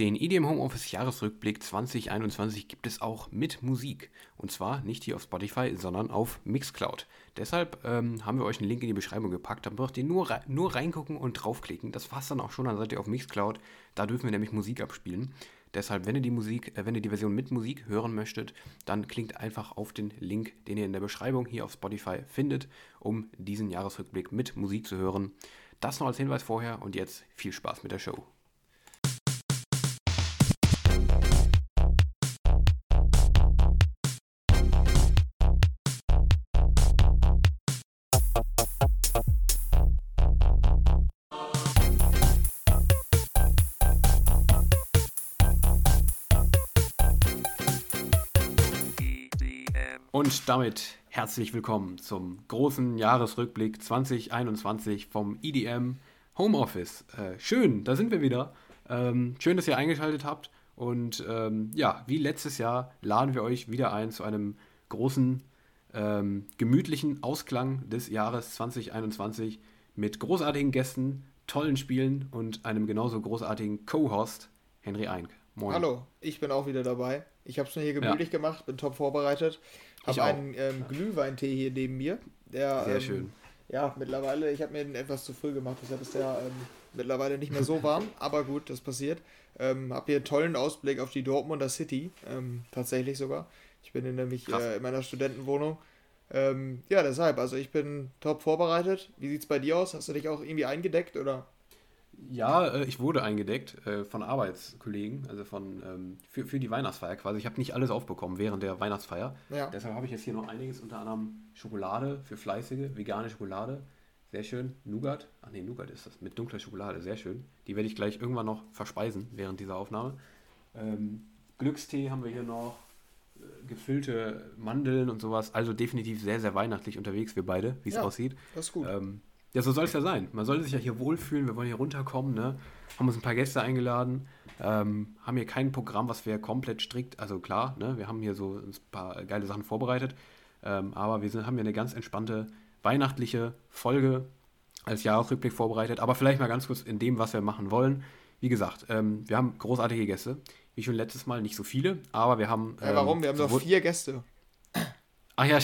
Den EDM Homeoffice Jahresrückblick 2021 gibt es auch mit Musik. Und zwar nicht hier auf Spotify, sondern auf Mixcloud. Deshalb ähm, haben wir euch einen Link in die Beschreibung gepackt. Da braucht ihr nur, nur reingucken und draufklicken. Das war's dann auch schon. Dann seid ihr auf Mixcloud. Da dürfen wir nämlich Musik abspielen. Deshalb, wenn ihr die Musik, äh, wenn ihr die Version mit Musik hören möchtet, dann klickt einfach auf den Link, den ihr in der Beschreibung hier auf Spotify findet, um diesen Jahresrückblick mit Musik zu hören. Das noch als Hinweis vorher und jetzt viel Spaß mit der Show. Und damit herzlich willkommen zum großen Jahresrückblick 2021 vom EDM Homeoffice. Äh, schön, da sind wir wieder. Ähm, schön, dass ihr eingeschaltet habt. Und ähm, ja, wie letztes Jahr laden wir euch wieder ein zu einem großen, ähm, gemütlichen Ausklang des Jahres 2021 mit großartigen Gästen, tollen Spielen und einem genauso großartigen Co-Host, Henry Eink. Moin. Hallo, ich bin auch wieder dabei. Ich habe es mir hier gemütlich ja. gemacht, bin top vorbereitet. Habe einen ähm, Glühweintee hier neben mir. Der, Sehr ähm, schön. Ja, mittlerweile, ich habe mir den etwas zu früh gemacht, deshalb ist der ähm, mittlerweile nicht mehr so warm, aber gut, das passiert. Ähm, habe hier einen tollen Ausblick auf die Dortmunder City, ähm, tatsächlich sogar. Ich bin nämlich äh, in meiner Studentenwohnung. Ähm, ja, deshalb, also ich bin top vorbereitet. Wie sieht es bei dir aus? Hast du dich auch irgendwie eingedeckt oder? Ja, äh, ich wurde eingedeckt äh, von Arbeitskollegen, also von ähm, für, für die Weihnachtsfeier quasi. Ich habe nicht alles aufbekommen während der Weihnachtsfeier. Ja. Deshalb habe ich jetzt hier noch einiges, unter anderem Schokolade für Fleißige, vegane Schokolade. Sehr schön. Nougat. Ach nee, Nougat ist das. Mit dunkler Schokolade. Sehr schön. Die werde ich gleich irgendwann noch verspeisen während dieser Aufnahme. Ähm, Glückstee haben wir hier noch. Äh, gefüllte Mandeln und sowas. Also definitiv sehr, sehr weihnachtlich unterwegs, wir beide, wie es ja, aussieht. Das ist gut. Ähm, ja, so soll es ja sein. Man soll sich ja hier wohlfühlen. Wir wollen hier runterkommen. Ne? Haben uns ein paar Gäste eingeladen. Ähm, haben hier kein Programm, was wir komplett strikt. Also klar, ne? wir haben hier so ein paar geile Sachen vorbereitet. Ähm, aber wir sind, haben hier eine ganz entspannte weihnachtliche Folge als Jahresrückblick vorbereitet. Aber vielleicht mal ganz kurz in dem, was wir machen wollen. Wie gesagt, ähm, wir haben großartige Gäste. Wie schon letztes Mal, nicht so viele, aber wir haben. ja, warum? Ähm, wir haben noch vier Gäste. Ach ja,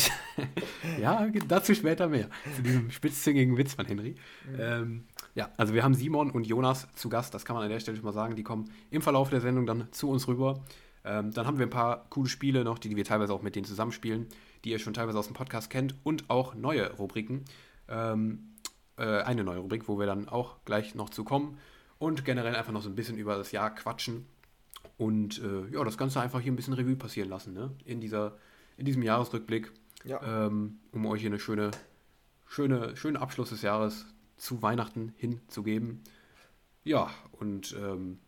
ja, dazu später mehr. Zu diesem spitzzüngigen Witz von Henry. Mhm. Ähm, ja, also wir haben Simon und Jonas zu Gast, das kann man an der Stelle schon mal sagen. Die kommen im Verlauf der Sendung dann zu uns rüber. Ähm, dann haben wir ein paar coole Spiele noch, die, die wir teilweise auch mit denen zusammenspielen, die ihr schon teilweise aus dem Podcast kennt und auch neue Rubriken. Ähm, äh, eine neue Rubrik, wo wir dann auch gleich noch zu kommen und generell einfach noch so ein bisschen über das Jahr quatschen und äh, ja, das Ganze einfach hier ein bisschen Revue passieren lassen, ne? In dieser in diesem Jahresrückblick, ja. ähm, um euch hier eine schöne, schöne, schönen Abschluss des Jahres zu Weihnachten hinzugeben. Ja, und ähm,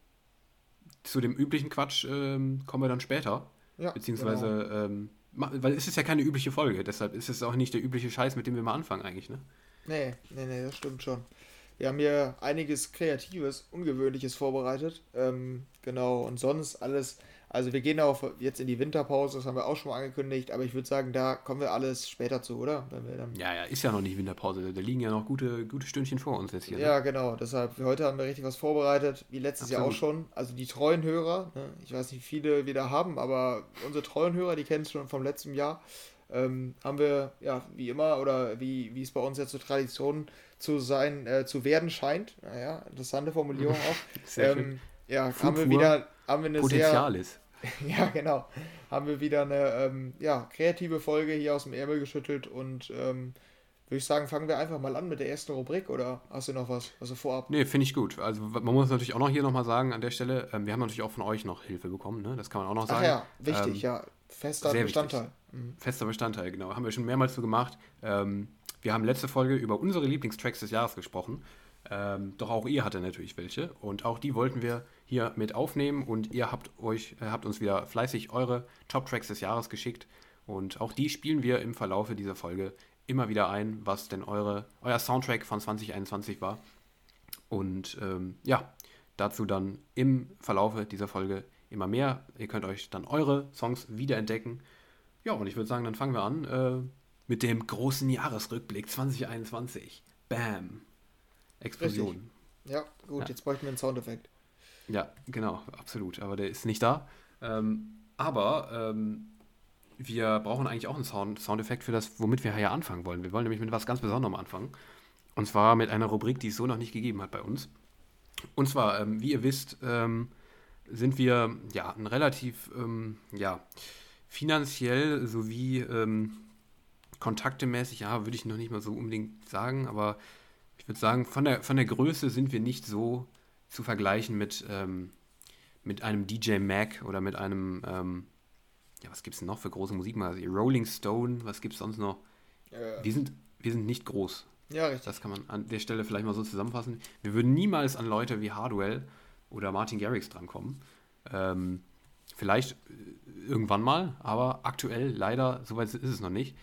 zu dem üblichen Quatsch ähm, kommen wir dann später. Ja, beziehungsweise, genau. Ähm, weil es ist ja keine übliche Folge, deshalb ist es auch nicht der übliche Scheiß, mit dem wir mal anfangen eigentlich, ne? Nee, nee, nee, das stimmt schon. Wir haben hier einiges Kreatives, Ungewöhnliches vorbereitet. Ähm, genau, und sonst alles also wir gehen auch jetzt in die Winterpause, das haben wir auch schon mal angekündigt, aber ich würde sagen, da kommen wir alles später zu, oder? ja, ja, ist ja noch nicht Winterpause, da liegen ja noch gute, gute Stündchen vor uns jetzt hier. Ne? Ja, genau, deshalb, heute haben wir richtig was vorbereitet, wie letztes Absolut. Jahr auch schon. Also die treuen Hörer, ne? ich weiß nicht, wie viele wir da haben, aber unsere treuen Hörer, die kennen es schon vom letzten Jahr, ähm, haben wir, ja, wie immer, oder wie, wie es bei uns jetzt zur so Tradition zu sein, äh, zu werden scheint, naja, interessante Formulierung auch. Sehr ähm, schön. Ja, haben wir wieder haben wir eine Potenzial sehr, ist. ja, genau. Haben wir wieder eine ähm, ja, kreative Folge hier aus dem Ärmel geschüttelt und ähm, würde ich sagen, fangen wir einfach mal an mit der ersten Rubrik oder hast du noch was, du vorab? Nee, finde ich gut. Also man muss natürlich auch noch hier nochmal sagen an der Stelle, ähm, wir haben natürlich auch von euch noch Hilfe bekommen, ne? das kann man auch noch sagen. Ach ja, wichtig, ähm, ja. Fester Bestandteil. Mhm. Fester Bestandteil, genau. Haben wir schon mehrmals so gemacht. Ähm, wir haben letzte Folge über unsere Lieblingstracks des Jahres gesprochen. Ähm, doch auch ihr hatte natürlich welche und auch die wollten wir hier mit aufnehmen und ihr habt euch äh, habt uns wieder fleißig eure Top Tracks des Jahres geschickt und auch die spielen wir im Verlaufe dieser Folge immer wieder ein, was denn eure euer Soundtrack von 2021 war und ähm, ja dazu dann im Verlaufe dieser Folge immer mehr. Ihr könnt euch dann eure Songs wiederentdecken. Ja und ich würde sagen, dann fangen wir an äh, mit dem großen Jahresrückblick 2021. Bam. Explosion. Richtig. Ja, gut, ja. jetzt bräuchten wir einen Soundeffekt. Ja, genau, absolut. Aber der ist nicht da. Ähm, aber ähm, wir brauchen eigentlich auch einen Sound, Soundeffekt für das, womit wir hier anfangen wollen. Wir wollen nämlich mit was ganz Besonderem anfangen. Und zwar mit einer Rubrik, die es so noch nicht gegeben hat bei uns. Und zwar, ähm, wie ihr wisst, ähm, sind wir ja ein relativ ähm, ja, finanziell sowie ähm, kontaktemäßig, ja, würde ich noch nicht mal so unbedingt sagen, aber ich würde sagen, von der, von der Größe sind wir nicht so zu vergleichen mit, ähm, mit einem DJ Mac oder mit einem, ähm, ja, was gibt es noch für große Musikmagazine? Rolling Stone, was gibt es sonst noch? Ja. Wir, sind, wir sind nicht groß. Ja, richtig. Das kann man an der Stelle vielleicht mal so zusammenfassen. Wir würden niemals an Leute wie Hardwell oder Martin Garrix drankommen. Ähm, vielleicht äh, irgendwann mal, aber aktuell leider, soweit ist es noch nicht.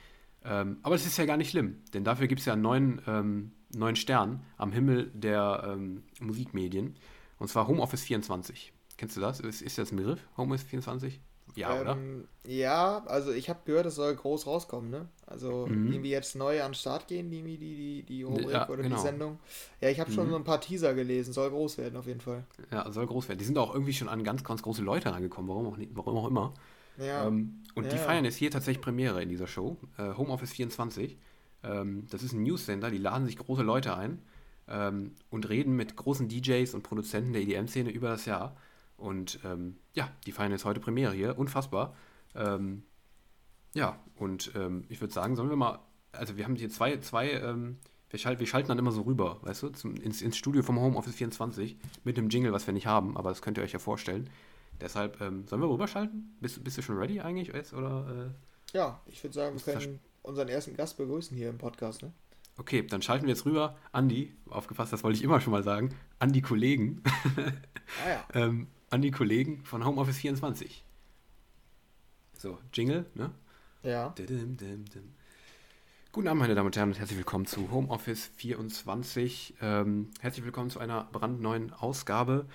Ähm, aber es ist ja gar nicht schlimm, denn dafür gibt es ja einen neuen, ähm, neuen Stern am Himmel der ähm, Musikmedien. Und zwar Homeoffice 24. Kennst du das? Ist, ist das ein Begriff? Homeoffice 24? Ja, oder? Ähm, ja, also ich habe gehört, es soll groß rauskommen, ne? Also mhm. irgendwie jetzt neu an den Start gehen, die, die, die, die Rubrik ja, oder genau. die Sendung. Ja, ich habe schon mhm. so ein paar Teaser gelesen, soll groß werden auf jeden Fall. Ja, soll groß werden. Die sind auch irgendwie schon an ganz, ganz große Leute rangekommen, warum auch, nicht, warum auch immer. Ja. Ähm, und ja, die feiern jetzt hier tatsächlich Premiere in dieser Show, äh, Homeoffice 24. Ähm, das ist ein News-Sender, die laden sich große Leute ein ähm, und reden mit großen DJs und Produzenten der EDM-Szene über das Jahr. Und ähm, ja, die feiern jetzt heute Premiere hier, unfassbar. Ähm, ja, und ähm, ich würde sagen, sollen wir mal, also wir haben hier zwei, zwei wir, schalt, wir, schalten dann immer so rüber, weißt du, zum, ins, ins Studio vom Homeoffice 24 mit einem Jingle, was wir nicht haben, aber das könnt ihr euch ja vorstellen. Deshalb, ähm, sollen wir rüberschalten? Bist, bist du schon ready eigentlich jetzt? Oder, äh, ja, ich würde sagen, wir können unseren ersten Gast begrüßen hier im Podcast. Ne? Okay, dann schalten wir jetzt rüber. Andi, aufgepasst, das wollte ich immer schon mal sagen, an die Kollegen. ah ja. ähm, an die Kollegen von Homeoffice 24. So, Jingle, ne? Ja. Dim, dim, dim. Guten Abend, meine Damen und Herren, und herzlich willkommen zu Homeoffice 24. Ähm, herzlich willkommen zu einer brandneuen Ausgabe.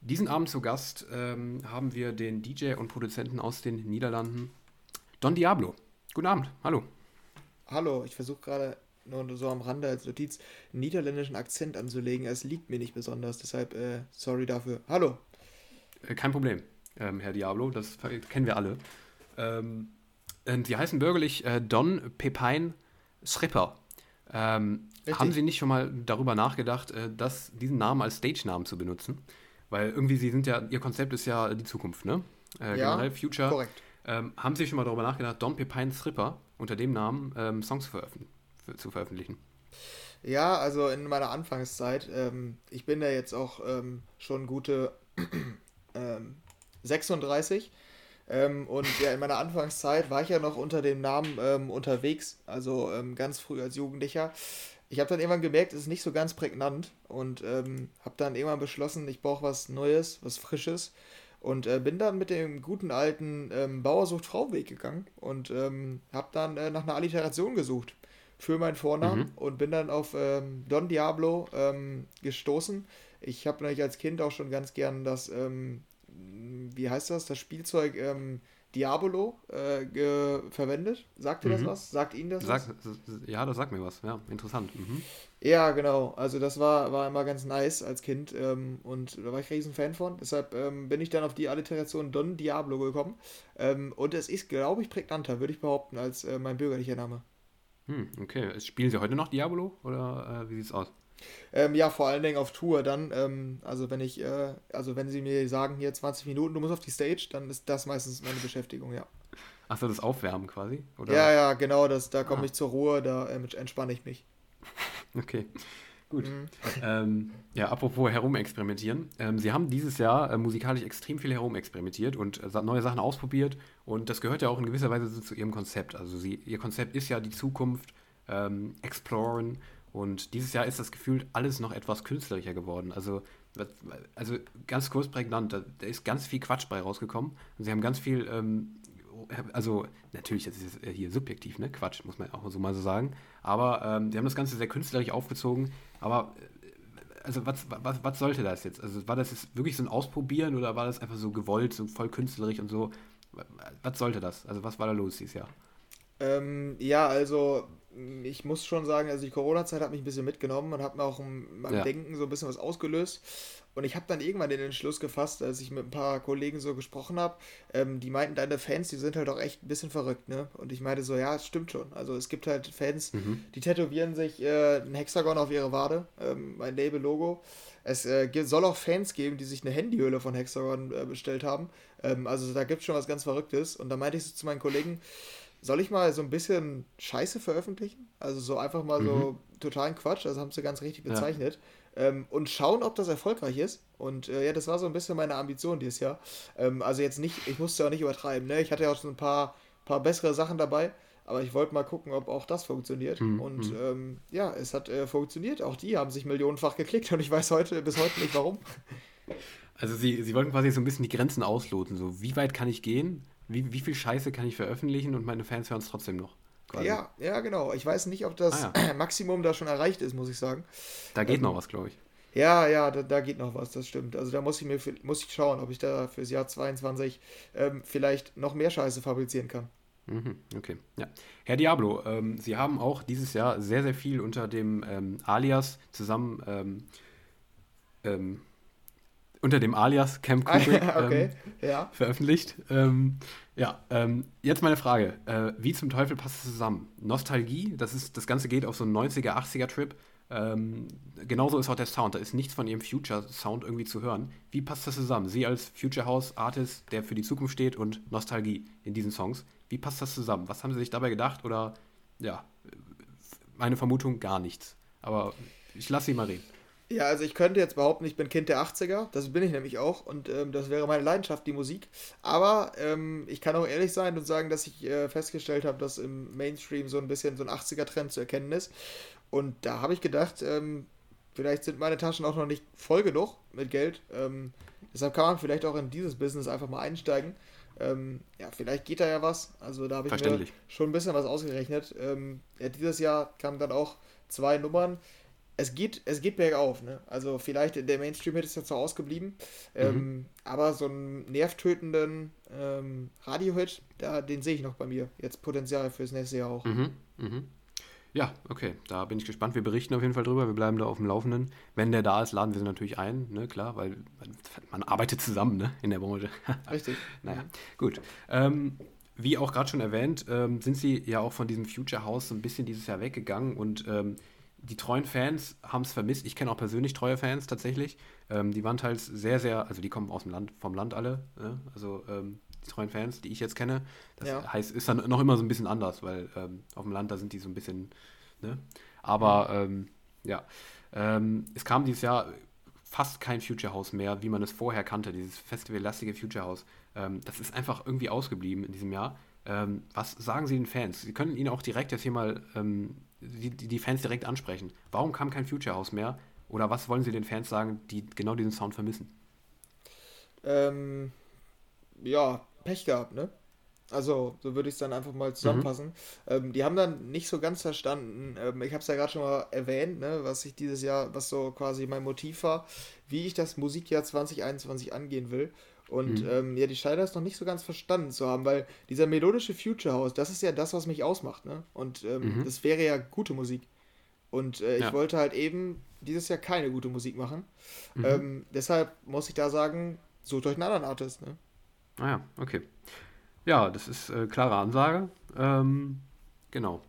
Diesen Abend zu Gast ähm, haben wir den DJ und Produzenten aus den Niederlanden, Don Diablo. Guten Abend, hallo. Hallo, ich versuche gerade nur so am Rande als Notiz einen niederländischen Akzent anzulegen. Es liegt mir nicht besonders, deshalb äh, sorry dafür. Hallo. Äh, kein Problem, ähm, Herr Diablo, das kennen wir alle. Ähm, Sie heißen bürgerlich äh, Don Pepin Schripper. Ähm, haben Sie nicht schon mal darüber nachgedacht, äh, das, diesen Namen als Stage-Namen zu benutzen? Weil irgendwie, sie sind ja, ihr Konzept ist ja die Zukunft, ne? Äh, ja, generell Future. Korrekt. Ähm, haben Sie schon mal darüber nachgedacht, Don Pepines Ripper unter dem Namen ähm, Songs zu, veröffent zu, veröffentlichen? Ja, also in meiner Anfangszeit, ähm, ich bin da jetzt auch ähm, schon gute 36 ähm, ähm, und ja, in meiner Anfangszeit war ich ja noch unter dem Namen unterwegs, also ganz früh als Jugendlicher. Ich habe dann irgendwann gemerkt, es ist nicht so ganz prägnant und ähm, habe dann irgendwann beschlossen, ich brauche was Neues, was Frisches und äh, bin dann mit dem guten alten ähm, Bauersucht Frauenweg gegangen und ähm, habe dann äh, nach einer Alliteration gesucht für meinen Vornamen mhm. und bin dann auf ähm, Don Diablo ähm, gestoßen. Ich habe natürlich als Kind auch schon ganz gern das, ähm, wie heißt das, das Spielzeug Diabolo äh, verwendet. Sagt ihr mhm. das was? Sagt Ihnen das Sag, was? Ja, das sagt mir was. Ja, interessant. Mhm. Ja, genau. Also das war, war immer ganz nice als Kind ähm, und da war ich riesen Fan von. Deshalb ähm, bin ich dann auf die Alliteration Don Diablo gekommen. Ähm, und es ist, glaube ich, prägnanter, würde ich behaupten, als äh, mein bürgerlicher Name. Hm, okay. Spielen Sie heute noch Diablo oder äh, wie es aus? Ähm, ja, vor allen Dingen auf Tour dann. Ähm, also wenn ich, äh, also wenn sie mir sagen, hier 20 Minuten, du musst auf die Stage, dann ist das meistens meine Beschäftigung, ja. Achso, das Aufwärmen quasi? Oder? Ja, ja, genau, das, da komme ah. ich zur Ruhe, da äh, entspanne ich mich. Okay. Gut. Mhm. Ähm, ja, apropos herumexperimentieren. Ähm, Sie haben dieses Jahr äh, musikalisch extrem viel herumexperimentiert und äh, neue Sachen ausprobiert und das gehört ja auch in gewisser Weise zu Ihrem Konzept. Also Sie, Ihr Konzept ist ja die Zukunft, ähm, exploren und dieses Jahr ist das gefühlt alles noch etwas künstlerischer geworden. Also, also ganz kurz prägnant, da, da ist ganz viel Quatsch bei rausgekommen. Und sie haben ganz viel, ähm, also natürlich, das ist hier subjektiv, ne? Quatsch, muss man auch so mal so sagen. Aber ähm, die haben das Ganze sehr künstlerisch aufgezogen. Aber äh, also was, was, was sollte das jetzt? Also war das jetzt wirklich so ein Ausprobieren oder war das einfach so gewollt, so voll künstlerisch und so? Was sollte das? Also was war da los dieses Jahr? Ähm, ja, also ich muss schon sagen, also die Corona-Zeit hat mich ein bisschen mitgenommen und hat mir auch in meinem ja. Denken so ein bisschen was ausgelöst. Und ich habe dann irgendwann den Entschluss gefasst, als ich mit ein paar Kollegen so gesprochen habe, ähm, die meinten, deine Fans, die sind halt auch echt ein bisschen verrückt, ne? Und ich meinte so, ja, es stimmt schon. Also es gibt halt Fans, mhm. die tätowieren sich äh, ein Hexagon auf ihre Wade, ähm, mein Label-Logo. Es äh, soll auch Fans geben, die sich eine Handyhülle von Hexagon äh, bestellt haben. Ähm, also da gibt es schon was ganz Verrücktes. Und da meinte ich so zu meinen Kollegen, soll ich mal so ein bisschen Scheiße veröffentlichen? Also so einfach mal mhm. so totalen Quatsch, also haben sie ganz richtig bezeichnet. Ja ähm, und schauen, ob das erfolgreich ist. Und äh, ja, das war so ein bisschen meine Ambition dieses Jahr. Ähm, also jetzt nicht, ich musste auch nicht übertreiben, ne? Ich hatte ja auch schon ein paar, paar bessere Sachen dabei, aber ich wollte mal gucken, ob auch das funktioniert. Mhm. Und hm. ähm, ja, es hat äh, funktioniert. Auch die haben sich millionenfach geklickt und ich weiß heute bis heute nicht warum. Also sie, sie wollten quasi so ein bisschen die Grenzen ausloten. So, wie weit kann ich gehen? Wie, wie viel Scheiße kann ich veröffentlichen und meine Fans hören es trotzdem noch? Quasi. Ja, ja, genau. Ich weiß nicht, ob das ah, ja. Maximum da schon erreicht ist, muss ich sagen. Da geht ähm, noch was, glaube ich. Ja, ja, da, da, geht noch was, das stimmt. Also da muss ich mir muss ich schauen, ob ich da fürs Jahr 22 ähm, vielleicht noch mehr Scheiße fabrizieren kann. Mhm, okay, ja. Herr Diablo, ähm, Sie haben auch dieses Jahr sehr, sehr viel unter dem ähm, Alias zusammen ähm, ähm, unter dem Alias Camp Kubrick okay, ja. veröffentlicht. Ja, ähm, jetzt meine Frage. Äh, wie zum Teufel passt es zusammen? Nostalgie, das, ist, das Ganze geht auf so einen 90er, 80er Trip. Ähm, genauso ist auch der Sound. Da ist nichts von ihrem Future-Sound irgendwie zu hören. Wie passt das zusammen? Sie als Future House-Artist, der für die Zukunft steht und Nostalgie in diesen Songs. Wie passt das zusammen? Was haben Sie sich dabei gedacht? Oder, ja, meine Vermutung, gar nichts. Aber ich lasse Sie mal reden. Ja, also ich könnte jetzt behaupten, ich bin Kind der 80er, das bin ich nämlich auch und ähm, das wäre meine Leidenschaft, die Musik. Aber ähm, ich kann auch ehrlich sein und sagen, dass ich äh, festgestellt habe, dass im Mainstream so ein bisschen so ein 80er-Trend zu erkennen ist. Und da habe ich gedacht, ähm, vielleicht sind meine Taschen auch noch nicht voll genug mit Geld. Ähm, deshalb kann man vielleicht auch in dieses Business einfach mal einsteigen. Ähm, ja, vielleicht geht da ja was. Also da habe ich mir schon ein bisschen was ausgerechnet. Ähm, ja, dieses Jahr kamen dann auch zwei Nummern es geht, es geht bergauf, ne? Also vielleicht der Mainstream-Hit ist jetzt noch ausgeblieben, ähm, mhm. aber so einen nervtötenden ähm, Radio-Hit, den sehe ich noch bei mir. Jetzt Potenzial fürs nächste Jahr auch. Mhm. Mhm. Ja, okay, da bin ich gespannt. Wir berichten auf jeden Fall drüber, wir bleiben da auf dem Laufenden. Wenn der da ist, laden wir sie natürlich ein, ne, klar, weil man, man arbeitet zusammen, ne, in der Branche. Richtig. naja, gut. Ähm, wie auch gerade schon erwähnt, ähm, sind sie ja auch von diesem Future House so ein bisschen dieses Jahr weggegangen und ähm, die treuen Fans haben es vermisst. Ich kenne auch persönlich treue Fans tatsächlich. Ähm, die waren teils sehr, sehr, also die kommen aus dem Land, vom Land alle. Ne? Also ähm, die treuen Fans, die ich jetzt kenne. Das ja. heißt, ist dann noch immer so ein bisschen anders, weil ähm, auf dem Land, da sind die so ein bisschen, ne? Aber ähm, ja, ähm, es kam dieses Jahr fast kein Future House mehr, wie man es vorher kannte, dieses festivallastige Future House. Ähm, das ist einfach irgendwie ausgeblieben in diesem Jahr. was sagen Sie den Fans? Sie können Ihnen auch direkt jetzt hier mal die, die Fans direkt ansprechen. Warum kam kein Future House mehr? Oder was wollen Sie den Fans sagen, die genau diesen Sound vermissen? Ähm, ja, Pech gehabt, ne? Also, so würde ich es dann einfach mal zusammenfassen. Mhm. Ähm, die haben dann nicht so ganz verstanden, ähm, ich habe es ja gerade schon mal erwähnt, ne, was ich dieses Jahr, was so quasi mein Motiv war, wie ich das Musikjahr 2021 angehen will. Und mhm. ähm, ja, die scheinen das noch nicht so ganz verstanden zu haben, weil dieser melodische Future House, das ist ja das, was mich ausmacht, ne? Und ähm, mhm. das wäre ja gute Musik. Und äh, ich ja. wollte halt eben dieses Jahr keine gute Musik machen. Mhm. Ähm, deshalb muss ich da sagen, sucht euch einen anderen Artist, ne? Ah ja, okay. Ja, das ist äh, klare Ansage. Ähm, genau.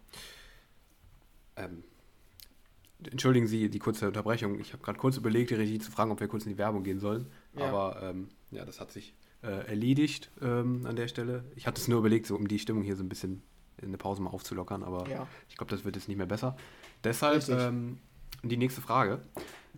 Ähm, entschuldigen Sie die kurze Unterbrechung. Ich habe gerade kurz überlegt, die Regie zu fragen, ob wir kurz in die Werbung gehen sollen. Ja. Aber ähm, ja, das hat sich äh, erledigt ähm, an der Stelle. Ich hatte es nur überlegt, so um die Stimmung hier so ein bisschen in der Pause mal aufzulockern, aber ja. ich glaube, das wird jetzt nicht mehr besser. Deshalb ähm, die nächste Frage.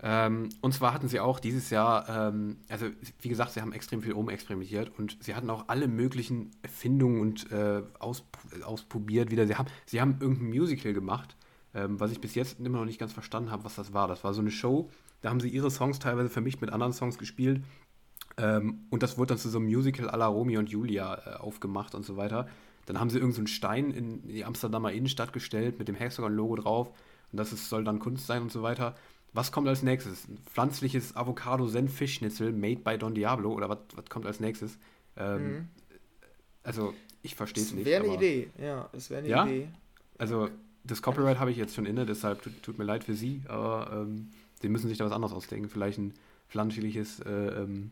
Ähm, und zwar hatten sie auch dieses Jahr, ähm, also wie gesagt, sie haben extrem viel rumexperimentiert und sie hatten auch alle möglichen Erfindungen und äh, aus, ausprobiert wieder. Sie haben, sie haben irgendein Musical gemacht, ähm, was ich bis jetzt immer noch nicht ganz verstanden habe, was das war. Das war so eine Show, da haben sie ihre Songs teilweise vermischt mit anderen Songs gespielt ähm, und das wurde dann zu so einem Musical à la Romeo und Julia äh, aufgemacht und so weiter. Dann haben sie irgendeinen so Stein in die Amsterdamer Innenstadt gestellt mit dem Hexagon-Logo drauf. Und das ist, soll dann Kunst sein und so weiter. Was kommt als nächstes? Ein pflanzliches Avocado-Senf-Fischschnitzel made by Don Diablo? Oder was, kommt als nächstes? Ähm, mhm. Also, ich verstehe es nicht. Wäre eine Idee, ja. Es wäre eine ja? Idee. Also, das Copyright habe ich jetzt schon inne, deshalb tut, tut mir leid für Sie, aber ähm, Sie müssen sich da was anderes ausdenken. Vielleicht ein flanscheliges äh, ähm,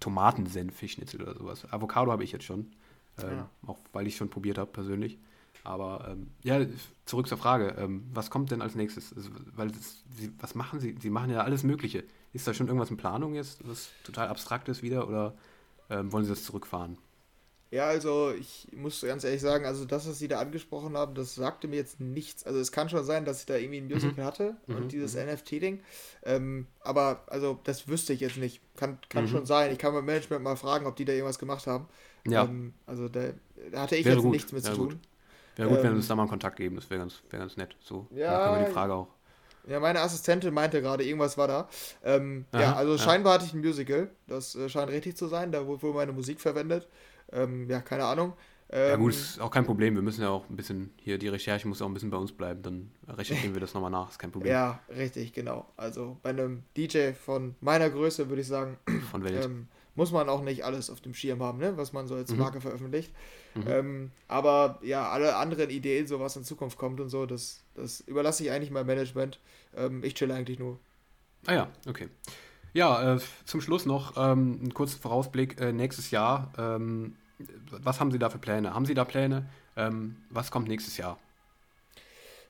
Tomatensenf-Fischnitzel oder sowas. Avocado habe ich jetzt schon, ähm, ja. auch weil ich schon probiert habe persönlich. Aber ähm, ja, zurück zur Frage. Ähm, was kommt denn als nächstes? Also, weil das, Sie, was machen Sie? Sie machen ja alles Mögliche. Ist da schon irgendwas in Planung jetzt, was total abstrakt ist wieder? Oder ähm, wollen Sie das zurückfahren? Ja, also ich muss ganz ehrlich sagen, also das, was Sie da angesprochen haben, das sagte mir jetzt nichts. Also es kann schon sein, dass ich da irgendwie ein mhm. Musical mhm. hatte und mhm. dieses mhm. NFT-Ding. Ähm, aber also das wüsste ich jetzt nicht. Kann, kann mhm. schon sein. Ich kann beim Management mal fragen, ob die da irgendwas gemacht haben. Ja. Ähm, also da, da, hatte ich wäre jetzt gut. nichts mit wäre zu gut. tun. Wäre gut, ähm, wenn wir uns da mal in Kontakt geben. Das wäre ganz, wär ganz nett. So ja, können wir die Frage auch. Ja, meine Assistentin meinte gerade, irgendwas war da. Ähm, Aha, ja, also scheinbar ja. hatte ich ein Musical. Das äh, scheint richtig zu sein. Da wurde wohl meine Musik verwendet. Ähm, ja, keine Ahnung. Ähm, ja gut, ist auch kein Problem. Wir müssen ja auch ein bisschen, hier die Recherche muss auch ein bisschen bei uns bleiben. Dann recherchieren wir das nochmal nach, ist kein Problem. Ja, richtig, genau. Also bei einem DJ von meiner Größe würde ich sagen, von Welt. Ähm, muss man auch nicht alles auf dem Schirm haben, ne? was man so als mhm. Marke veröffentlicht. Mhm. Ähm, aber ja, alle anderen Ideen, so was in Zukunft kommt und so, das, das überlasse ich eigentlich meinem Management. Ähm, ich chill eigentlich nur. Ah ja, okay. Ja, äh, zum Schluss noch ähm, ein kurzer Vorausblick. Äh, nächstes Jahr, ähm, was haben Sie da für Pläne? Haben Sie da Pläne? Ähm, was kommt nächstes Jahr?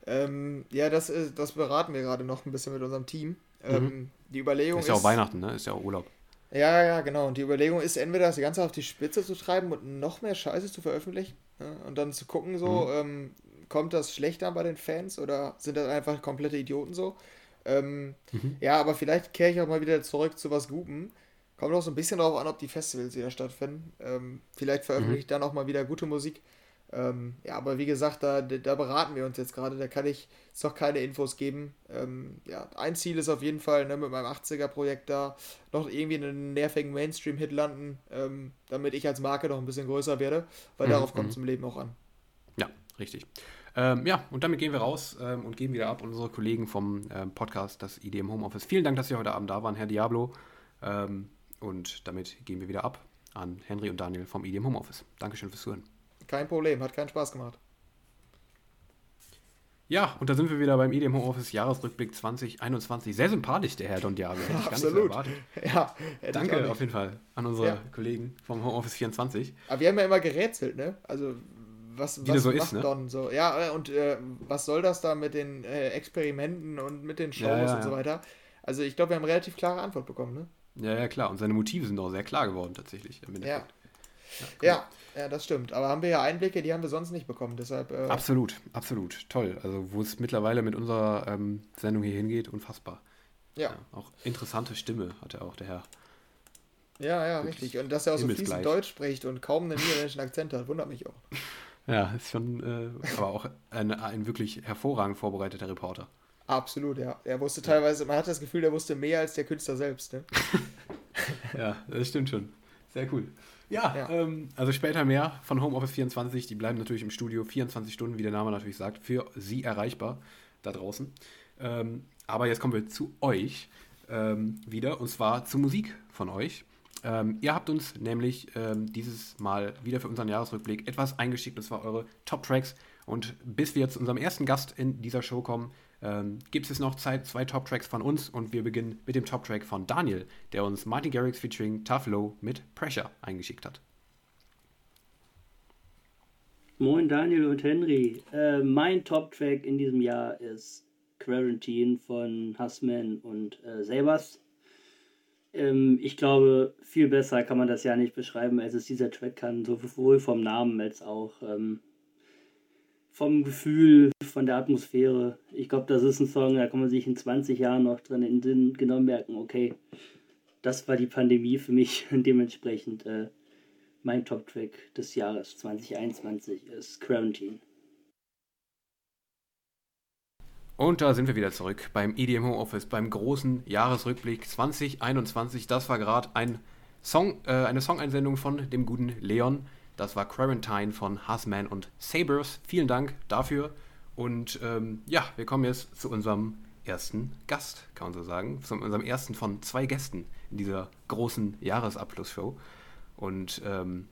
Ähm, ja, das, ist, das beraten wir gerade noch ein bisschen mit unserem Team. Ähm, mhm. Die Überlegung ist. Ist ja auch Weihnachten, ne? Ist ja auch Urlaub. Ja, ja, genau. Und die Überlegung ist, entweder das Ganze auf die Spitze zu treiben und noch mehr Scheiße zu veröffentlichen ja, und dann zu gucken, so, mhm. ähm, kommt das schlechter bei den Fans oder sind das einfach komplette Idioten so? Ähm, mhm. Ja, aber vielleicht kehre ich auch mal wieder zurück zu was Gutem. Kommt auch so ein bisschen darauf an, ob die Festivals wieder stattfinden. Ähm, vielleicht veröffentliche ich mhm. dann auch mal wieder gute Musik. Ähm, ja, aber wie gesagt, da, da beraten wir uns jetzt gerade. Da kann ich jetzt noch keine Infos geben. Ähm, ja, ein Ziel ist auf jeden Fall ne, mit meinem 80er-Projekt da noch irgendwie einen nervigen Mainstream-Hit landen, ähm, damit ich als Marke noch ein bisschen größer werde, weil mhm. darauf kommt es mhm. im Leben auch an. Ja, richtig. Ähm, ja, und damit gehen wir raus ähm, und geben wieder ab unsere Kollegen vom ähm, Podcast, das IDM Homeoffice. Vielen Dank, dass Sie heute Abend da waren, Herr Diablo. Und damit gehen wir wieder ab an Henry und Daniel vom IDM Homeoffice. Dankeschön fürs Zuhören. Kein Problem, hat keinen Spaß gemacht. Ja, und da sind wir wieder beim IDM Homeoffice Jahresrückblick 2021. Sehr sympathisch, der Herr Don Diablo. Hätte ich Absolut. gar nicht so erwartet. Ja, Danke auf jeden Fall an unsere ja. Kollegen vom Homeoffice 24. Aber wir haben ja immer gerätselt, ne? Also was, was so macht ist, ne? Don so? Ja, und äh, was soll das da mit den äh, Experimenten und mit den Shows ja, und so weiter? Also ich glaube, wir haben eine relativ klare Antwort bekommen, ne? Ja, ja, klar. Und seine Motive sind auch sehr klar geworden, tatsächlich. Ja. Ja, ja, das stimmt. Aber haben wir ja Einblicke, die haben wir sonst nicht bekommen. Deshalb, äh absolut, absolut. Toll. Also, wo es mittlerweile mit unserer ähm, Sendung hier hingeht, unfassbar. Ja. ja. Auch interessante Stimme hat er auch, der Herr. Ja, ja, Gut. richtig. Und dass er auch so fließend Deutsch spricht und kaum einen niederländischen Akzent hat, wundert mich auch. Ja, ist schon, äh, aber auch ein, ein wirklich hervorragend vorbereiteter Reporter. Absolut, ja. Er wusste teilweise, man hat das Gefühl, er wusste mehr als der Künstler selbst. Ne? ja, das stimmt schon. Sehr cool. Ja, ja. Ähm, also später mehr von Homeoffice 24. Die bleiben natürlich im Studio 24 Stunden, wie der Name natürlich sagt, für Sie erreichbar da draußen. Ähm, aber jetzt kommen wir zu euch ähm, wieder und zwar zur Musik von euch. Ähm, ihr habt uns nämlich ähm, dieses Mal wieder für unseren Jahresrückblick etwas eingeschickt, und zwar eure Top-Tracks. Und bis wir zu unserem ersten Gast in dieser Show kommen, ähm, gibt es noch Zeit, zwei Top-Tracks von uns und wir beginnen mit dem Top-Track von Daniel, der uns Martin Garrix featuring Tough Low mit Pressure eingeschickt hat. Moin Daniel und Henry. Äh, mein Top-Track in diesem Jahr ist Quarantine von Hussman und äh, Sabers. Ähm, ich glaube, viel besser kann man das ja nicht beschreiben, als es dieser Track kann, sowohl vom Namen als auch ähm, vom Gefühl, von der Atmosphäre. Ich glaube, das ist ein Song, da kann man sich in 20 Jahren noch drin in den genau merken, okay, das war die Pandemie für mich und dementsprechend äh, mein Top-Track des Jahres 2021 ist Quarantine. Und da sind wir wieder zurück beim EDM Home Office, beim großen Jahresrückblick 2021. Das war gerade ein Song, äh, eine Songeinsendung von dem guten Leon. Das war Quarantine von Hassman und Sabers. Vielen Dank dafür. Und ähm, ja, wir kommen jetzt zu unserem ersten Gast, kann man so sagen. Zu unserem ersten von zwei Gästen in dieser großen Jahresabschlussshow. Und ähm,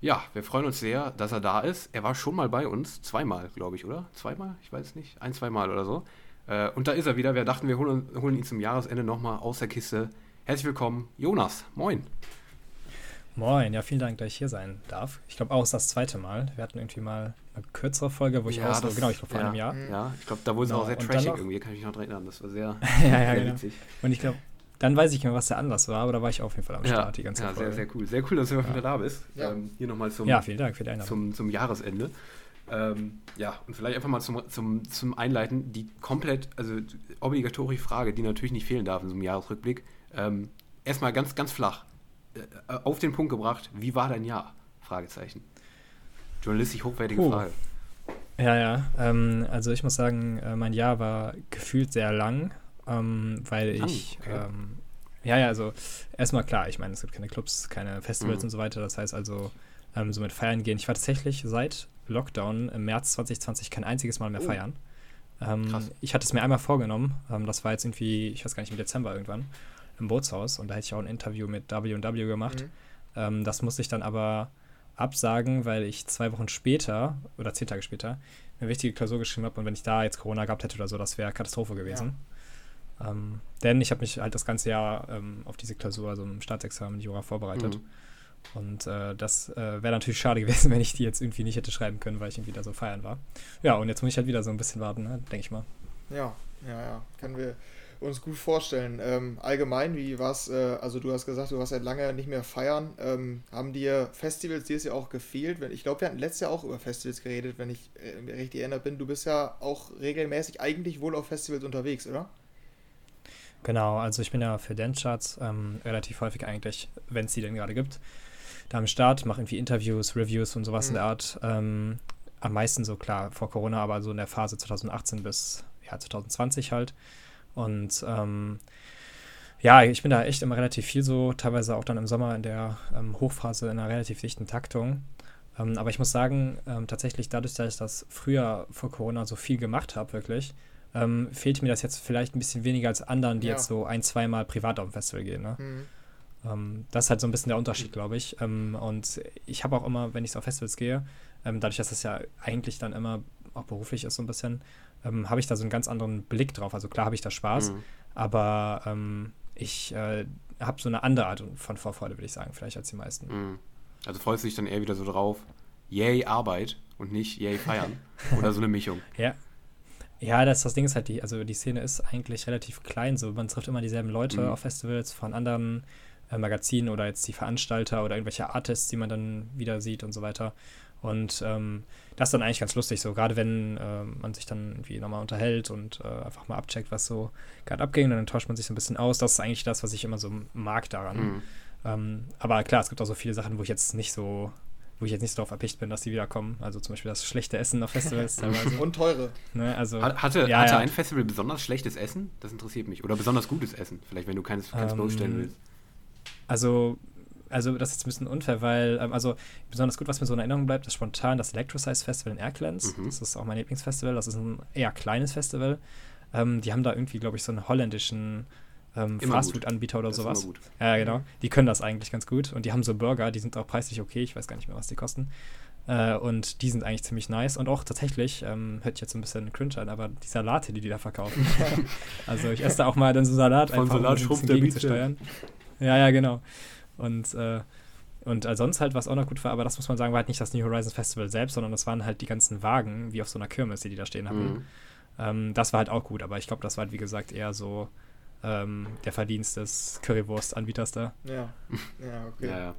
Ja, wir freuen uns sehr, dass er da ist. Er war schon mal bei uns, zweimal, glaube ich, oder? Zweimal? Ich weiß nicht. Ein, zweimal oder so. Äh, und da ist er wieder. Wir dachten, wir holen, holen ihn zum Jahresende nochmal aus der Kiste. Herzlich willkommen, Jonas. Moin. Moin, ja, vielen Dank, dass ich hier sein darf. Ich glaube auch, es ist das zweite Mal. Wir hatten irgendwie mal eine kürzere Folge, wo ich ja, auch so, genau, ich glaube vor ja, einem Jahr. Ja, ich glaube, da wurde es genau. auch sehr trashig irgendwie, kann ich mich noch erinnern. Das war sehr, ja, ja, sehr genau. witzig. Und ich glaube, dann weiß ich nicht mehr, was der Anlass war, aber da war ich auf jeden Fall am Start ja, die ganze Zeit. Ja, sehr, sehr cool. Sehr cool, dass du ja. wieder da bist. Ja. Ähm, hier nochmal zum, ja, vielen Dank für die zum, zum Jahresende. Ähm, ja, und vielleicht einfach mal zum, zum, zum Einleiten, die komplett, also obligatorische Frage, die natürlich nicht fehlen darf in so einem Jahresrückblick. Ähm, erstmal ganz, ganz flach, auf den Punkt gebracht, wie war dein Jahr? Fragezeichen. Journalistisch hochwertige Puh. Frage. Ja, ja. Ähm, also ich muss sagen, äh, mein Jahr war gefühlt sehr lang ähm, weil ich, okay. ähm, ja, ja, also erstmal klar, ich meine, es gibt keine Clubs, keine Festivals mhm. und so weiter, das heißt also, ähm, so mit Feiern gehen. Ich war tatsächlich seit Lockdown im März 2020 kein einziges Mal mehr oh. feiern. Ähm, ich hatte es mir einmal vorgenommen, ähm, das war jetzt irgendwie, ich weiß gar nicht, im Dezember irgendwann, im Bootshaus und da hätte ich auch ein Interview mit W&W gemacht. Mhm. Ähm, das musste ich dann aber absagen, weil ich zwei Wochen später oder zehn Tage später eine wichtige Klausur geschrieben habe und wenn ich da jetzt Corona gehabt hätte oder so, das wäre Katastrophe gewesen. Ja. Ähm, denn ich habe mich halt das ganze Jahr ähm, auf diese Klausur, also im Staatsexamen Jura, vorbereitet. Mhm. Und äh, das äh, wäre natürlich schade gewesen, wenn ich die jetzt irgendwie nicht hätte schreiben können, weil ich irgendwie da so feiern war. Ja, und jetzt muss ich halt wieder so ein bisschen warten, ne? denke ich mal. Ja, ja, ja. Können wir uns gut vorstellen. Ähm, allgemein, wie war es, äh, also du hast gesagt, du warst seit lange nicht mehr feiern. Ähm, haben dir Festivals dieses Jahr auch gefehlt? Ich glaube, wir hatten letztes Jahr auch über Festivals geredet, wenn ich äh, richtig erinnert bin. Du bist ja auch regelmäßig eigentlich wohl auf Festivals unterwegs, oder? Genau, also ich bin ja für Dance-Charts ähm, relativ häufig eigentlich, wenn es die denn gerade gibt, da am Start, mache irgendwie Interviews, Reviews und sowas mhm. in der Art. Ähm, am meisten so klar vor Corona, aber so in der Phase 2018 bis ja, 2020 halt. Und ähm, ja, ich bin da echt immer relativ viel so, teilweise auch dann im Sommer in der ähm, Hochphase in einer relativ dichten Taktung. Ähm, aber ich muss sagen, ähm, tatsächlich dadurch, dass ich das früher vor Corona so viel gemacht habe, wirklich, ähm, fehlt mir das jetzt vielleicht ein bisschen weniger als anderen, die ja. jetzt so ein, zweimal privat auf ein Festival gehen. Ne? Mhm. Ähm, das ist halt so ein bisschen der Unterschied, glaube ich. Ähm, und ich habe auch immer, wenn ich auf Festivals gehe, ähm, dadurch, dass das ja eigentlich dann immer auch beruflich ist, so ein bisschen, ähm, habe ich da so einen ganz anderen Blick drauf. Also klar habe ich da Spaß, mhm. aber ähm, ich äh, habe so eine andere Art von Vorfreude, würde ich sagen, vielleicht als die meisten. Mhm. Also freust du dich dann eher wieder so drauf, yay Arbeit und nicht yay feiern? Oder so eine Mischung? Ja, ja, das, das Ding ist halt, die, also die Szene ist eigentlich relativ klein. So, man trifft immer dieselben Leute mhm. auf Festivals von anderen äh, Magazinen oder jetzt die Veranstalter oder irgendwelche Artists, die man dann wieder sieht und so weiter. Und ähm, das ist dann eigentlich ganz lustig, so gerade wenn äh, man sich dann irgendwie nochmal unterhält und äh, einfach mal abcheckt, was so gerade abging, dann tauscht man sich so ein bisschen aus. Das ist eigentlich das, was ich immer so mag daran. Mhm. Ähm, aber klar, es gibt auch so viele Sachen, wo ich jetzt nicht so wo ich jetzt nicht so darauf erpicht bin, dass die wiederkommen. Also zum Beispiel das schlechte Essen auf Festivals teilweise. Und teure. Ne, also, hatte ja, hatte ja. ein Festival besonders schlechtes Essen? Das interessiert mich. Oder besonders gutes Essen? Vielleicht, wenn du keines, keins ähm, bloßstellen willst. Also, also das ist ein bisschen unfair, weil, ähm, also besonders gut, was mir so in Erinnerung bleibt, ist spontan das Electrosize Festival in Erklenz. Mhm. Das ist auch mein Lieblingsfestival. Das ist ein eher kleines Festival. Ähm, die haben da irgendwie, glaube ich, so einen holländischen ähm, Fastfood-Anbieter oder das sowas. Ja, genau. Die können das eigentlich ganz gut. Und die haben so Burger, die sind auch preislich okay. Ich weiß gar nicht mehr, was die kosten. Äh, und die sind eigentlich ziemlich nice. Und auch tatsächlich, ähm, hört sich jetzt ein bisschen cringe an, aber die Salate, die die da verkaufen. also ich esse da auch mal dann so Salat Von einfach, Salat um ein bisschen gegenzusteuern. Ja, ja, genau. Und äh, und äh, sonst halt, was auch noch gut war, aber das muss man sagen, war halt nicht das New Horizons Festival selbst, sondern das waren halt die ganzen Wagen, wie auf so einer Kirmes, die die da stehen hatten. Mhm. Ähm, das war halt auch gut, aber ich glaube, das war halt, wie gesagt, eher so ähm, der Verdienst des Currywurst-Anbieters da. Ja, ja, okay. Ja, ja.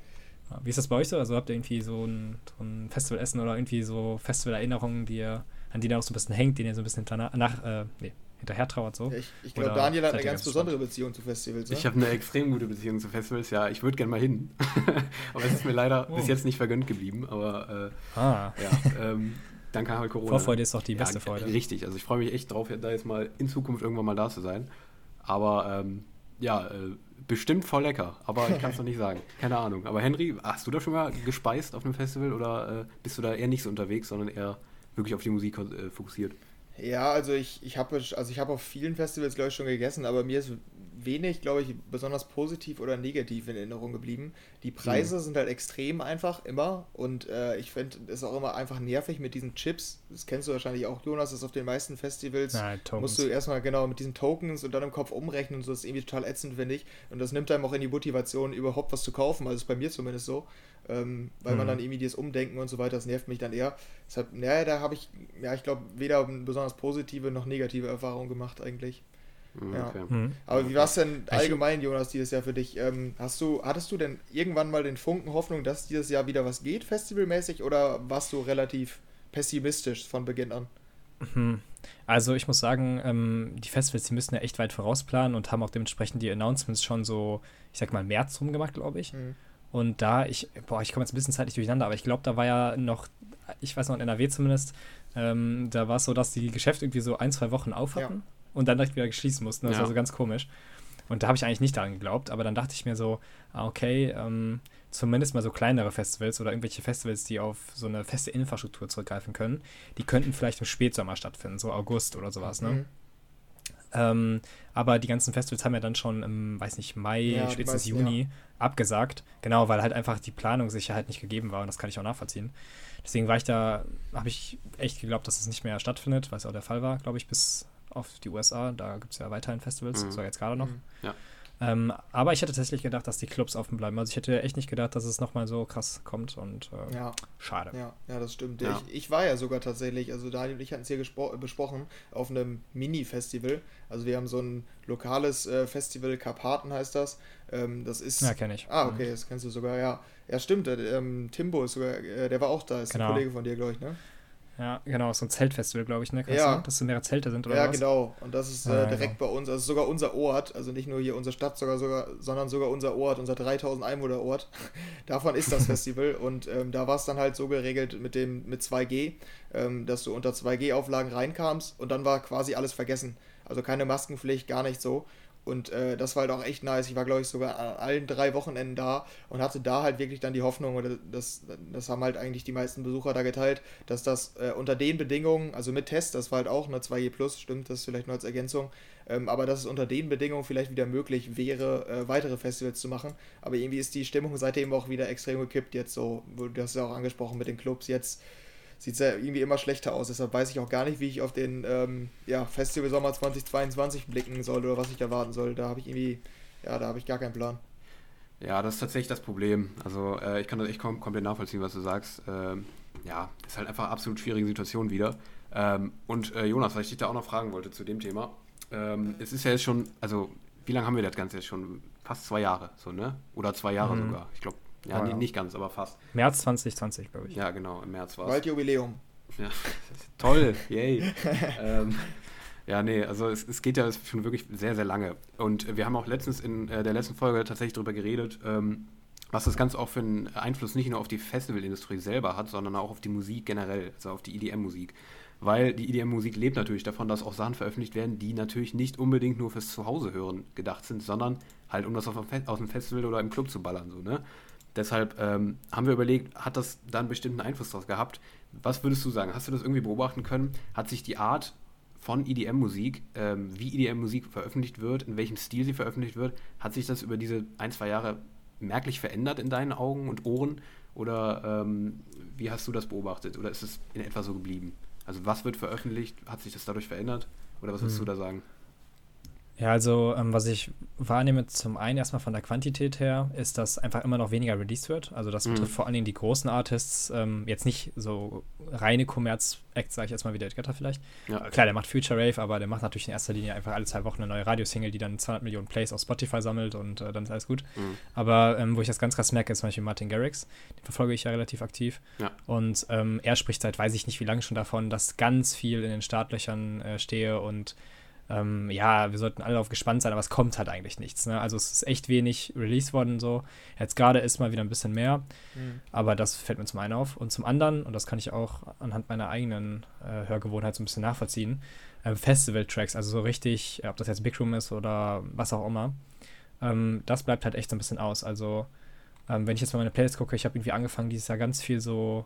Wie ist das bei euch so? Also habt ihr irgendwie so ein, so ein Festivalessen oder irgendwie so Festivalerinnerungen, die ihr, an die ihr auch so ein bisschen hängt, denen ihr so ein bisschen nach, äh, nee, hinterher trauert so? Ich, ich glaube, Daniel hat eine ganz besondere Beziehung zu Festivals. Ne? Ich habe eine extrem gute Beziehung zu Festivals, ja. Ich würde gerne mal hin. aber es ist mir leider oh. bis jetzt nicht vergönnt geblieben. Aber äh, ah. ja, ähm, dann kam halt Corona. Vorfreude ist doch die beste ja, Freude. Richtig, also ich freue mich echt drauf, da jetzt mal in Zukunft irgendwann mal da zu sein. Aber ähm, ja, äh, bestimmt voll lecker. Aber ich kann es noch nicht sagen. Keine Ahnung. Aber Henry, hast du da schon mal gespeist auf einem Festival oder äh, bist du da eher nicht so unterwegs, sondern eher wirklich auf die Musik äh, fokussiert? Ja, also ich, ich habe also ich auf vielen Festivals, glaube ich, schon gegessen, aber mir ist wenig, glaube ich, besonders positiv oder negativ in Erinnerung geblieben. Die Preise mhm. sind halt extrem einfach immer und äh, ich finde es auch immer einfach nervig mit diesen Chips. Das kennst du wahrscheinlich auch, Jonas, das ist auf den meisten Festivals. Nein, musst du erstmal genau mit diesen Tokens und dann im Kopf umrechnen und so, das ist irgendwie total ätzend, finde ich. Und das nimmt einem auch in die Motivation, überhaupt was zu kaufen. Also ist bei mir zumindest so. Ähm, weil mhm. man dann irgendwie dieses Umdenken und so weiter, das nervt mich dann eher. Deshalb, naja, da habe ich, ja, ich glaube, weder besonders positive noch negative Erfahrungen gemacht eigentlich. Mhm, ja. Okay. Mhm. Aber wie war es denn allgemein, Jonas, dieses Jahr für dich? Ähm, hast du, hattest du denn irgendwann mal den Funken Hoffnung, dass dieses Jahr wieder was geht, festivalmäßig, oder warst du relativ pessimistisch von Beginn an? Mhm. Also ich muss sagen, ähm, die Festivals, die müssen ja echt weit vorausplanen und haben auch dementsprechend die Announcements schon so, ich sag mal, März rumgemacht, glaube ich. Mhm. Und da, ich, boah, ich komme jetzt ein bisschen zeitlich durcheinander, aber ich glaube, da war ja noch, ich weiß noch, in NRW zumindest, ähm, da war es so, dass die Geschäfte irgendwie so ein, zwei Wochen auf hatten. Ja und dann direkt wieder schließen mussten. Das ja. war so ganz komisch. Und da habe ich eigentlich nicht daran geglaubt, aber dann dachte ich mir so, ah, okay, ähm, zumindest mal so kleinere Festivals oder irgendwelche Festivals, die auf so eine feste Infrastruktur zurückgreifen können, die könnten vielleicht im Spätsommer stattfinden, so August oder sowas, ne? Mhm. Ähm, aber die ganzen Festivals haben ja dann schon im, weiß nicht, Mai, ja, spätestens Juni ja. abgesagt. Genau, weil halt einfach die Planungssicherheit nicht gegeben war und das kann ich auch nachvollziehen. Deswegen war ich da, habe ich echt geglaubt, dass es nicht mehr stattfindet, was auch der Fall war, glaube ich, bis auf die USA. Da gibt es ja weiterhin Festivals, mhm. sogar jetzt gerade noch. Mhm. Ja. Ähm, aber ich hätte tatsächlich gedacht, dass die Clubs offen bleiben. Also ich hätte echt nicht gedacht, dass es nochmal so krass kommt und äh, ja. schade. Ja, ja, das stimmt. Ja. Ich, ich, war ja sogar tatsächlich, also Daniel und ich hatten es hier besprochen, auf einem Mini-Festival. Also wir haben so ein lokales äh, Festival, Karpaten heißt das. Ähm, das ist. Ja, kenne ich. Ah, okay, mhm. das kennst du sogar, ja. Ja, stimmt. Äh, ähm, Timbo ist sogar, äh, der war auch da, ist genau. ein Kollege von dir, glaube ich, ne? Ja, genau, so ein Zeltfestival, glaube ich, ne? Kannst ja. Du, dass so mehrere Zelte sind oder ja, was? Ja, genau. Und das ist äh, direkt genau. bei uns, also sogar unser Ort, also nicht nur hier unsere Stadt, sogar, sogar, sondern sogar unser Ort, unser 3000 Einwohner Ort. Davon ist das Festival. und ähm, da war es dann halt so geregelt mit dem mit 2G, ähm, dass du unter 2G-Auflagen reinkamst und dann war quasi alles vergessen. Also keine Maskenpflicht, gar nicht so. Und äh, das war halt auch echt nice. Ich war, glaube ich, sogar an allen drei Wochenenden da und hatte da halt wirklich dann die Hoffnung, oder das, das haben halt eigentlich die meisten Besucher da geteilt, dass das äh, unter den Bedingungen, also mit Test, das war halt auch eine 2G Plus, stimmt, das vielleicht nur als Ergänzung, ähm, aber dass es unter den Bedingungen vielleicht wieder möglich wäre, äh, weitere Festivals zu machen. Aber irgendwie ist die Stimmung seitdem auch wieder extrem gekippt, jetzt so, du hast ja auch angesprochen mit den Clubs jetzt sieht es ja irgendwie immer schlechter aus. Deshalb weiß ich auch gar nicht, wie ich auf den ähm, ja, Festival Sommer 2022 blicken soll oder was ich erwarten soll. Da habe ich irgendwie, ja, da habe ich gar keinen Plan. Ja, das ist tatsächlich das Problem. Also äh, ich kann das echt kom komplett nachvollziehen, was du sagst. Ähm, ja, ist halt einfach eine absolut schwierige Situation wieder. Ähm, und äh, Jonas, was ich dich da auch noch fragen wollte zu dem Thema. Ähm, es ist ja jetzt schon, also wie lange haben wir das Ganze jetzt schon? Fast zwei Jahre, so, ne? Oder zwei Jahre mhm. sogar. Ich glaube, ja, oh, ja. nicht ganz, aber fast. März 2020, glaube ich. Ja, genau, im März war es. Waldjubiläum. Ja, toll, yay. ähm, ja, nee, also es, es, geht ja schon wirklich sehr, sehr lange. Und wir haben auch letztens in äh, der letzten Folge tatsächlich darüber geredet, ähm, was das Ganze auch für einen Einfluss nicht nur auf die Festivalindustrie selber hat, sondern auch auf die Musik generell, also auf die EDM-Musik. Weil die EDM-Musik lebt natürlich davon, dass auch Sachen veröffentlicht werden, die natürlich nicht unbedingt nur fürs Zuhause hören gedacht sind, sondern halt um das auf dem Festival oder im Club zu ballern. So, ne? Deshalb ähm, haben wir überlegt, hat das da einen bestimmten Einfluss drauf gehabt? Was würdest du sagen? Hast du das irgendwie beobachten können? Hat sich die Art von EDM-Musik, ähm, wie EDM-Musik veröffentlicht wird, in welchem Stil sie veröffentlicht wird, hat sich das über diese ein, zwei Jahre merklich verändert in deinen Augen und Ohren? Oder ähm, wie hast du das beobachtet? Oder ist es in etwa so geblieben? Also was wird veröffentlicht? Hat sich das dadurch verändert? Oder was würdest hm. du da sagen? Ja, also ähm, was ich wahrnehme, zum einen erstmal von der Quantität her, ist, dass einfach immer noch weniger released wird. Also das mhm. betrifft vor allen Dingen die großen Artists, ähm, jetzt nicht so reine Commerz-Acts, sage ich jetzt mal wie der Edgar vielleicht. Ja. Klar, der macht Future Rave, aber der macht natürlich in erster Linie einfach alle zwei Wochen eine neue Radiosingle, die dann 200 Millionen Plays auf Spotify sammelt und äh, dann ist alles gut. Mhm. Aber ähm, wo ich das ganz krass merke, ist zum Beispiel Martin Garrix. Den verfolge ich ja relativ aktiv. Ja. Und ähm, er spricht seit weiß ich nicht wie lange schon davon, dass ganz viel in den Startlöchern äh, stehe und ähm, ja, wir sollten alle darauf gespannt sein, aber es kommt halt eigentlich nichts. Ne? Also es ist echt wenig released worden so. Jetzt gerade ist mal wieder ein bisschen mehr, mhm. aber das fällt mir zum einen auf. Und zum anderen, und das kann ich auch anhand meiner eigenen äh, Hörgewohnheit so ein bisschen nachvollziehen, äh, Festival-Tracks, also so richtig, ob das jetzt Big Room ist oder was auch immer, ähm, das bleibt halt echt so ein bisschen aus. Also ähm, wenn ich jetzt mal meine Playlist gucke, ich habe irgendwie angefangen dieses Jahr ganz viel so,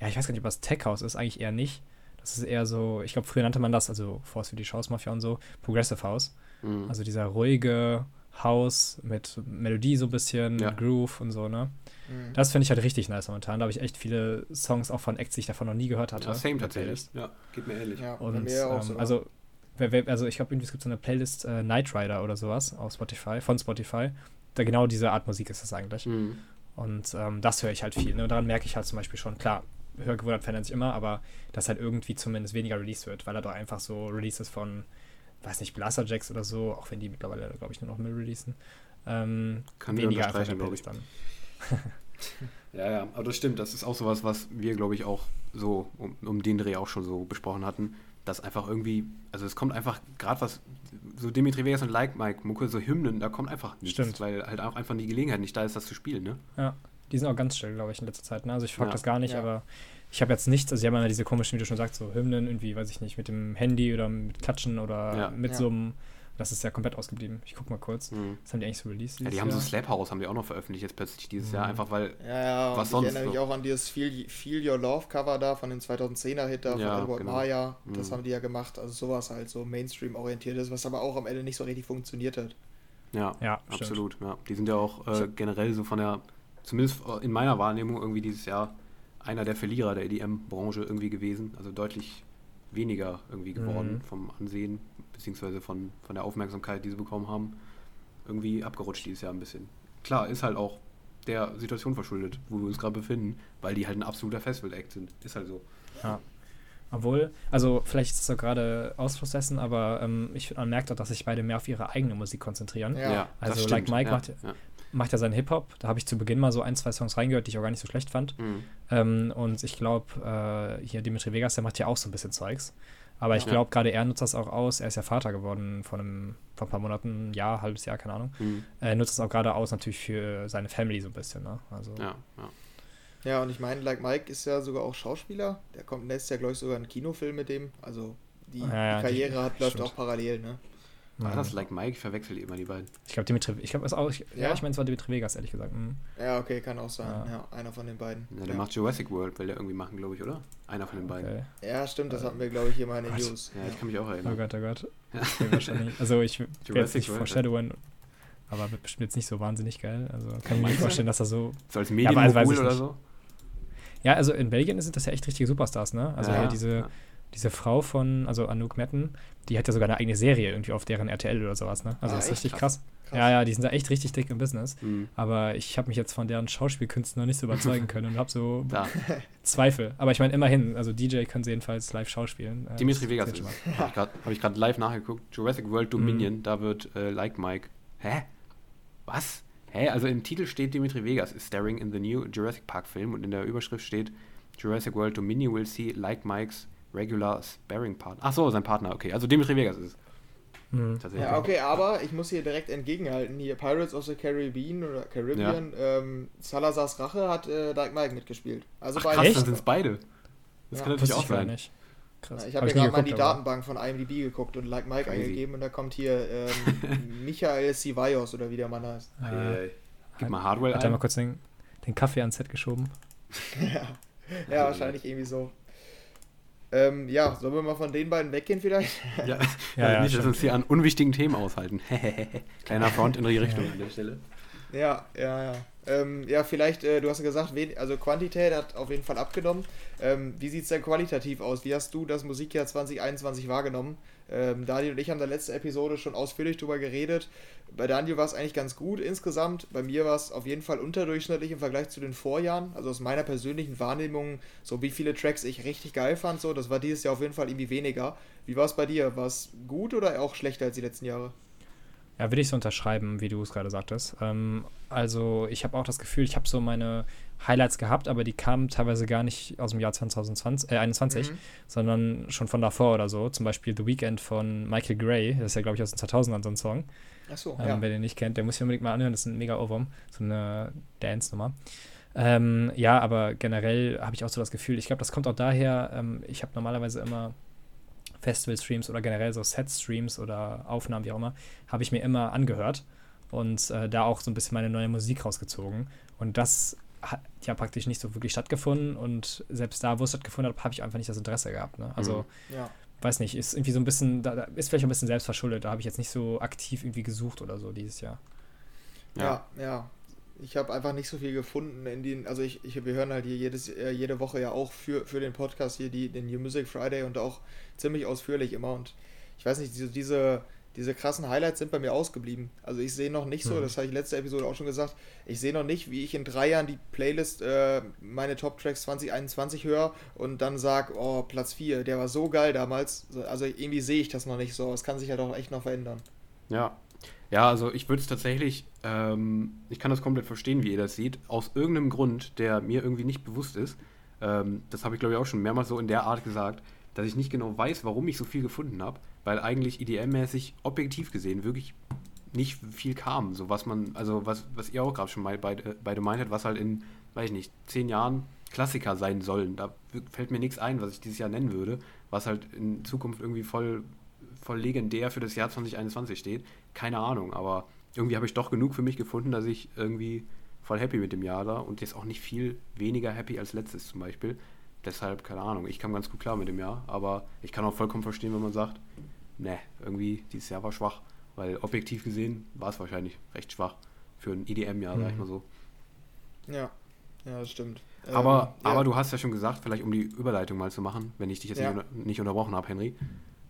ja, ich weiß gar nicht, ob das Tech House ist, eigentlich eher nicht Das ist eher so, ich glaube, früher nannte man das, also Force für die Shows Mafia und so, Progressive House. Mhm. Also dieser ruhige House mit Melodie so ein bisschen, ja. Groove und so, ne? Mhm. Das finde ich halt richtig nice momentan. Da habe ich echt viele Songs auch von Acts, die ich davon noch nie gehört hatte. Ja, same tatsächlich. Ja, geht mir ähnlich. Ja, und, mir auch ähm, so, also, also ich glaube, irgendwie es gibt so eine Playlist äh, Night Rider oder sowas auf Spotify, von Spotify. Da genau diese Art Musik ist das eigentlich. Mhm. Und ähm, das höre ich halt viel. Ne? Und daran merke ich halt zum Beispiel schon, klar, Hörgewohnheit verändert sich immer, aber dass halt irgendwie zumindest weniger released wird, weil er doch einfach so Releases von, weiß nicht, Blaster Jacks oder so, auch wenn die mittlerweile, glaube ich, nur noch Müll releasen, ähm, Kann weniger einfach glaube ich. dann. ja, ja, aber das stimmt, das ist auch sowas, was wir, glaube ich, auch so um, um den Dreh auch schon so besprochen hatten, dass einfach irgendwie, also es kommt einfach gerade was, so Dimitri Vegas und Like Mike, Mucke, so Hymnen, da kommt einfach nichts, Stimmt. weil halt auch einfach die Gelegenheit nicht da ist, das zu spielen, ne? Ja, die sind auch ganz still, glaube ich, in letzter Zeit, ne? Also ich frage ja. das gar nicht, ja. aber ich habe jetzt nichts, also sie haben ja diese komischen, wie du schon sagst, so Hymnen irgendwie, weiß ich nicht, mit dem Handy oder mit Klatschen oder ja. mit so einem das ist ja komplett ausgeblieben. Ich guck mal kurz. Mhm. Was haben die eigentlich so released? Ja, die haben Jahr? so Slap House, haben die auch noch veröffentlicht jetzt plötzlich dieses mhm. Jahr, einfach weil. Ja, ja, was sonst. Ich erinnere mich auch an dieses Feel, Feel Your Love Cover da von den 2010er Hit da von ja, Albert genau. Maya. Das mhm. haben die ja gemacht. Also sowas halt so Mainstream-orientiert ist, was aber auch am Ende nicht so richtig funktioniert hat. Ja, ja absolut. Ja. Die sind ja auch äh, generell so von der, zumindest in meiner Wahrnehmung, irgendwie dieses Jahr einer der Verlierer der EDM-Branche irgendwie gewesen. Also deutlich weniger irgendwie geworden mhm. vom Ansehen, beziehungsweise von, von der Aufmerksamkeit, die sie bekommen haben, irgendwie abgerutscht dieses Jahr ein bisschen. Klar, ist halt auch der Situation verschuldet, wo wir uns gerade befinden, weil die halt ein absoluter Festival-Act sind. Ist halt so. Ja. Obwohl, also vielleicht ist es so gerade Ausfluss dessen, aber ähm, ich man merkt auch, dass sich beide mehr auf ihre eigene Musik konzentrieren. Ja, ja also Like Mike ja, macht, ja. Macht ja seinen Hip-Hop. Da habe ich zu Beginn mal so ein, zwei Songs reingehört, die ich auch gar nicht so schlecht fand. Mhm. Ähm, und ich glaube, äh, hier Dimitri Vegas, der macht ja auch so ein bisschen Zeugs. Aber ich glaube, gerade er nutzt das auch aus. Er ist ja Vater geworden vor, einem, vor ein paar Monaten, ein Jahr, halbes Jahr, keine Ahnung. Mhm. Er nutzt das auch gerade aus natürlich für seine Family so ein bisschen. Ne? Also, ja, ja. Ja, und ich meine, Like Mike ist ja sogar auch Schauspieler. Der kommt nächstes Jahr, glaube ich, sogar einen Kinofilm mit dem. Also die, ja, die Karriere die, hat, läuft auch parallel, ne? War das Like Mike? Ich verwechsel immer die beiden. Ich glaube, Dimitri, ich glaube, auch, ich, ja? ja, ich meine, es war Dimitri Vegas, ehrlich gesagt. Mhm. Ja, okay, kann auch sein. Ja. ja. einer von den beiden. Ja, der macht Jurassic World, will der irgendwie machen, glaube ich, oder? Einer von den beiden. Okay. Ja, stimmt, das hatten wir, glaube ich, hier mal in den News. Ja, ich kann mich auch erinnern. Oh Gott, oh Gott. Okay, wahrscheinlich. Also, ich werde jetzt nicht foreshadowen, aber wird bestimmt jetzt nicht so wahnsinnig geil. Also, kann ich mir nicht vorstellen, dass er so. So als Medienmogul ja, also, oder so? Ja, also in Belgien sind das ja echt richtige Superstars, ne? Also ja, diese, ja. Diese Frau von, also Anouk Metten, die hat ja sogar eine eigene Serie irgendwie auf deren RTL oder sowas, ne? Also ah, das ist richtig krass. krass. Ja, ja, die sind da echt richtig dick im Business. Mhm. Aber ich habe mich jetzt von deren Schauspielkünsten noch nicht so überzeugen können und habe so Zweifel. Aber ich meine, immerhin, also DJ können sie jedenfalls live schauspielen. Äh, Dimitri Vegas ist. Habe ich gerade live nachgeguckt. Jurassic World Dominion, mhm. da wird äh, Like Mike. Hä? Was? Hä? Also im Titel steht Dimitri Vegas is starring in the new Jurassic Park Film und in der Überschrift steht Jurassic World Dominion will see Like Mike's regular sparring partner. Ach so, sein Partner, okay. Also Dimitri Vegas ist es. Mhm. Ja, okay, aber ich muss hier direkt entgegenhalten. Hier Pirates of the Caribbean oder Caribbean, ja. ähm, Salazars Rache hat äh, Like Mike mitgespielt. Also Ach, krass, dann sind es beide. Das ja. kann natürlich auch sein. Nicht. Krass. Ja, ich habe hab ja gerade mal in die Datenbank von IMDb geguckt und Like Mike Crazy. eingegeben und da kommt hier ähm, Michael Sivayos oder wie der Mann heißt. Äh, Gib mal Hardware Hat er mal kurz den, den Kaffee ans Set geschoben? ja. ja, wahrscheinlich irgendwie so. Ähm, ja, sollen wir mal von den beiden weggehen vielleicht? ja, ja, ja nicht, dass wir uns hier an unwichtigen Themen aushalten. Kleiner Front in die Richtung an der Stelle. Ja, ja, ja. Ähm, ja, vielleicht, äh, du hast ja gesagt, also Quantität hat auf jeden Fall abgenommen. Ähm, wie sieht es denn qualitativ aus? Wie hast du das Musikjahr 2021 wahrgenommen? Ähm, Daniel und ich haben in der letzten Episode schon ausführlich darüber geredet. Bei Daniel war es eigentlich ganz gut insgesamt. Bei mir war es auf jeden Fall unterdurchschnittlich im Vergleich zu den Vorjahren. Also aus meiner persönlichen Wahrnehmung, so wie viele Tracks ich richtig geil fand, so, das war dieses Jahr auf jeden Fall irgendwie weniger. Wie war es bei dir? War es gut oder auch schlechter als die letzten Jahre? Ja, würde ich so unterschreiben, wie du es gerade sagtest. Ähm, also ich habe auch das Gefühl, ich habe so meine Highlights gehabt, aber die kamen teilweise gar nicht aus dem Jahr 2020, äh, 21, mhm. sondern schon von davor oder so. Zum Beispiel The Weekend von Michael Gray, das ist ja, glaube ich, aus den 2000ern so ein Song. Achso, ähm, ja. Wer den nicht kennt, der muss sich unbedingt mal anhören, das ist ein mega Ohrwurm, so eine Dance-Nummer. Ähm, ja, aber generell habe ich auch so das Gefühl, ich glaube, das kommt auch daher, ähm, ich habe normalerweise immer Festival-Streams oder generell so Set-Streams oder Aufnahmen, wie auch immer, habe ich mir immer angehört und äh, da auch so ein bisschen meine neue Musik rausgezogen. Und das hat ja praktisch nicht so wirklich stattgefunden und selbst da, wo es stattgefunden hat, habe ich einfach nicht das Interesse gehabt. Ne? Also, mhm. ja. weiß nicht, ist irgendwie so ein bisschen, da, da ist vielleicht ein bisschen selbstverschuldet. Da habe ich jetzt nicht so aktiv irgendwie gesucht oder so dieses Jahr. Ja, ja. ja. Ich habe einfach nicht so viel gefunden in den, also ich, ich wir hören halt hier jedes, äh, jede Woche ja auch für, für den Podcast hier die, den New Music Friday und auch ziemlich ausführlich immer und ich weiß nicht, diese, diese diese krassen Highlights sind bei mir ausgeblieben. Also ich sehe noch nicht so, hm. das habe ich letzte Episode auch schon gesagt, ich sehe noch nicht, wie ich in drei Jahren die Playlist, äh, meine Top Tracks 2021 höre und dann sage, oh, Platz 4, der war so geil damals. Also irgendwie sehe ich das noch nicht so. Es kann sich ja doch echt noch verändern. Ja. Ja, also ich würde es tatsächlich, ähm, ich kann das komplett verstehen, wie ihr das seht, aus irgendeinem Grund, der mir irgendwie nicht bewusst ist. Ähm, das habe ich glaube ich auch schon mehrmals so in der Art gesagt dass ich nicht genau weiß, warum ich so viel gefunden habe, weil eigentlich IDM-mäßig objektiv gesehen wirklich nicht viel kam. So was man, also was, was ihr auch gerade schon mal beide, beide meintet, was halt in, weiß ich nicht, zehn Jahren Klassiker sein sollen. Da fällt mir nichts ein, was ich dieses Jahr nennen würde, was halt in Zukunft irgendwie voll, voll legendär für das Jahr 2021 steht. Keine Ahnung, aber irgendwie habe ich doch genug für mich gefunden, dass ich irgendwie voll happy mit dem Jahr da und jetzt auch nicht viel weniger happy als letztes zum Beispiel. Deshalb, keine Ahnung, ich kam ganz gut klar mit dem Jahr, aber ich kann auch vollkommen verstehen, wenn man sagt, ne, irgendwie dieses Jahr war schwach, weil objektiv gesehen war es wahrscheinlich recht schwach für ein EDM-Jahr, mhm. sag ich mhm. mal so. Ja, ja, das stimmt. Aber, ähm, aber ja. du hast ja schon gesagt, vielleicht um die Überleitung mal zu machen, wenn ich dich jetzt ja. nicht, nicht, unterbrochen habe, Henry.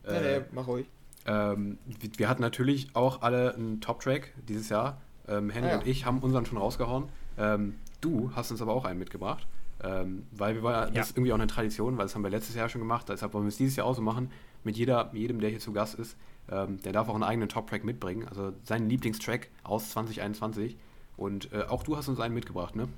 Äh, nee, nee, mach ruhig. Ähm, wir hatten natürlich auch alle einen Top-Track dieses Jahr. Ähm, Henry ah, ja. und ich haben unseren schon rausgehauen. Ähm, du hast uns aber auch einen mitgebracht. Ähm, weil wir wollen, ja. das ist irgendwie auch eine Tradition, weil das haben wir letztes Jahr schon gemacht, deshalb wollen wir es dieses Jahr auch so machen. Mit jeder, jedem, der hier zu Gast ist, ähm, der darf auch einen eigenen Top-Track mitbringen, also seinen Lieblingstrack aus 2021. Und äh, auch du hast uns einen mitgebracht, ne?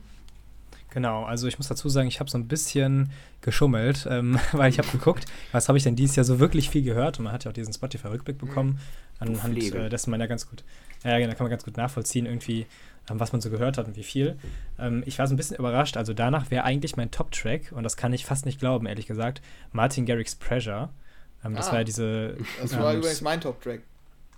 Genau, also ich muss dazu sagen, ich habe so ein bisschen geschummelt, ähm, weil ich habe geguckt, was habe ich denn dieses Jahr so wirklich viel gehört und man hat ja auch diesen Spotify-Rückblick bekommen, anhand äh, dessen man ja ganz gut, ja genau, kann man ganz gut nachvollziehen irgendwie, ähm, was man so gehört hat und wie viel. Ähm, ich war so ein bisschen überrascht. Also danach wäre eigentlich mein Top-Track, und das kann ich fast nicht glauben, ehrlich gesagt, Martin Garrix Pressure. Ähm, das ah, war ja diese. Das war ähm, übrigens mein Top-Track.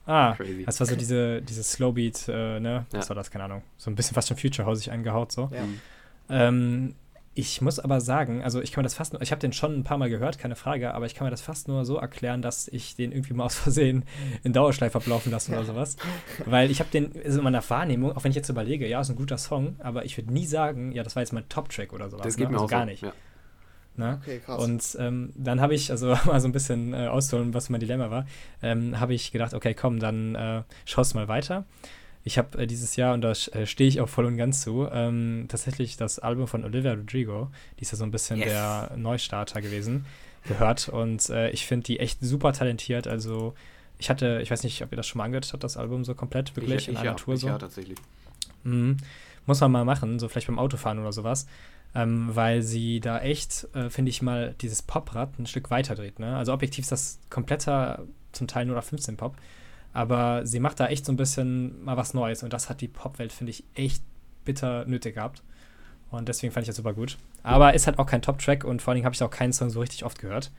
Ah, Crazy. das war so diese, diese Slowbeat, äh, ne? Was ja. war das? Keine Ahnung. So ein bisschen fast schon Future House eingehaut, so. Ja. Ähm, ich muss aber sagen, also ich kann mir das fast nur, ich habe den schon ein paar Mal gehört, keine Frage, aber ich kann mir das fast nur so erklären, dass ich den irgendwie mal aus Versehen in Dauerschleife ablaufen lassen oder sowas. Weil ich habe den, also in meiner Wahrnehmung, auch wenn ich jetzt überlege, ja, ist ein guter Song, aber ich würde nie sagen, ja, das war jetzt mein Top-Track oder sowas. Das geht ne? mir also auch gar so. nicht. Ja. Ne? Okay, krass. Und ähm, dann habe ich, also mal so ein bisschen äh, auszuholen, was mein Dilemma war, ähm, habe ich gedacht, okay, komm, dann äh, schaust mal weiter ich habe äh, dieses Jahr, und da äh, stehe ich auch voll und ganz zu, ähm, tatsächlich das Album von Olivia Rodrigo, die ist ja so ein bisschen yes. der Neustarter gewesen, gehört. Und äh, ich finde die echt super talentiert. Also ich hatte, ich weiß nicht, ob ihr das schon mal angehört habt, das Album so komplett, wirklich ich, in ich einer ja, Tour so. Ja, tatsächlich. Mhm. Muss man mal machen, so vielleicht beim Autofahren oder sowas. Ähm, weil sie da echt, äh, finde ich mal, dieses Poprad ein Stück weiter dreht. Ne? Also objektiv ist das kompletter, zum Teil nur auf 15 Pop. Aber sie macht da echt so ein bisschen mal was Neues und das hat die Popwelt, finde ich, echt bitter nötig gehabt. Und deswegen fand ich das super gut. Aber ist halt auch kein Top-Track und vor allen Dingen habe ich auch keinen Song so richtig oft gehört.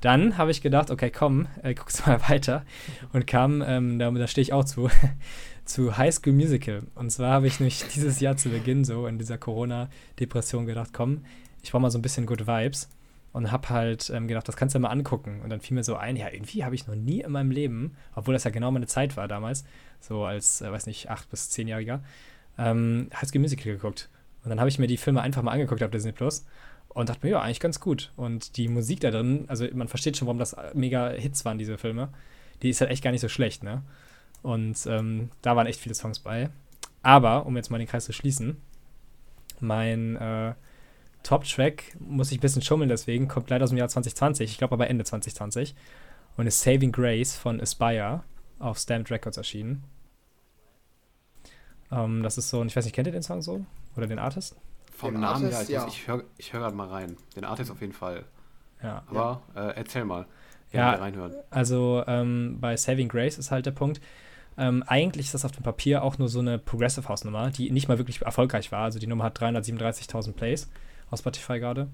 Dann habe ich gedacht, okay, komm, äh, guckst mal weiter. Und kam, ähm, da, da stehe ich auch zu, zu High School Musical. Und zwar habe ich nämlich dieses Jahr zu Beginn so in dieser Corona-Depression gedacht, komm, ich brauche mal so ein bisschen Good Vibes und habe halt ähm, gedacht, das kannst du ja mal angucken. Und dann fiel mir so ein, ja, irgendwie habe ich noch nie in meinem Leben, obwohl das ja genau meine Zeit war damals, so als, äh, weiß nicht, acht bis zehnjähriger, ähm, High School Musical geguckt. Und dann habe ich mir die Filme einfach mal angeguckt auf Disney Plus und dachte mir, ja, eigentlich ganz gut. Und die Musik da drin, also man versteht schon, warum das mega Hits waren, diese Filme. Die ist halt echt gar nicht so schlecht, ne? Und ähm, da waren echt viele Songs bei. Aber, um jetzt mal den Kreis zu schließen, mein äh, Top-Track, muss ich ein bisschen schummeln deswegen, kommt leider aus dem Jahr 2020, ich glaube aber Ende 2020 und ist Saving Grace von Aspire auf Stamped Records erschienen. Ähm, das ist so, und ich weiß nicht, kennt ihr den Song so? Oder den Artist? Vom den Namen Artist, her, ich, ja. ich höre ich hör gerade mal rein. Den Artist auf jeden Fall. Ja. Aber ja. Äh, erzähl mal. Ja, reinhören. also ähm, bei Saving Grace ist halt der Punkt, ähm, eigentlich ist das auf dem Papier auch nur so eine Progressive House Nummer, die nicht mal wirklich erfolgreich war. Also die Nummer hat 337.000 Plays aus Spotify gerade.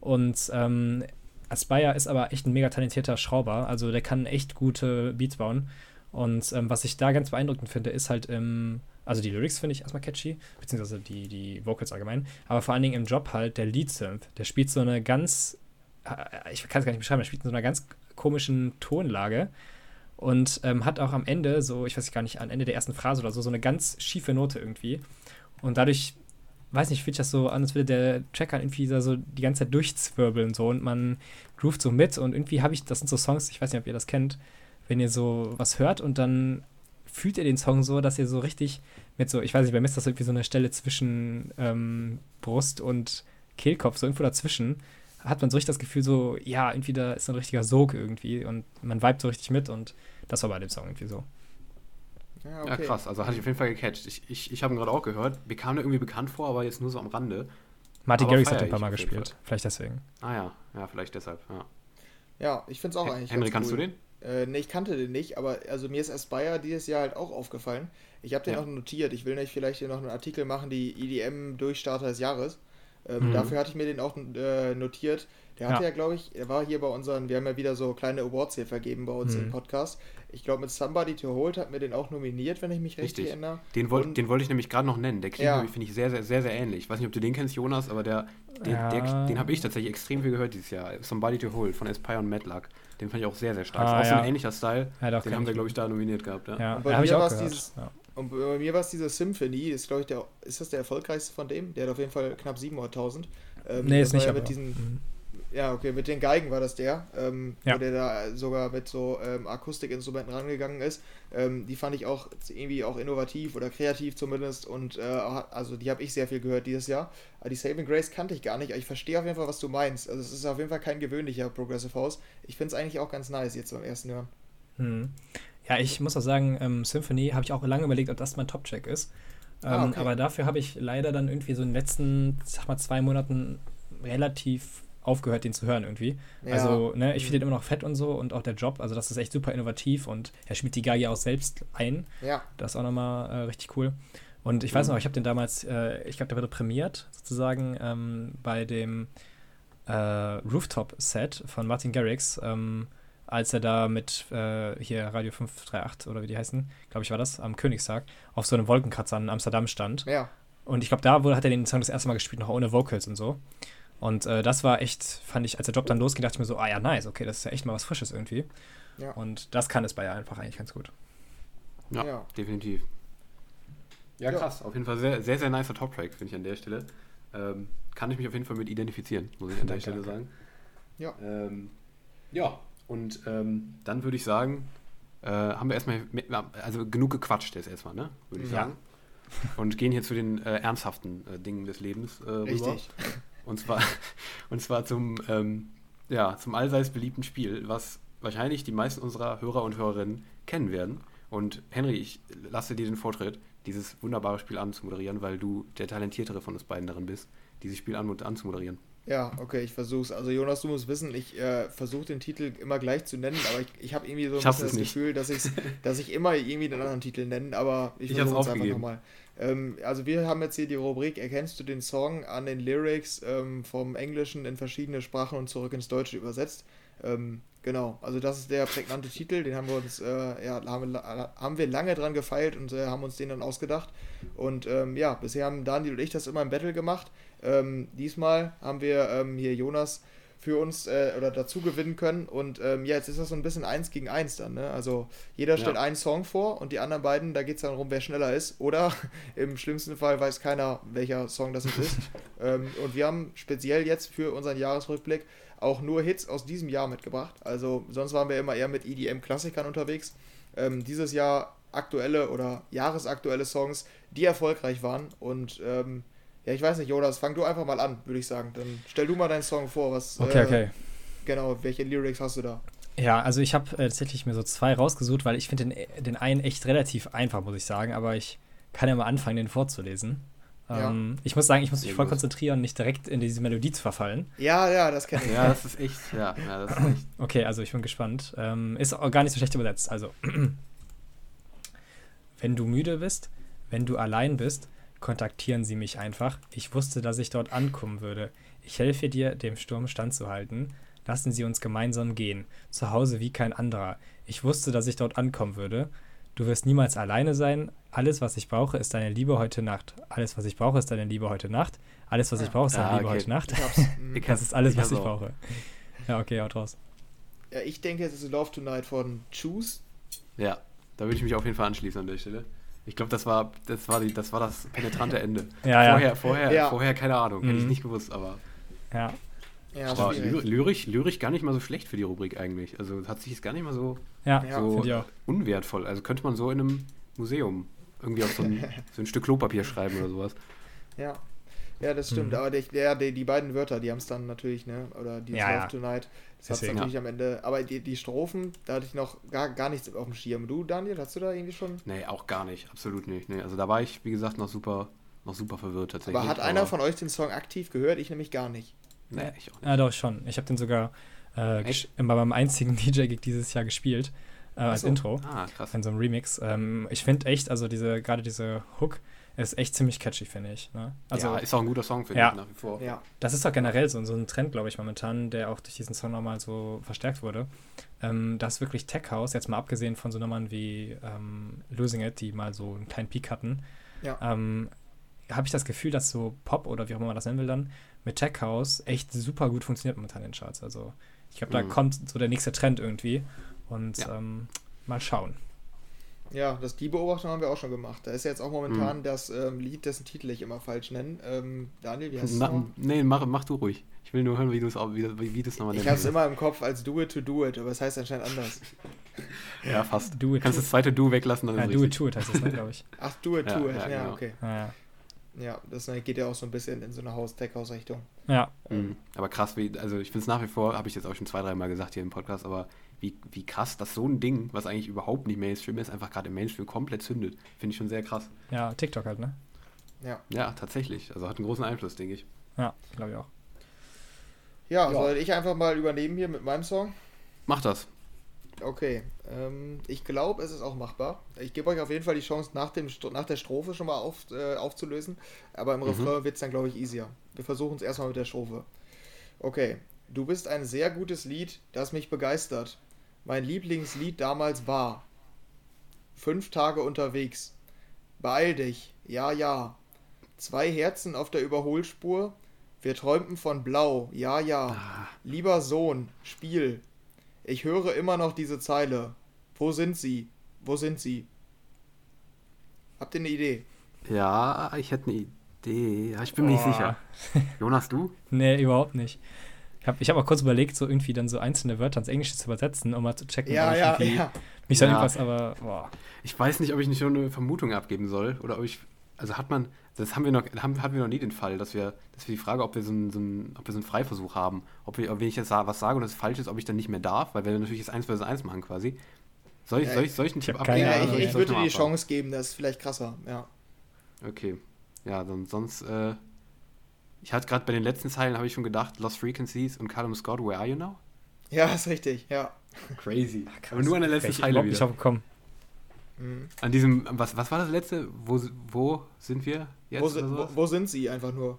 Und ähm, Aspire ist aber echt ein mega talentierter Schrauber. Also der kann echt gute Beats bauen. Und ähm, was ich da ganz beeindruckend finde, ist halt im Also die Lyrics finde ich erstmal catchy, beziehungsweise die, die Vocals allgemein. Aber vor allen Dingen im Job halt der Lead-Synth. Der spielt so eine ganz, äh, ich kann es gar nicht beschreiben, der spielt in so einer ganz komischen Tonlage und ähm, hat auch am Ende, so, ich weiß gar nicht, am Ende der ersten Phrase oder so, so eine ganz schiefe Note irgendwie. Und dadurch, weiß nicht, fühlt sich das so an, als würde der Tracker irgendwie so die ganze Zeit durchzwirbeln so und man groovt so mit und irgendwie habe ich, das sind so Songs, ich weiß nicht, ob ihr das kennt, wenn ihr so was hört und dann fühlt ihr den Song so, dass ihr so richtig mit so, ich weiß nicht, bei mir ist das irgendwie so eine Stelle zwischen ähm, Brust und Kehlkopf, so irgendwo dazwischen, hat man so richtig das Gefühl, so, ja, irgendwie da ist ein richtiger Sog irgendwie und man vibet so richtig mit und das war bei dem Song irgendwie so. Ja, okay. ja krass, also hatte ich auf jeden Fall gecatcht. Ich, ich, ich habe ihn gerade auch gehört, mir kam der irgendwie bekannt vor, aber jetzt nur so am Rande. Martin Garrix hat ein paar Mal gespielt, vielleicht deswegen. Ah ja, ja, vielleicht deshalb, ja. Ja, ich finde es auch eigentlich. Henry, kannst cool. du den? Äh, ne, ich kannte den nicht, aber also mir ist Aspire dieses Jahr halt auch aufgefallen. Ich habe den ja. auch notiert. Ich will nicht vielleicht hier noch einen Artikel machen, die EDM-Durchstarter des Jahres. Ähm, mhm. Dafür hatte ich mir den auch äh, notiert. Der hatte ja, ja glaube ich, er war hier bei unseren, wir haben ja wieder so kleine Awards hier vergeben bei uns mhm. im Podcast. Ich glaube, mit Somebody to Hold hat mir den auch nominiert, wenn ich mich richtig, richtig erinnere. Den, wollt, den wollte ich nämlich gerade noch nennen. Der klingt, ja. finde ich, sehr, sehr, sehr, sehr ähnlich. Ich weiß nicht, ob du den kennst, Jonas, aber der, den, ja. den habe ich tatsächlich extrem viel gehört dieses Jahr. Somebody to Hold von Aspire und Madluck. Den fand ich auch sehr, sehr stark. Ah, ist auch so ein ähnlicher Style. Ja, den haben wir, glaube ich, da nominiert gehabt. Ja, und bei mir war es dieses, und bei mir war es dieser Symphony, ist, glaube ich, der, ist das der erfolgreichste von dem? Der hat auf jeden Fall knapp 700.000. Ähm, nee, ist nicht. Ja mit diesen, mhm. Ja, okay, mit den Geigen war das der, ähm, ja. wo der da sogar mit so ähm, Akustikinstrumenten rangegangen ist. Ähm, die fand ich auch irgendwie auch innovativ oder kreativ zumindest und äh, also die habe ich sehr viel gehört dieses Jahr. Aber die Saving Grace kannte ich gar nicht, aber ich verstehe auf jeden Fall, was du meinst. Also es ist auf jeden Fall kein gewöhnlicher Progressive House. Ich finde es eigentlich auch ganz nice jetzt beim ersten Hören. Hm. Ja, ich muss auch sagen, ähm, Symphony habe ich auch lange überlegt, ob das mein Top-Check ist. Ah, ähm, okay. Aber dafür habe ich leider dann irgendwie so in den letzten, sag mal, zwei Monaten relativ aufgehört, den zu hören irgendwie. Ja. Also, ne, ich finde den immer noch fett und so und auch der Job, also das ist echt super innovativ und er spielt die Geige auch selbst ein. Ja. Das ist auch nochmal äh, richtig cool. Und ich weiß mhm. noch, ich habe den damals, äh, ich glaube, der wurde prämiert sozusagen ähm, bei dem äh, Rooftop-Set von Martin Garrix, ähm, als er da mit äh, hier Radio 538 oder wie die heißen, glaube ich war das, am Königstag, auf so einem Wolkenkratzer in Amsterdam stand. Ja. Und ich glaube, da wurde, hat er den Song das erste Mal gespielt, noch ohne Vocals und so. Und äh, das war echt, fand ich, als der Job dann losging, dachte ich mir so, ah ja, nice, okay, das ist ja echt mal was Frisches irgendwie. Ja. Und das kann es bei ihr einfach eigentlich ganz gut. Ja, ja. definitiv. Ja, krass. Auf jeden Fall sehr, sehr, sehr nicer Top-Track, finde ich an der Stelle. Ähm, kann ich mich auf jeden Fall mit identifizieren, muss ich an der Stelle sagen. Ja. Ähm, ja, und ähm, dann würde ich sagen, äh, haben wir erstmal, also genug gequatscht jetzt erstmal, ne? Würde ich sagen. Und gehen hier zu den äh, ernsthaften äh, Dingen des Lebens äh, rüber. Richtig. Und zwar, und zwar zum, ähm, ja, zum allseits beliebten Spiel, was wahrscheinlich die meisten unserer Hörer und Hörerinnen kennen werden. Und Henry, ich lasse dir den Vortritt, dieses wunderbare Spiel anzumoderieren, weil du der talentiertere von uns beiden darin bist, dieses Spiel an anzumoderieren. Ja, okay, ich versuch's. Also Jonas, du musst wissen, ich äh, versuche den Titel immer gleich zu nennen, aber ich, ich habe irgendwie so ein bisschen das nicht. Gefühl, dass, dass ich immer irgendwie einen anderen Titel nenne, aber ich, ich versuche es einfach nochmal. Ähm, also wir haben jetzt hier die Rubrik Erkennst du den Song an den Lyrics ähm, vom Englischen in verschiedene Sprachen und zurück ins Deutsche übersetzt. Ähm, genau, also das ist der prägnante Titel, den haben wir uns, äh, ja, haben haben wir lange dran gefeilt und äh, haben uns den dann ausgedacht. Und ähm, ja, bisher haben Daniel und ich das immer im Battle gemacht. Ähm, diesmal haben wir ähm, hier Jonas für uns äh, oder dazu gewinnen können. Und ähm, ja, jetzt ist das so ein bisschen eins gegen eins dann. Ne? Also jeder stellt ja. einen Song vor und die anderen beiden, da geht es dann darum, wer schneller ist. Oder im schlimmsten Fall weiß keiner, welcher Song das ist. ähm, und wir haben speziell jetzt für unseren Jahresrückblick auch nur Hits aus diesem Jahr mitgebracht. Also sonst waren wir immer eher mit EDM-Klassikern unterwegs. Ähm, dieses Jahr aktuelle oder jahresaktuelle Songs, die erfolgreich waren. Und ähm, ja, ich weiß nicht, Jonas, fang du einfach mal an, würde ich sagen. Dann stell du mal deinen Song vor, was. Okay, äh, okay. Genau, welche Lyrics hast du da? Ja, also ich habe äh, tatsächlich mir so zwei rausgesucht, weil ich finde den, den einen echt relativ einfach, muss ich sagen, aber ich kann ja mal anfangen, den vorzulesen. Ja. Ähm, ich muss sagen, ich muss mich voll konzentrieren, nicht direkt in diese Melodie zu verfallen. Ja, ja, das kenne ich. ja, das ist echt, ja, ja das ist echt. Okay, also ich bin gespannt. Ähm, ist auch gar nicht so schlecht übersetzt. Also, wenn du müde bist, wenn du allein bist, kontaktieren Sie mich einfach. Ich wusste, dass ich dort ankommen würde. Ich helfe dir, dem Sturm standzuhalten. Lassen Sie uns gemeinsam gehen. Zu Hause wie kein anderer. Ich wusste, dass ich dort ankommen würde. Du wirst niemals alleine sein. Alles, was ich brauche, ist deine Liebe heute Nacht. Alles, was ich brauche, ist deine Liebe heute Nacht. Alles, was ich brauche, ist deine ah, Liebe okay. heute Nacht. das ist alles, was ich brauche. Ja, okay, haut raus. Ja, ich denke, es ist Love Tonight von Choose. Ja, da würde ich mich auf jeden Fall anschließen an der Stelle. Ich glaube, das war, das, war das war das penetrante Ende. ja, vorher, ja. Vorher, ja. vorher, keine Ahnung, mhm. hätte ich mhm. nicht gewusst, aber. Ja. Ja, aber lyrisch, lyrisch gar nicht mal so schlecht für die Rubrik eigentlich. Also hat sich jetzt gar nicht mal so, ja, so unwertvoll. Also könnte man so in einem Museum irgendwie auf so ein, so ein Stück Klopapier schreiben oder sowas. Ja. Ja, das stimmt. Mhm. Aber die, ja, die, die, beiden Wörter, die haben es dann natürlich, ne? Oder die ja, Love Tonight, das hat es natürlich ja. am Ende. Aber die, die Strophen, da hatte ich noch gar, gar nichts auf dem Schirm. Du, Daniel, hast du da irgendwie schon? Nee, auch gar nicht. Absolut nicht. Nee, also da war ich, wie gesagt, noch super, noch super verwirrt tatsächlich. Aber hat einer von euch den Song aktiv gehört? Ich nämlich gar nicht. Nee, ich auch nicht. Ja, doch schon. Ich habe den sogar äh, bei meinem einzigen DJ-Gig dieses Jahr gespielt. Äh, als so. Intro. Ah, krass. In so einem Remix. Ähm, ich finde echt, also diese, gerade diese Hook ist echt ziemlich catchy, finde ich. Ne? Also, ja, ist auch ein guter Song, finde ja. ich, nach wie vor. Ja. Das ist auch generell so, so ein Trend, glaube ich, momentan, der auch durch diesen Song nochmal so verstärkt wurde. Ähm, das wirklich Tech House, jetzt mal abgesehen von so Nummern wie ähm, Losing It, die mal so einen kleinen Peak hatten, ja. ähm, habe ich das Gefühl, dass so Pop oder wie auch immer man das nennen will dann, mit Tech House echt super gut funktioniert momentan in den Charts. Also ich glaube, da mhm. kommt so der nächste Trend irgendwie. Und ja. ähm, mal schauen. Ja, das die Beobachtung haben wir auch schon gemacht. Da ist jetzt auch momentan mhm. das ähm, Lied, dessen Titel ich immer falsch nenne. Ähm, Daniel, wie heißt es? Nee, mach, mach du ruhig. Ich will nur hören, wie du es wie, wie, wie nochmal nennst. Ich habe es immer im Kopf als Do It to Do It, aber es heißt anscheinend anders. ja, fast. Do it Kannst das zweite Do weglassen, dann ja, Do It to It heißt das, ne, glaube ich. Ach, Do It to ja, It, ja, ja genau. okay. Ja, ja, das geht ja auch so ein bisschen in so eine Haus-Tech-Haus-Richtung. Ja. Mhm. Aber krass, wie, also ich finde es nach wie vor, habe ich jetzt auch schon zwei, drei Mal gesagt hier im Podcast, aber wie, wie krass, dass so ein Ding, was eigentlich überhaupt nicht Mainstream ist, einfach gerade im Mainstream komplett zündet. Finde ich schon sehr krass. Ja, TikTok halt, ne? Ja. Ja, tatsächlich. Also hat einen großen Einfluss, denke ich. Ja, glaube ich auch. Ja, ja, soll ich einfach mal übernehmen hier mit meinem Song? Mach das. Okay, ähm, ich glaube, es ist auch machbar. Ich gebe euch auf jeden Fall die Chance, nach, dem, nach der Strophe schon mal auf, äh, aufzulösen. Aber im mhm. Refrain wird es dann, glaube ich, easier. Wir versuchen es erstmal mit der Strophe. Okay, du bist ein sehr gutes Lied, das mich begeistert. Mein Lieblingslied damals war Fünf Tage unterwegs. Beeil dich, ja, ja. Zwei Herzen auf der Überholspur. Wir träumten von Blau, ja, ja. Ah. Lieber Sohn, Spiel. Ich höre immer noch diese Zeile. Wo sind sie? Wo sind sie? Habt ihr eine Idee? Ja, ich hätte eine Idee. Ich bin mir nicht sicher. Jonas, du? nee, überhaupt nicht habe ich hab auch kurz überlegt, so irgendwie dann so einzelne Wörter ins Englische zu übersetzen, um mal zu checken, ja, ja, ja. mich ja. irgendwas, aber boah. Ich weiß nicht, ob ich nicht schon eine Vermutung abgeben soll oder ob ich, also hat man, das haben wir noch, haben, hatten wir noch nie den Fall, dass wir, dass wir die Frage, ob wir so einen, so einen, ob wir so einen Freiversuch haben, ob wir, wenn ich jetzt was sage und das falsch ist, ob ich dann nicht mehr darf, weil wir natürlich jetzt eins versus eins machen quasi. Soll ich, ja, soll ich, soll ich einen Tipp abgeben? Ja, ich, ich, ich würde dir die Chance geben, das ist vielleicht krasser, ja. Okay. Ja, dann sonst, äh, ich hatte gerade bei den letzten Zeilen, habe ich schon gedacht, Lost Frequencies und Callum Scott, Where Are You Now? Ja, ist richtig, ja. Crazy. Ach, Aber nur an der letzten Zeile wieder. Ich habe bekommen. Mhm. An diesem, was, was war das letzte? Wo, wo sind wir jetzt? Wo, sind, wo, wo sind sie einfach nur?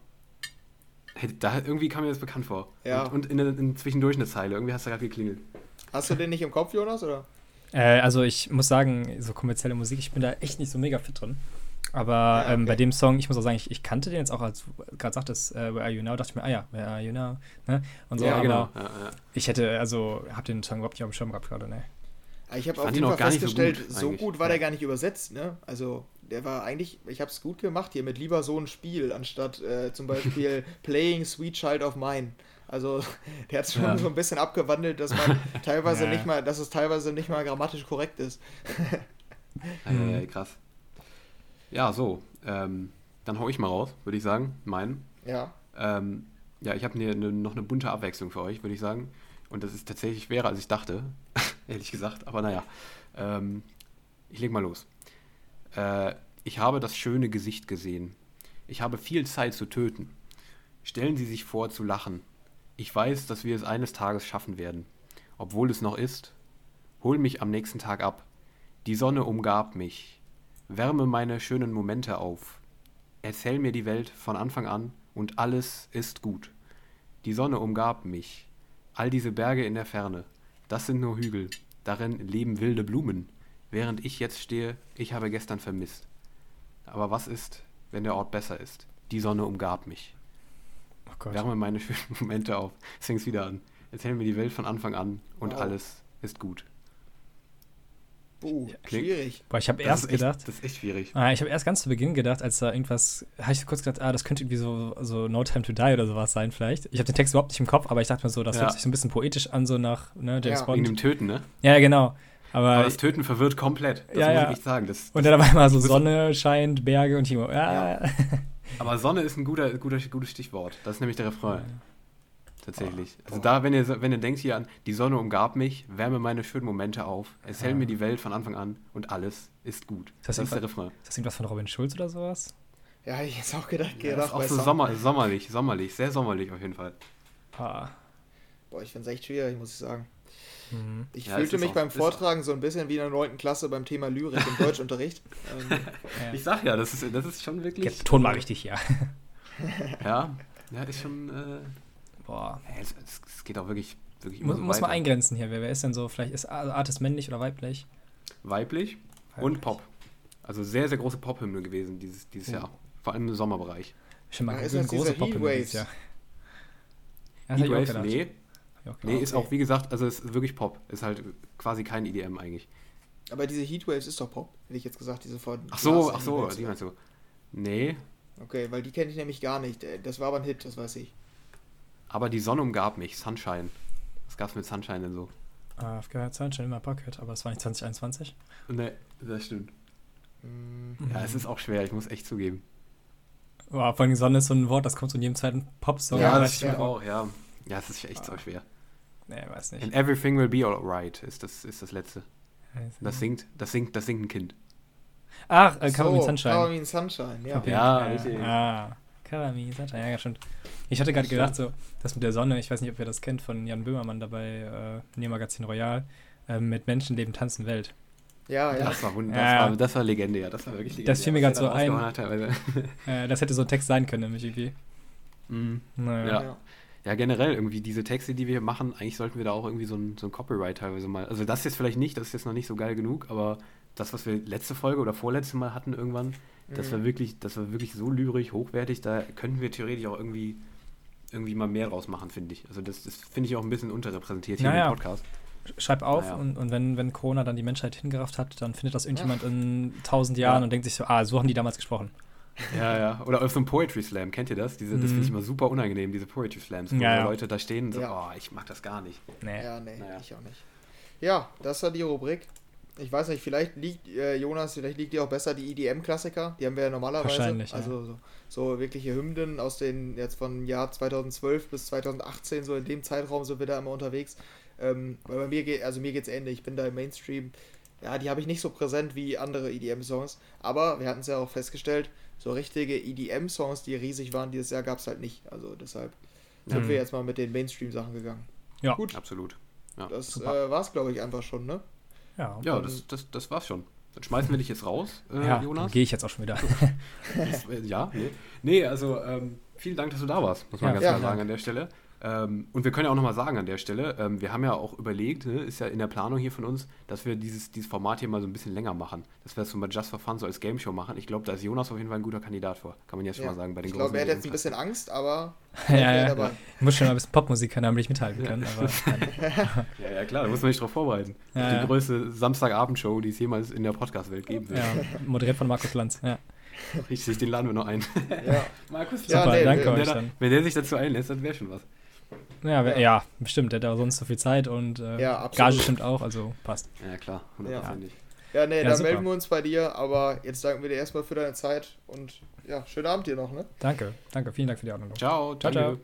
Hey, da, irgendwie kam mir das bekannt vor. Ja. Und, und in, in zwischendurch eine Zeile. Irgendwie hast du gerade geklingelt. Hast du den nicht im Kopf, Jonas, oder? Äh, also ich muss sagen, so kommerzielle Musik, ich bin da echt nicht so mega fit drin. Aber ja, okay. ähm, bei dem Song, ich muss auch sagen, ich, ich kannte den jetzt auch, als du gerade sagtest, äh, Where Are You Now, dachte ich mir, ah ja, Where Are You Now? Ne? Und so, ja, genau. Ja, ich hätte, also, hab den Song überhaupt nicht auf dem Schirm gehabt gerade, ne? Ich habe auf jeden Fall festgestellt, so gut, so gut war der gar nicht übersetzt, ne? Also, der war eigentlich, ich habe es gut gemacht hier mit lieber so ein Spiel, anstatt äh, zum Beispiel Playing Sweet Child of Mine. Also, der hat es schon ja. so ein bisschen abgewandelt, dass man teilweise ja. nicht mal, dass es teilweise nicht mal grammatisch korrekt ist. äh, krass. Ja, so. Ähm, dann hau ich mal raus, würde ich sagen. Meinen. Ja. Ähm, ja, ich habe ne, ne, noch eine bunte Abwechslung für euch, würde ich sagen. Und das ist tatsächlich schwerer, als ich dachte. Ehrlich gesagt. Aber naja. Ähm, ich leg mal los. Äh, ich habe das schöne Gesicht gesehen. Ich habe viel Zeit zu töten. Stellen Sie sich vor, zu lachen. Ich weiß, dass wir es eines Tages schaffen werden. Obwohl es noch ist. Hol mich am nächsten Tag ab. Die Sonne umgab mich. Wärme meine schönen Momente auf. Erzähl mir die Welt von Anfang an und alles ist gut. Die Sonne umgab mich. All diese Berge in der Ferne, das sind nur Hügel, darin leben wilde Blumen. Während ich jetzt stehe, ich habe gestern vermisst. Aber was ist, wenn der Ort besser ist? Die Sonne umgab mich. Oh Gott. Wärme meine schönen Momente auf. Es fängt wieder an. Erzähl mir die Welt von Anfang an und wow. alles ist gut. Uh, schwierig. Boah, ich habe erst echt, gedacht. Das ist echt schwierig. Ah, ich habe erst ganz zu Beginn gedacht, als da irgendwas, habe ich kurz gedacht, ah, das könnte irgendwie so, so No Time to Die oder sowas sein, vielleicht. Ich habe den Text überhaupt nicht im Kopf, aber ich dachte mir so, das ja. hört sich so ein bisschen poetisch an, so nach ne, James ja. Bond. Wegen dem Töten, ne? Ja, genau. Aber, aber das Töten verwirrt komplett. Das ja, muss ich echt sagen. Das, und dann dabei mal so Sonne scheint, Berge und Timo. Ja. ja. Aber Sonne ist ein guter, guter, gutes Stichwort. Das ist nämlich der Refrain. Tatsächlich. Oh. Also da, wenn ihr, wenn ihr denkt hier an, die Sonne umgab mich, wärme meine schönen Momente auf, es hält mir die Welt von Anfang an und alles ist gut. Ist das, das ist der Refrain. Ist das irgendwas von Robin Schulz oder sowas? Ja, ich hätte auch gedacht. Ja, gedacht auch so Sommer, sommerlich, sommerlich, sehr sommerlich auf jeden Fall. Ah. Boah, ich finde es echt schwierig, muss ich sagen. Mhm. Ich ja, fühlte mich beim Vortragen so ein bisschen wie in der 9. Klasse beim Thema Lyrik im Deutschunterricht. ähm, ja. Ich sag ja, das ist, das ist schon wirklich. Der Ton mal richtig, ja. ja, ja, ist schon. Äh, boah. Es, es, geht auch wirklich. wirklich muss, so muss man eingrenzen hier. Wer, wer ist denn so? Vielleicht ist Artist männlich oder weiblich? Weiblich, weiblich. und Pop. Also sehr, sehr große Pop-Hymne gewesen dieses, dieses ja. Jahr. Vor allem im Sommerbereich. Ich mal ja, ist das große Pop-Hymne dieses Jahr. Heatwaves, nee. Nee, okay. ist auch, wie gesagt, also ist wirklich Pop. Ist halt quasi kein EDM eigentlich. Aber diese Heatwaves ist doch Pop, hätte ich jetzt gesagt, diese von. Ach so, ach so, die meinst du. Nee. Okay, weil die kenne ich nämlich gar nicht. Äh, das war aber ein Hit, das weiß ich. Aber die Sonne umgab mich, Sunshine. Was gab's mit Sunshine denn so? Uh, I've got Sunshine in my pocket, aber es war nicht 2021. Nee, das stimmt. Mhm. Ja, es ist auch schwer, ich muss echt zugeben. Wow, vor allem Sonne ist so ein Wort, das kommt so in jedem zweiten Pop-Song. Ja, das stimmt auch, ja. Ja, es ist echt so schwer. Nee, weiß nicht. And everything will be alright ist das, ist das letzte. Das singt, das singt, das singt ein Kind. Ach, äh, Cover so, Me Sunshine. Cover Me Sunshine, ja. Ja, richtig. Ah, Cover Me Sunshine, ja, stimmt. Ich hatte gerade gedacht, so, das mit der Sonne, ich weiß nicht, ob ihr das kennt, von Jan Böhmermann dabei, äh, Magazin Royal, äh, mit Menschenleben tanzen Welt. Ja, ja. Das war, das, ja. war, das war Legende, ja. Das war wirklich Legende. Das fiel mir gerade so ein. äh, das hätte so ein Text sein können, nämlich irgendwie. Mhm. Naja. Ja ja, generell irgendwie diese Texte, die wir hier machen, eigentlich sollten wir da auch irgendwie so ein, so ein Copyright teilweise mal. Also das jetzt vielleicht nicht, das ist jetzt noch nicht so geil genug, aber das, was wir letzte Folge oder vorletzte Mal hatten irgendwann, mhm. das war wirklich, das war wirklich so lyrisch, hochwertig, da könnten wir theoretisch auch irgendwie irgendwie mal mehr draus machen, finde ich. Also das, das finde ich auch ein bisschen unterrepräsentiert hier naja. im Podcast. Schreib auf naja. und, und wenn, wenn Corona dann die Menschheit hingerafft hat, dann findet das irgendjemand ja. in tausend Jahren ja. und denkt sich so, ah, so haben die damals gesprochen. Ja, ja. Oder auf so einem Poetry Slam, kennt ihr das? Diese, das finde ich mhm. immer super unangenehm, diese Poetry Slams, wo ja, ja. Leute da stehen und so, ja. oh, ich mag das gar nicht. Nee. Ja, nee, naja. ich auch nicht. Ja, das war die Rubrik. Ich weiß nicht, vielleicht liegt, äh, Jonas, vielleicht liegt dir auch besser die EDM-Klassiker. Die haben wir ja normalerweise. Wahrscheinlich. Also so, so, wirkliche Hymnen aus den, jetzt von Jahr 2012 bis 2018, so in dem Zeitraum sind wir da immer unterwegs. Ähm, weil bei mir geht, also mir geht's ähnlich. Ich bin da im Mainstream. Ja, die habe ich nicht so präsent wie andere EDM-Songs. Aber wir hatten es ja auch festgestellt, so richtige EDM-Songs, die riesig waren dieses Jahr, gab es halt nicht. Also deshalb sind mhm. wir jetzt mal mit den Mainstream-Sachen gegangen. Ja, gut. Absolut. Ja. Das äh, war es, glaube ich, einfach schon, ne? Ja, ja das, das, das war's schon. Dann schmeißen wir dich jetzt raus, äh, ja, Jonas. gehe ich jetzt auch schon wieder. das, äh, ja, nee. Nee, also ähm, vielen Dank, dass du da warst, muss man ja, ganz klar sagen an der Stelle. Ähm, und wir können ja auch nochmal sagen an der Stelle, ähm, wir haben ja auch überlegt, ne, ist ja in der Planung hier von uns, dass wir dieses, dieses Format hier mal so ein bisschen länger machen. Dass wir das so mal Just for Fun so als Game Show machen. Ich glaube, da ist Jonas auf jeden Fall ein guter Kandidat vor. Kann man jetzt ja. schon mal sagen. Bei den ich glaube, er hat jetzt ein bisschen Angst, aber ja, ja, dabei. Ich muss schon mal ein bisschen Popmusik können, damit ich mithalten kann. Aber, ja, ja, klar, da muss man sich drauf vorbereiten. die größte Samstagabendshow, die es jemals in der Podcast-Welt geben wird. Ja, moderiert von Markus Lanz, ja. Richtig, den laden wir noch ein. Ja. Markus Lanz. Super, nee, danke wenn, euch dann. Wenn der sich dazu einlässt, dann wäre schon was. Ja, ja. ja, bestimmt. Der hat auch sonst so viel Zeit und äh, ja, Gage stimmt auch, also passt. Ja, klar, hundertprozentig. Ja. ja, nee, ja, dann melden wir uns bei dir, aber jetzt danken wir dir erstmal für deine Zeit und ja, schönen Abend dir noch, ne? Danke, danke, vielen Dank für die Ordnung. Ciao, ciao, ciao.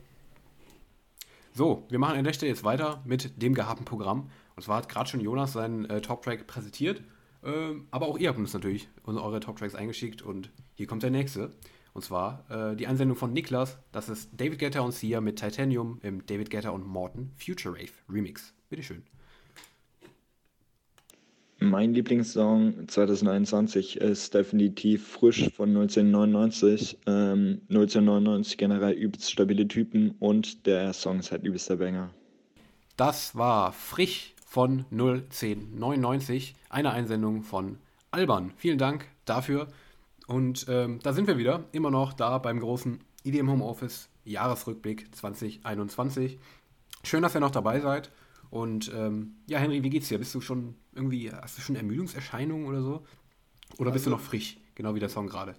So, wir machen an der Stelle jetzt weiter mit dem gehabten Programm. Und zwar hat gerade schon Jonas seinen äh, Top-Track präsentiert. Ähm, aber auch ihr habt uns natürlich eure Top-Tracks eingeschickt und hier kommt der nächste. Und zwar äh, die Einsendung von Niklas. Das ist David Guetta und Sia mit Titanium im David Guetta und Morton Future Rave Remix. Bitteschön. Mein Lieblingssong 2021 ist definitiv frisch von 1999. Ähm, 1999 generell übelst stabile Typen und der Song ist halt übelster Banger. Das war frisch von 01099. Eine Einsendung von Alban. Vielen Dank dafür. Und ähm, da sind wir wieder, immer noch da beim großen IDM Homeoffice Jahresrückblick 2021. Schön, dass ihr noch dabei seid. Und ähm, ja, Henry, wie geht's dir? Bist du schon irgendwie, hast du schon Ermüdungserscheinungen oder so? Oder also, bist du also noch frisch? Genau wie der Song gerade.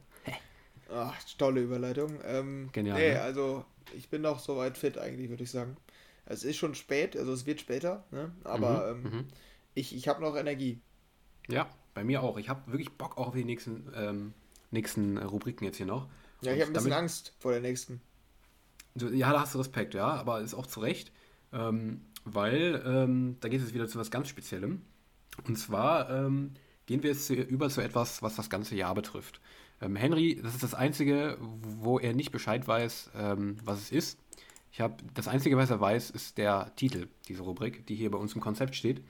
Ach, tolle Überleitung. Ähm, Genial. Nee, ne? also ich bin noch soweit fit eigentlich, würde ich sagen. Es ist schon spät, also es wird später, ne? aber mhm, ähm, mhm. ich, ich habe noch Energie. Ja, bei mir auch. Ich habe wirklich Bock auch auf die nächsten, ähm, nächsten Rubriken jetzt hier noch. Ja, ich habe ein bisschen damit, Angst vor der nächsten. Ja, da hast du Respekt, ja, aber ist auch zu Recht, ähm, weil ähm, da geht es wieder zu was ganz Speziellem. Und zwar ähm, gehen wir jetzt über zu etwas, was das ganze Jahr betrifft. Ähm, Henry, das ist das Einzige, wo er nicht Bescheid weiß, ähm, was es ist. Ich habe das Einzige, was er weiß, ist der Titel dieser Rubrik, die hier bei uns im Konzept steht.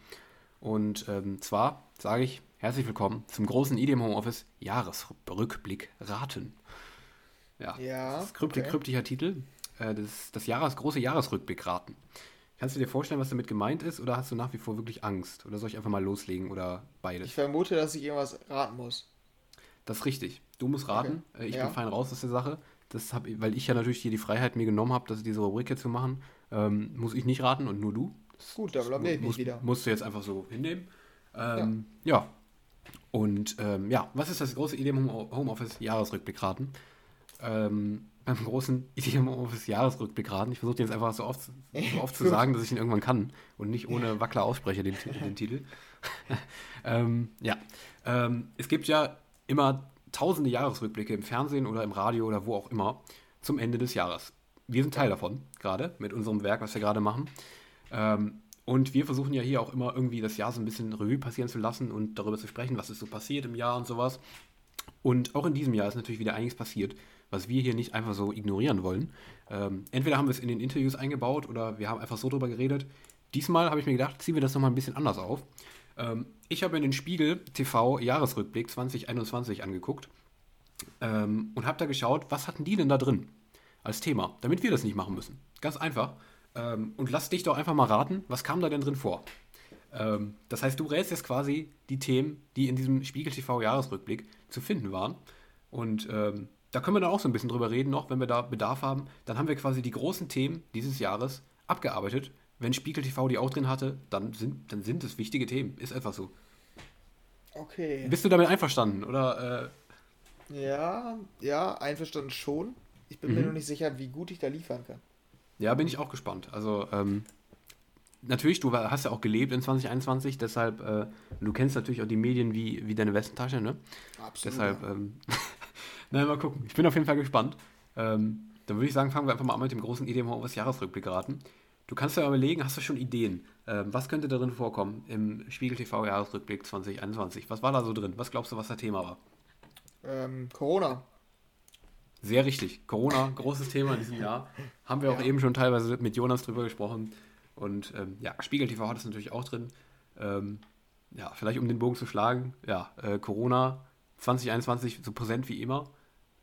Und ähm, zwar sage ich herzlich willkommen zum großen IDM Homeoffice Jahresrückblick raten. Ja, ja das ist kryptisch, okay. kryptischer Titel. Äh, das, das Jahres, große Jahresrückblick raten. Kannst du dir vorstellen, was damit gemeint ist, oder hast du nach wie vor wirklich Angst? Oder soll ich einfach mal loslegen oder beides? Ich vermute, dass ich irgendwas raten muss. Das ist richtig. Du musst raten. Okay. Äh, ich ja. bin fein raus aus der Sache. Das hab, weil ich ja natürlich hier die Freiheit mir genommen habe, diese Rubrik hier zu machen, ähm, muss ich nicht raten und nur du. Das, Gut, dann blamier ich mich wieder. Musst du jetzt einfach so hinnehmen. Ähm, ja. ja. Und ähm, ja, was ist das große IDM Homeoffice Jahresrückblick raten? Ähm, beim großen IDM Homeoffice Jahresrückblick raten. Ich versuche jetzt einfach so oft, so oft zu sagen, dass ich ihn irgendwann kann und nicht ohne Wackler ausspreche, den, den Titel. ähm, ja, ähm, es gibt ja immer tausende Jahresrückblicke im Fernsehen oder im Radio oder wo auch immer zum Ende des Jahres. Wir sind Teil davon, gerade mit unserem Werk, was wir gerade machen. Ähm, und wir versuchen ja hier auch immer irgendwie das Jahr so ein bisschen Revue passieren zu lassen und darüber zu sprechen, was ist so passiert im Jahr und sowas. Und auch in diesem Jahr ist natürlich wieder einiges passiert, was wir hier nicht einfach so ignorieren wollen. Ähm, entweder haben wir es in den Interviews eingebaut oder wir haben einfach so drüber geredet. Diesmal habe ich mir gedacht, ziehen wir das nochmal ein bisschen anders auf. Ähm, ich habe mir den Spiegel TV Jahresrückblick 2021 angeguckt ähm, und habe da geschaut, was hatten die denn da drin als Thema, damit wir das nicht machen müssen. Ganz einfach. Ähm, und lass dich doch einfach mal raten, was kam da denn drin vor? Ähm, das heißt, du rätst jetzt quasi die Themen, die in diesem Spiegel TV Jahresrückblick zu finden waren. Und ähm, da können wir dann auch so ein bisschen drüber reden, noch, wenn wir da Bedarf haben. Dann haben wir quasi die großen Themen dieses Jahres abgearbeitet wenn Spiegel TV die auch drin hatte, dann sind, dann sind es wichtige Themen. Ist einfach so. Okay. Bist du damit einverstanden, oder? Äh? Ja, ja, einverstanden schon. Ich bin mhm. mir nur nicht sicher, wie gut ich da liefern kann. Ja, bin ich auch gespannt. Also, ähm, natürlich, du hast ja auch gelebt in 2021, deshalb, äh, du kennst natürlich auch die Medien wie, wie deine Westentasche, ne? Absolut. Deshalb, ähm, na, mal gucken. Ich bin auf jeden Fall gespannt. Ähm, dann würde ich sagen, fangen wir einfach mal an mit dem großen EDM Homeoffice Jahresrückblick geraten. Du kannst ja überlegen, hast du schon Ideen? Ähm, was könnte darin vorkommen im Spiegel TV Jahresrückblick 2021? Was war da so drin? Was glaubst du, was das Thema war? Ähm, Corona. Sehr richtig. Corona, großes Thema in diesem Jahr. Haben wir ja. auch eben schon teilweise mit Jonas drüber gesprochen. Und ähm, ja, Spiegel TV hat es natürlich auch drin. Ähm, ja, vielleicht um den Bogen zu schlagen, ja, äh, Corona 2021 so präsent wie immer,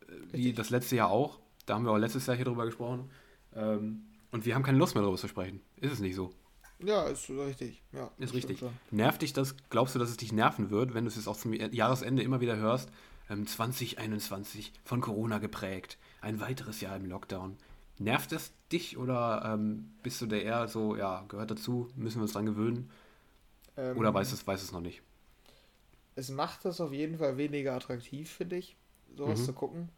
äh, wie das letzte Jahr auch. Da haben wir auch letztes Jahr hier drüber gesprochen. Ähm, und wir haben keine Lust mehr darüber zu sprechen. Ist es nicht so? Ja, ist richtig. Ja, ist richtig. Nervt dich das? Glaubst du, dass es dich nerven wird, wenn du es jetzt auch zum Jahresende immer wieder hörst? Ähm, 2021 von Corona geprägt. Ein weiteres Jahr im Lockdown. Nervt das dich oder ähm, bist du der eher so, ja, gehört dazu, müssen wir uns dran gewöhnen? Ähm, oder weiß es, weiß es noch nicht? Es macht es auf jeden Fall weniger attraktiv, finde ich, sowas mhm. zu gucken.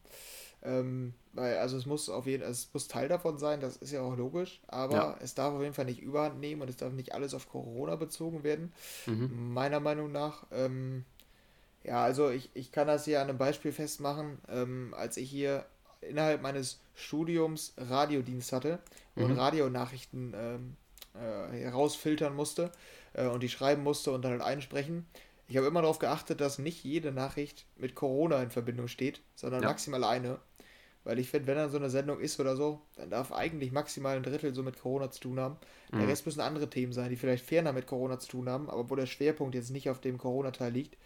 Ähm, weil, also es muss auf jeden Fall, es muss Teil davon sein, das ist ja auch logisch, aber ja. es darf auf jeden Fall nicht überhand nehmen und es darf nicht alles auf Corona bezogen werden. Mhm. Meiner Meinung nach. Ähm, ja, also ich, ich kann das hier an einem Beispiel festmachen, ähm, als ich hier innerhalb meines Studiums Radiodienst hatte und mhm. Radionachrichten ähm, äh, herausfiltern musste äh, und die schreiben musste und dann halt einsprechen. Ich habe immer darauf geachtet, dass nicht jede Nachricht mit Corona in Verbindung steht, sondern ja. maximal eine. Weil ich finde, wenn dann so eine Sendung ist oder so, dann darf eigentlich maximal ein Drittel so mit Corona zu tun haben. Der mhm. Rest müssen andere Themen sein, die vielleicht ferner mit Corona zu tun haben, aber wo der Schwerpunkt jetzt nicht auf dem Corona-Teil liegt.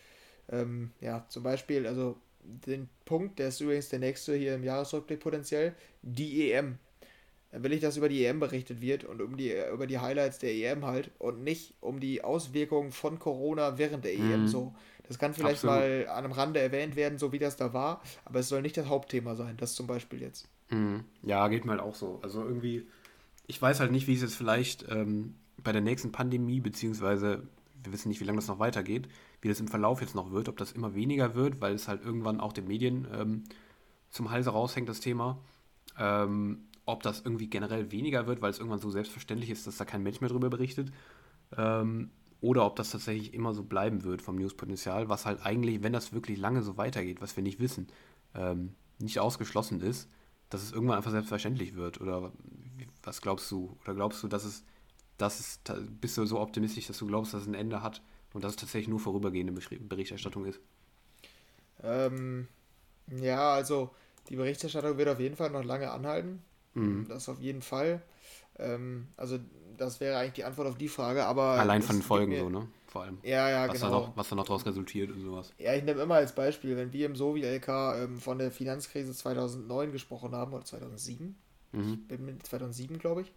Ähm, ja, zum Beispiel, also den Punkt, der ist übrigens der nächste hier im Jahresrückblick potenziell, die EM. dann will ich, dass über die EM berichtet wird und um die, über die Highlights der EM halt und nicht um die Auswirkungen von Corona während der EM mhm. so. Das kann vielleicht Absolut. mal an einem Rande erwähnt werden, so wie das da war, aber es soll nicht das Hauptthema sein, das zum Beispiel jetzt. Mhm. Ja, geht mir halt auch so. Also irgendwie, ich weiß halt nicht, wie es jetzt vielleicht ähm, bei der nächsten Pandemie, beziehungsweise wir wissen nicht, wie lange das noch weitergeht, wie das im Verlauf jetzt noch wird, ob das immer weniger wird, weil es halt irgendwann auch den Medien ähm, zum Halse raushängt, das Thema. Ähm, ob das irgendwie generell weniger wird, weil es irgendwann so selbstverständlich ist, dass da kein Mensch mehr drüber berichtet. Ähm, oder ob das tatsächlich immer so bleiben wird vom Newspotenzial, was halt eigentlich, wenn das wirklich lange so weitergeht, was wir nicht wissen, ähm, nicht ausgeschlossen ist, dass es irgendwann einfach selbstverständlich wird. Oder was glaubst du? Oder glaubst du, dass es, dass es, bist du so optimistisch, dass du glaubst, dass es ein Ende hat und dass es tatsächlich nur vorübergehende Berichterstattung ist? Ähm, ja, also die Berichterstattung wird auf jeden Fall noch lange anhalten. Mhm. Das auf jeden Fall. Ähm, also das wäre eigentlich die Antwort auf die Frage, aber. Allein von den Folgen mir, so, ne? Vor allem. Ja, ja, was genau. Da noch, was da noch daraus resultiert und sowas. Ja, ich nehme immer als Beispiel, wenn wir im Sovi-LK ähm, von der Finanzkrise 2009 gesprochen haben, oder 2007, mhm. 2007 glaube ich,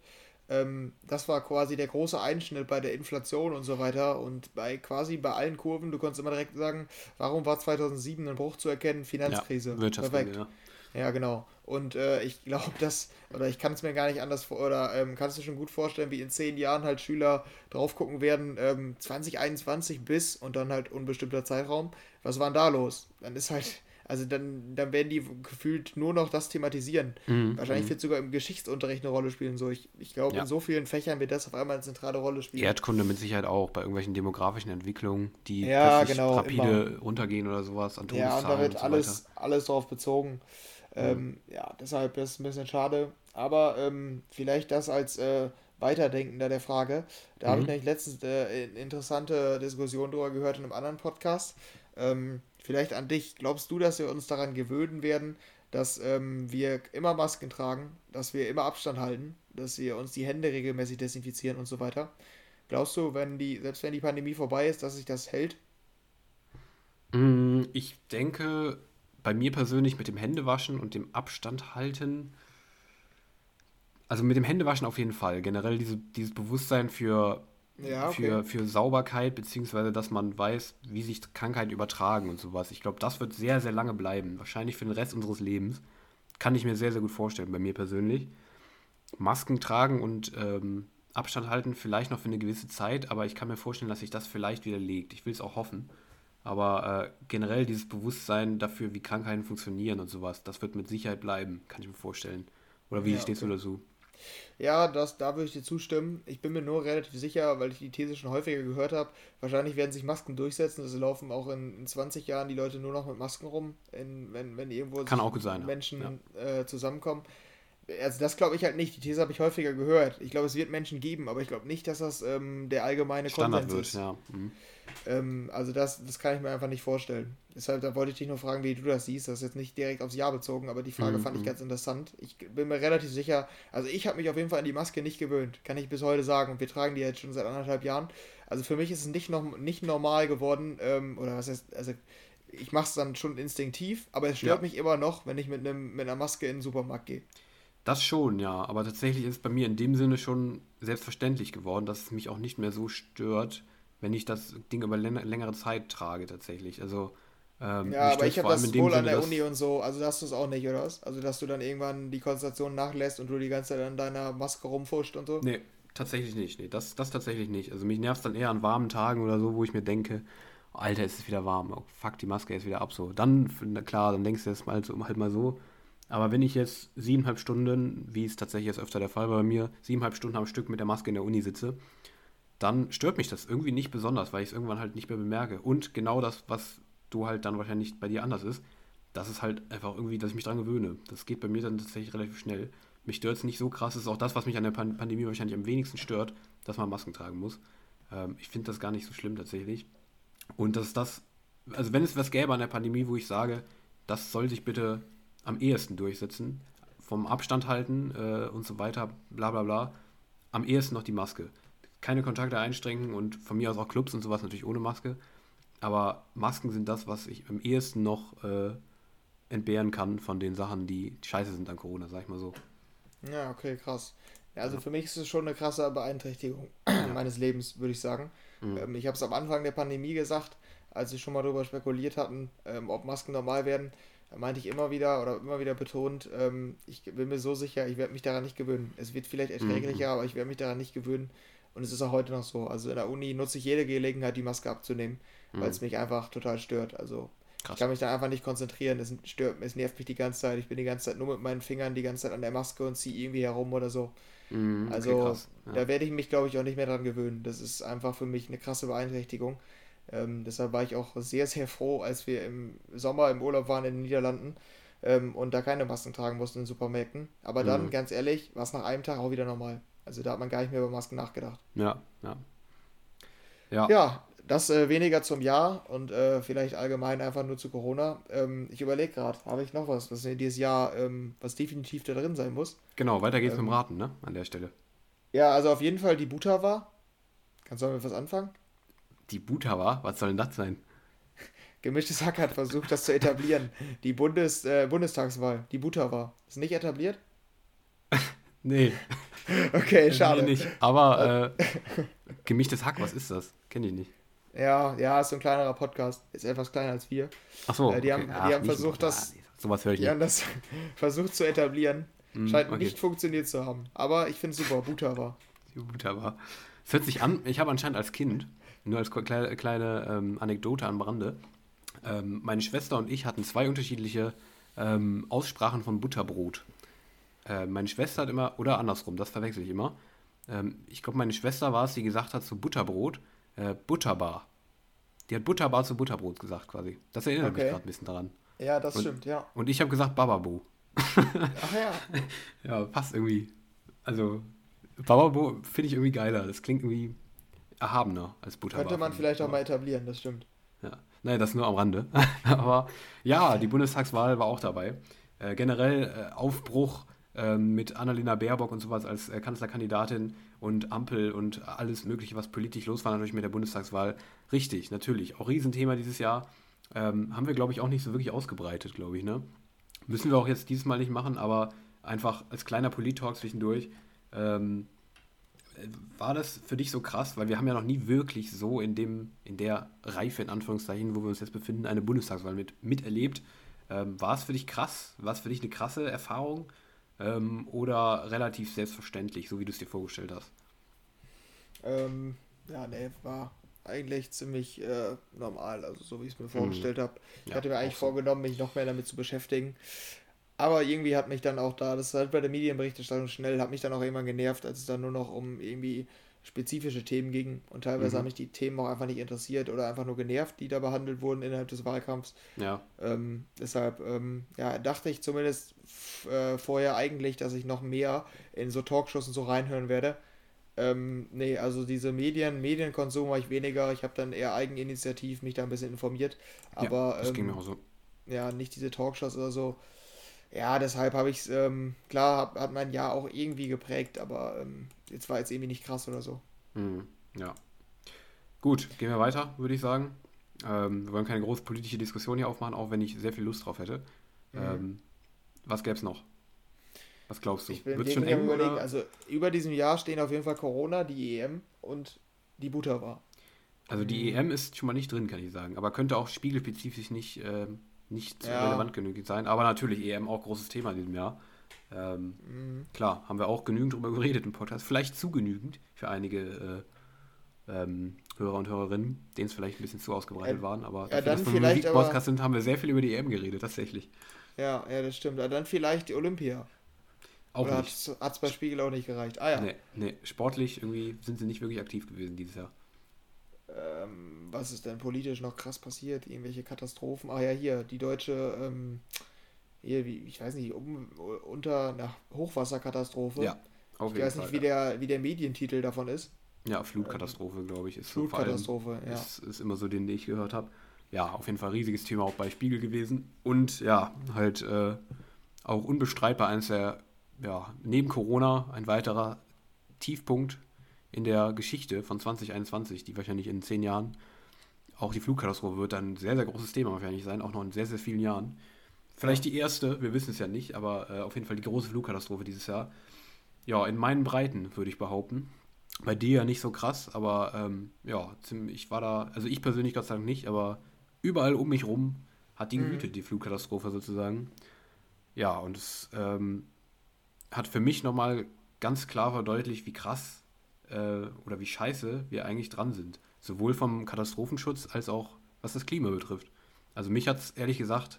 ähm, das war quasi der große Einschnitt bei der Inflation und so weiter und bei quasi bei allen Kurven, du konntest immer direkt sagen, warum war 2007 ein Bruch zu erkennen? Finanzkrise. Ja, Perfekt. Ja. Ja, genau. Und äh, ich glaube, dass, oder ich kann es mir gar nicht anders vor, oder ähm, kannst du schon gut vorstellen, wie in zehn Jahren halt Schüler drauf gucken werden, ähm, 2021 bis und dann halt unbestimmter Zeitraum. Was war denn da los? Dann ist halt, also dann, dann werden die gefühlt nur noch das thematisieren. Mhm. Wahrscheinlich mhm. wird sogar im Geschichtsunterricht eine Rolle spielen. So, ich, ich glaube, ja. in so vielen Fächern wird das auf einmal eine zentrale Rolle spielen. Erdkunde mit Sicherheit auch, bei irgendwelchen demografischen Entwicklungen, die ja, genau, rapide immer. runtergehen oder sowas. An ja, und da wird und so alles, alles drauf bezogen. Ähm, ja, deshalb ist es ein bisschen schade. Aber ähm, vielleicht das als äh, Weiterdenkender der Frage. Da mhm. habe ich nämlich letztens äh, eine interessante Diskussion drüber gehört in einem anderen Podcast. Ähm, vielleicht an dich. Glaubst du, dass wir uns daran gewöhnen werden, dass ähm, wir immer Masken tragen, dass wir immer Abstand halten, dass wir uns die Hände regelmäßig desinfizieren und so weiter? Glaubst du, wenn die, selbst wenn die Pandemie vorbei ist, dass sich das hält? Mm, ich denke, bei mir persönlich mit dem Händewaschen und dem Abstand halten, also mit dem Händewaschen auf jeden Fall. Generell diese, dieses Bewusstsein für, ja, okay. für, für Sauberkeit, beziehungsweise dass man weiß, wie sich Krankheiten übertragen und sowas. Ich glaube, das wird sehr, sehr lange bleiben. Wahrscheinlich für den Rest unseres Lebens. Kann ich mir sehr, sehr gut vorstellen, bei mir persönlich. Masken tragen und ähm, Abstand halten, vielleicht noch für eine gewisse Zeit, aber ich kann mir vorstellen, dass sich das vielleicht widerlegt. Ich will es auch hoffen. Aber äh, generell dieses Bewusstsein dafür, wie Krankheiten funktionieren und sowas, das wird mit Sicherheit bleiben, kann ich mir vorstellen. Oder wie ja, stehst okay. du dazu? Ja, das, da würde ich dir zustimmen. Ich bin mir nur relativ sicher, weil ich die These schon häufiger gehört habe, wahrscheinlich werden sich Masken durchsetzen. Also laufen auch in, in 20 Jahren die Leute nur noch mit Masken rum, in, wenn, wenn irgendwo Kann auch sein, Menschen ja. äh, zusammenkommen. Also das glaube ich halt nicht. Die These habe ich häufiger gehört. Ich glaube, es wird Menschen geben, aber ich glaube nicht, dass das ähm, der allgemeine Standard Konsens wird, ist. Ja. Mhm. Ähm, also das, das kann ich mir einfach nicht vorstellen. Deshalb, da wollte ich dich nur fragen, wie du das siehst. Das ist jetzt nicht direkt aufs Jahr bezogen, aber die Frage mhm. fand ich mhm. ganz interessant. Ich bin mir relativ sicher, also ich habe mich auf jeden Fall an die Maske nicht gewöhnt, kann ich bis heute sagen. Und wir tragen die jetzt schon seit anderthalb Jahren. Also für mich ist es nicht, noch, nicht normal geworden, ähm, oder was heißt, also ich mache es dann schon instinktiv, aber es stört ja. mich immer noch, wenn ich mit, einem, mit einer Maske in den Supermarkt gehe. Das schon, ja. Aber tatsächlich ist es bei mir in dem Sinne schon selbstverständlich geworden, dass es mich auch nicht mehr so stört, wenn ich das Ding über längere Zeit trage tatsächlich. Also ähm, ja, aber ich habe das wohl Sinne, an der Uni und so, also hast du es auch nicht, oder was? Also dass du dann irgendwann die Konzentration nachlässt und du die ganze Zeit an deiner Maske rumfuscht und so? Nee, tatsächlich nicht. Nee, das, das tatsächlich nicht. Also mich nervt es dann eher an warmen Tagen oder so, wo ich mir denke, Alter, es ist wieder warm. Oh, fuck, die Maske ist wieder ab so. Dann, klar, dann denkst du jetzt mal so, halt mal so. Aber wenn ich jetzt siebeneinhalb Stunden, wie es tatsächlich jetzt öfter der Fall war bei mir, siebeneinhalb Stunden am Stück mit der Maske in der Uni sitze, dann stört mich das irgendwie nicht besonders, weil ich es irgendwann halt nicht mehr bemerke. Und genau das, was du halt dann wahrscheinlich bei dir anders ist, das ist halt einfach irgendwie, dass ich mich dran gewöhne. Das geht bei mir dann tatsächlich relativ schnell. Mich stört es nicht so krass. Das ist auch das, was mich an der Pan Pandemie wahrscheinlich am wenigsten stört, dass man Masken tragen muss. Ähm, ich finde das gar nicht so schlimm tatsächlich. Und das ist das, also wenn es was gäbe an der Pandemie, wo ich sage, das soll sich bitte am ehesten durchsetzen, vom Abstand halten äh, und so weiter, bla bla bla, am ehesten noch die Maske keine Kontakte einstrengen und von mir aus auch Clubs und sowas natürlich ohne Maske. Aber Masken sind das, was ich am ehesten noch äh, entbehren kann von den Sachen, die scheiße sind an Corona, sag ich mal so. Ja, okay, krass. Ja, also ja. für mich ist es schon eine krasse Beeinträchtigung ja. meines Lebens, würde ich sagen. Mhm. Ähm, ich habe es am Anfang der Pandemie gesagt, als wir schon mal darüber spekuliert hatten, ähm, ob Masken normal werden, meinte ich immer wieder oder immer wieder betont, ähm, ich bin mir so sicher, ich werde mich daran nicht gewöhnen. Es wird vielleicht erträglicher, mhm. aber ich werde mich daran nicht gewöhnen. Und es ist auch heute noch so. Also in der Uni nutze ich jede Gelegenheit, die Maske abzunehmen, mhm. weil es mich einfach total stört. Also Krass. ich kann mich da einfach nicht konzentrieren. Es stört, es nervt mich die ganze Zeit. Ich bin die ganze Zeit nur mit meinen Fingern die ganze Zeit an der Maske und ziehe irgendwie herum oder so. Mhm, also okay, ja. da werde ich mich, glaube ich, auch nicht mehr dran gewöhnen. Das ist einfach für mich eine krasse Beeinträchtigung. Ähm, deshalb war ich auch sehr, sehr froh, als wir im Sommer im Urlaub waren in den Niederlanden ähm, und da keine Masken tragen mussten in Supermärkten. Aber dann, mhm. ganz ehrlich, war es nach einem Tag auch wieder normal. Also da hat man gar nicht mehr über Masken nachgedacht. Ja, ja. Ja, ja das äh, weniger zum Jahr und äh, vielleicht allgemein einfach nur zu Corona. Ähm, ich überlege gerade, habe ich noch was, was in dieses Jahr, ähm, was definitiv da drin sein muss? Genau, weiter geht's ähm, mit dem Raten, ne? An der Stelle. Ja, also auf jeden Fall die Buta war. Kannst du damit was anfangen? Die Buta war? Was soll denn das sein? Gemischtes Hack hat versucht, das zu etablieren. Die Bundes, äh, Bundestagswahl, die Buta war. Ist nicht etabliert? nee. Okay, schade. Nee, nicht. Aber äh, gemischtes Hack, was ist das? Kenne ich nicht. Ja, ja, ist so ein kleinerer Podcast. Ist etwas kleiner als wir. Ach so. Äh, die, okay. haben, Ach, die haben versucht, das. Sowas höre ich die nicht. haben das versucht zu etablieren. Mm, Scheint okay. nicht funktioniert zu haben. Aber ich finde es super. Buta war. Buta war. Es hört sich an, ich habe anscheinend als Kind, nur als kleine, kleine ähm, Anekdote am Rande, ähm, meine Schwester und ich hatten zwei unterschiedliche ähm, Aussprachen von Butterbrot. Äh, meine Schwester hat immer, oder andersrum, das verwechsel ich immer. Ähm, ich glaube, meine Schwester war es, die gesagt hat zu Butterbrot, äh, Butterbar. Die hat Butterbar zu Butterbrot gesagt quasi. Das erinnert okay. mich gerade ein bisschen daran. Ja, das und, stimmt, ja. Und ich habe gesagt Bababu. Ach ja. ja, passt irgendwie. Also, Bababu finde ich irgendwie geiler. Das klingt irgendwie erhabener als Butterbar. Könnte man vielleicht auch mal etablieren, das stimmt. Ja. Nein, das nur am Rande. Aber ja, die Bundestagswahl war auch dabei. Äh, generell äh, Aufbruch äh, mit Annalena Baerbock und sowas als äh, Kanzlerkandidatin und Ampel und alles Mögliche, was politisch los war, natürlich mit der Bundestagswahl. Richtig, natürlich. Auch Riesenthema dieses Jahr. Ähm, haben wir, glaube ich, auch nicht so wirklich ausgebreitet, glaube ich. Ne? Müssen wir auch jetzt dieses Mal nicht machen, aber einfach als kleiner Polit-Talk zwischendurch. Ähm, war das für dich so krass? Weil wir haben ja noch nie wirklich so in dem, in der Reife, in Anführungszeichen, wo wir uns jetzt befinden, eine Bundestagswahl mit, miterlebt. Ähm, war es für dich krass? War es für dich eine krasse Erfahrung? Ähm, oder relativ selbstverständlich, so wie du es dir vorgestellt hast? Ähm, ja, nee, war eigentlich ziemlich äh, normal, also so wie ich es mir vorgestellt mhm. habe. Ich ja, hatte mir eigentlich so. vorgenommen, mich noch mehr damit zu beschäftigen. Aber irgendwie hat mich dann auch da, das ist halt bei der Medienberichterstattung schnell, hat mich dann auch irgendwann genervt, als es dann nur noch um irgendwie spezifische Themen ging. Und teilweise mhm. haben mich die Themen auch einfach nicht interessiert oder einfach nur genervt, die da behandelt wurden innerhalb des Wahlkampfs. Ja. Ähm, deshalb, ähm, ja, dachte ich zumindest äh, vorher eigentlich, dass ich noch mehr in so Talkshows und so reinhören werde. Ähm, nee, also diese Medien, Medienkonsum war ich weniger. Ich habe dann eher eigeninitiativ mich da ein bisschen informiert. Aber ja, das ging mir ähm, auch so. Ja, nicht diese Talkshows oder so. Ja, deshalb habe ich es, ähm, klar, hab, hat mein Jahr auch irgendwie geprägt, aber ähm, jetzt war jetzt irgendwie nicht krass oder so. Mhm, ja. Gut, gehen wir weiter, würde ich sagen. Ähm, wir wollen keine große politische Diskussion hier aufmachen, auch wenn ich sehr viel Lust drauf hätte. Mhm. Ähm, was gäbe es noch? Was glaubst du? Ich bin schon eng, überlegen, oder? also über diesem Jahr stehen auf jeden Fall Corona, die EM und die Butter war. Also die EM ist schon mal nicht drin, kann ich sagen, aber könnte auch spiegelspezifisch nicht ähm, nicht ja. relevant genügend sein. Aber natürlich EM auch großes Thema in diesem Jahr. Ähm, mhm. Klar, haben wir auch genügend darüber geredet im Podcast. Vielleicht zu genügend für einige äh, ähm, Hörer und Hörerinnen, denen es vielleicht ein bisschen zu ausgebreitet äh, waren. Aber ja, dafür, dass wir ein Podcast sind, haben wir sehr viel über die EM geredet, tatsächlich. Ja, ja, das stimmt. Aber dann vielleicht die Olympia. Auch Oder nicht. Hat es bei Spiegel auch nicht gereicht? Ah ja. Nee, nee, sportlich irgendwie sind sie nicht wirklich aktiv gewesen dieses Jahr. Ähm, was ist denn politisch noch krass passiert? Irgendwelche Katastrophen? Ah ja, hier, die deutsche, ähm, hier, wie, ich weiß nicht, um, unter einer Hochwasserkatastrophe. Ja, auf ich jeden weiß Fall, nicht, wie, ja. der, wie der Medientitel davon ist. Ja, Flutkatastrophe, ähm, glaube ich. Ist Flutkatastrophe, so ja. Ist, ist immer so, den, den ich gehört habe. Ja, auf jeden Fall riesiges Thema auch bei Spiegel gewesen. Und ja, halt äh, auch unbestreitbar eines der, ja, neben Corona ein weiterer Tiefpunkt in der Geschichte von 2021, die wahrscheinlich in zehn Jahren auch die Flugkatastrophe wird dann ein sehr, sehr großes Thema wahrscheinlich sein, auch noch in sehr, sehr vielen Jahren. Vielleicht die erste, wir wissen es ja nicht, aber äh, auf jeden Fall die große Flugkatastrophe dieses Jahr. ja, in meinen Breiten, würde ich behaupten. Bei dir ja nicht so krass, aber ähm, ja, ich war da, also ich persönlich Gott sei Dank nicht, aber überall um mich rum hat die mhm. gewütet, mhm. die Flugkatastrophe sozusagen. Ja, und es ähm, hat für mich nochmal ganz klar verdeutlicht, wie krass äh, oder wie scheiße wir eigentlich dran sind. Sowohl vom Katastrophenschutz als auch was das Klima betrifft. Also mich hat es ehrlich gesagt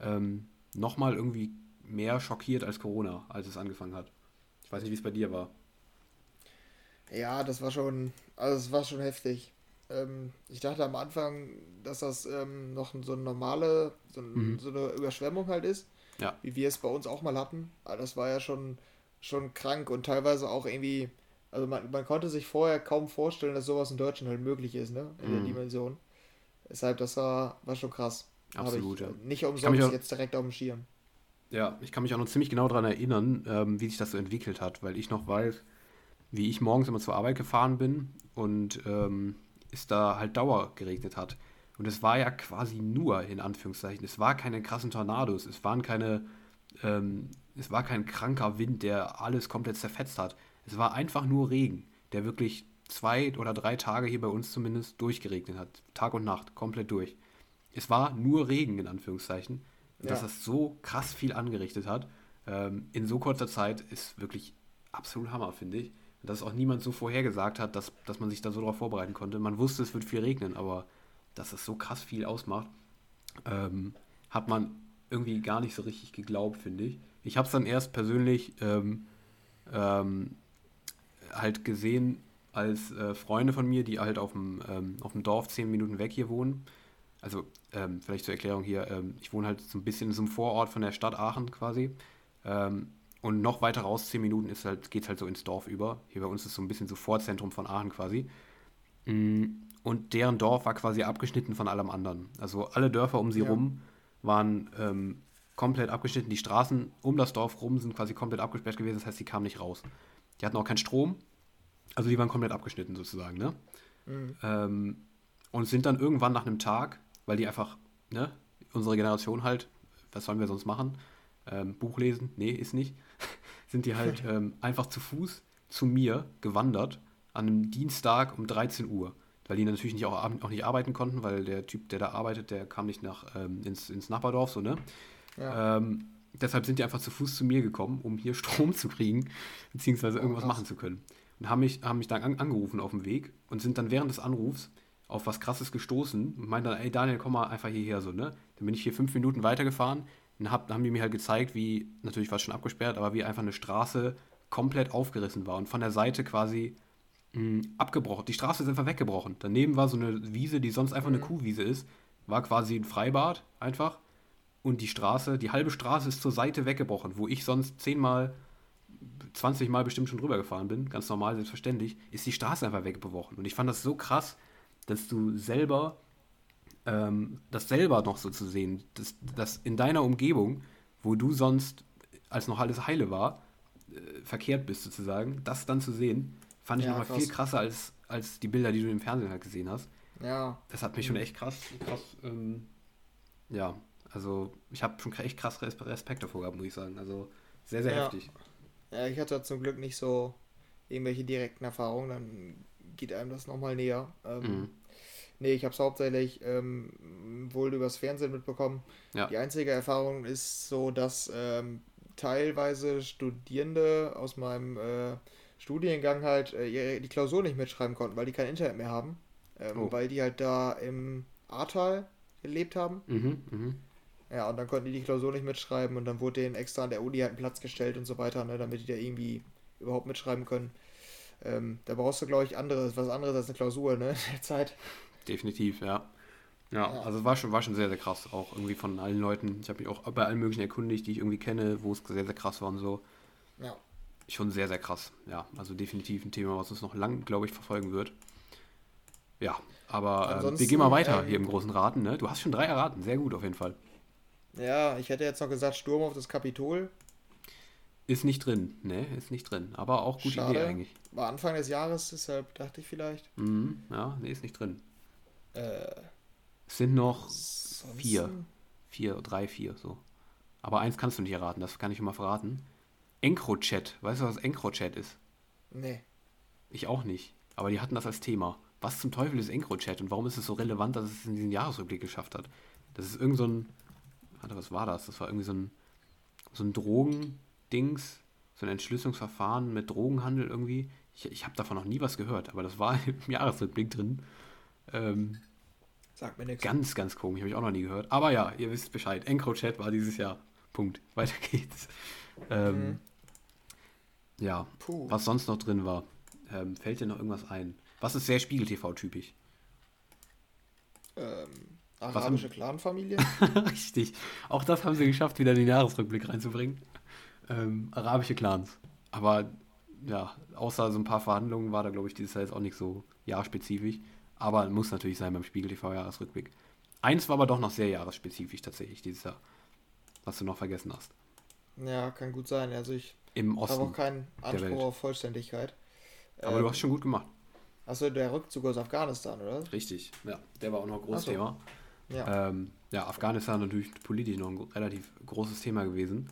ähm, nochmal irgendwie mehr schockiert als Corona, als es angefangen hat. Ich weiß nicht, wie es bei dir war. Ja, das war schon, also es war schon heftig. Ähm, ich dachte am Anfang, dass das ähm, noch so eine normale, so, ein, mhm. so, eine Überschwemmung halt ist. Ja. Wie wir es bei uns auch mal hatten. Aber das war ja schon, schon krank und teilweise auch irgendwie, also man, man konnte sich vorher kaum vorstellen, dass sowas in Deutschland halt möglich ist, ne? In mhm. der Dimension. Deshalb, das war, war schon krass. Absolut, ich, ja. Nicht umsonst auch, jetzt direkt auf dem Schirm. Ja, ich kann mich auch noch ziemlich genau daran erinnern, ähm, wie sich das so entwickelt hat, weil ich noch weiß, wie ich morgens immer zur Arbeit gefahren bin und ähm, es da halt Dauer geregnet hat. Und es war ja quasi nur, in Anführungszeichen, es war keine krassen Tornados, es waren keine, ähm, es war kein kranker Wind, der alles komplett zerfetzt hat. Es war einfach nur Regen, der wirklich zwei oder drei Tage hier bei uns zumindest durchgeregnet hat. Tag und Nacht, komplett durch. Es war nur Regen, in Anführungszeichen. Ja. Dass das so krass viel angerichtet hat, ähm, in so kurzer Zeit, ist wirklich absolut Hammer, finde ich dass auch niemand so vorhergesagt hat, dass, dass man sich da so darauf vorbereiten konnte. Man wusste, es wird viel regnen, aber dass es so krass viel ausmacht, ähm, hat man irgendwie gar nicht so richtig geglaubt, finde ich. Ich habe es dann erst persönlich ähm, ähm, halt gesehen, als äh, Freunde von mir, die halt auf dem, ähm, auf dem Dorf zehn Minuten weg hier wohnen. Also ähm, vielleicht zur Erklärung hier, ähm, ich wohne halt so ein bisschen in so einem Vorort von der Stadt Aachen quasi. Und noch weiter raus, zehn Minuten, ist halt, geht es halt so ins Dorf über. Hier bei uns ist so ein bisschen so Vorzentrum von Aachen quasi. Mm, und deren Dorf war quasi abgeschnitten von allem anderen. Also alle Dörfer um sie ja. rum waren ähm, komplett abgeschnitten. Die Straßen um das Dorf rum sind quasi komplett abgesperrt gewesen. Das heißt, sie kamen nicht raus. Die hatten auch keinen Strom. Also die waren komplett abgeschnitten sozusagen. Ne? Mhm. Ähm, und sind dann irgendwann nach einem Tag, weil die einfach, ne, unsere Generation halt, was sollen wir sonst machen? ähm, Buch lesen, nee, ist nicht, sind die halt ähm, einfach zu Fuß zu mir gewandert an einem Dienstag um 13 Uhr. Weil die natürlich nicht auch, auch nicht arbeiten konnten, weil der Typ, der da arbeitet, der kam nicht nach, ähm, ins, ins Nachbardorf, so, ne? Ja. Ähm, deshalb sind die einfach zu Fuß zu mir gekommen, um hier Strom zu kriegen, beziehungsweise irgendwas oh, machen zu können. Und haben mich, haben mich dann an, angerufen auf dem Weg und sind dann während des Anrufs auf was krasses gestoßen und meinten dann, ey Daniel, komm mal einfach hierher so, ne? Dann bin ich hier fünf Minuten weitergefahren, dann hab, haben die mir halt gezeigt, wie, natürlich war es schon abgesperrt, aber wie einfach eine Straße komplett aufgerissen war und von der Seite quasi mh, hm, abgebrochen. Die Straße ist einfach weggebrochen. Daneben war so eine Wiese, die sonst einfach mhm. eine Kuhwiese ist, war quasi ein Freibad einfach. Und die Straße, die halbe Straße ist zur Seite weggebrochen, wo ich sonst zehnmal, 20 Mal bestimmt schon drüber gefahren bin, ganz normal, selbstverständlich, ist die Straße einfach weggebrochen. Und ich fand das so krass, dass du selber ähm, das selber noch so zu sehen, dass, dass in deiner Umgebung, wo du sonst, als noch alles heile war, äh, verkehrt bist sozusagen, das dann zu sehen, fand ich ja, nochmal viel krasser als, als die Bilder, die du im Fernsehen halt gesehen hast. Ja. Das hat mich schon echt krass, krass, ähm, ja, also ich habe schon echt krass Respekt davor gehabt, muss ich sagen. Also sehr, sehr ja. heftig. Ja, ich hatte zum Glück nicht so irgendwelche direkten Erfahrungen, dann geht einem das nochmal näher. Ähm, mhm. Nee, ich habe es hauptsächlich ähm, wohl übers Fernsehen mitbekommen. Ja. Die einzige Erfahrung ist so, dass ähm, teilweise Studierende aus meinem äh, Studiengang halt äh, die Klausur nicht mitschreiben konnten, weil die kein Internet mehr haben. Ähm, oh. Weil die halt da im Ahrtal gelebt haben. Mhm, mh. Ja, und dann konnten die die Klausur nicht mitschreiben und dann wurde denen extra an der Uni halt ein Platz gestellt und so weiter, ne, damit die da irgendwie überhaupt mitschreiben können. Ähm, da brauchst du, glaube ich, anderes, was anderes als eine Klausur, ne, in der Zeit definitiv, ja. Ja, ja. also war schon, war schon sehr, sehr krass, auch irgendwie von allen Leuten. Ich habe mich auch bei allen möglichen erkundigt, die ich irgendwie kenne, wo es sehr, sehr krass war und so. Ja. Schon sehr, sehr krass, ja. Also definitiv ein Thema, was uns noch lang, glaube ich, verfolgen wird. Ja, aber äh, wir gehen mal weiter ähm, hier im großen Raten, ne? Du hast schon drei erraten, sehr gut auf jeden Fall. Ja, ich hätte jetzt noch gesagt, Sturm auf das Kapitol. Ist nicht drin, ne, ist nicht drin. Aber auch gute Schade. Idee eigentlich. War Anfang des Jahres, deshalb dachte ich vielleicht. Mhm, ja, nee, ist nicht drin. Äh, es sind noch vier. Vier, drei, vier, so. Aber eins kannst du nicht erraten, das kann ich immer verraten. EncroChat. Weißt du, was EncroChat ist? Nee. Ich auch nicht. Aber die hatten das als Thema. Was zum Teufel ist EncroChat und warum ist es so relevant, dass es in diesen Jahresrückblick geschafft hat? Das ist irgend so ein. Warte, was war das? Das war irgendwie so ein, so ein Drogendings, so ein Entschlüsselungsverfahren mit Drogenhandel irgendwie. Ich, ich habe davon noch nie was gehört, aber das war im Jahresrückblick drin. Ähm, Sagt mir nichts. Ganz, ganz komisch, habe ich auch noch nie gehört. Aber ja, ihr wisst Bescheid. EncroChat war dieses Jahr. Punkt. Weiter geht's. Ähm, mhm. Ja, Puh. was sonst noch drin war. Ähm, fällt dir noch irgendwas ein? Was ist sehr Spiegel-TV-typisch? Ähm, arabische Clanfamilie? Richtig. Auch das haben sie geschafft, wieder in den Jahresrückblick reinzubringen. Ähm, arabische Clans. Aber ja, außer so ein paar Verhandlungen war da, glaube ich, dieses Jahr jetzt auch nicht so jahrspezifisch. Aber muss natürlich sein beim Spiegel TV-Jahresrückblick. Eins war aber doch noch sehr jahresspezifisch tatsächlich dieses Jahr. Was du noch vergessen hast. Ja, kann gut sein. Also ich habe auch keinen Anspruch auf Vollständigkeit. Aber ähm, du hast schon gut gemacht. Achso, der Rückzug aus Afghanistan, oder? Richtig, ja. Der war auch noch ein großes so. Thema. Ja. Ähm, ja, Afghanistan natürlich politisch noch ein relativ großes Thema gewesen.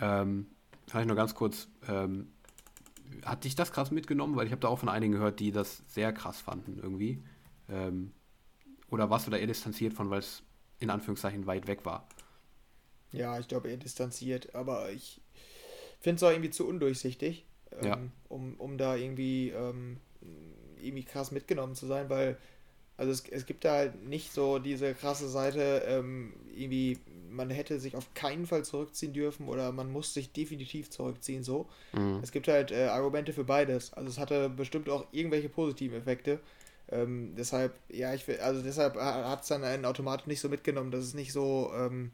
Ähm, ich nur ganz kurz, ähm, hat dich das krass mitgenommen? Weil ich habe da auch von einigen gehört, die das sehr krass fanden irgendwie. Ähm, oder warst du da eher distanziert von, weil es in Anführungszeichen weit weg war? Ja, ich glaube eher distanziert, aber ich finde es auch irgendwie zu undurchsichtig, ähm, ja. um, um da irgendwie, ähm, irgendwie krass mitgenommen zu sein, weil also es, es gibt da halt nicht so diese krasse Seite, ähm, irgendwie, man hätte sich auf keinen Fall zurückziehen dürfen oder man muss sich definitiv zurückziehen, so. Mhm. Es gibt halt äh, Argumente für beides. Also es hatte bestimmt auch irgendwelche positiven Effekte. Ähm, deshalb, ja, ich will, also deshalb hat es dann einen automatisch nicht so mitgenommen, dass es nicht so, ähm,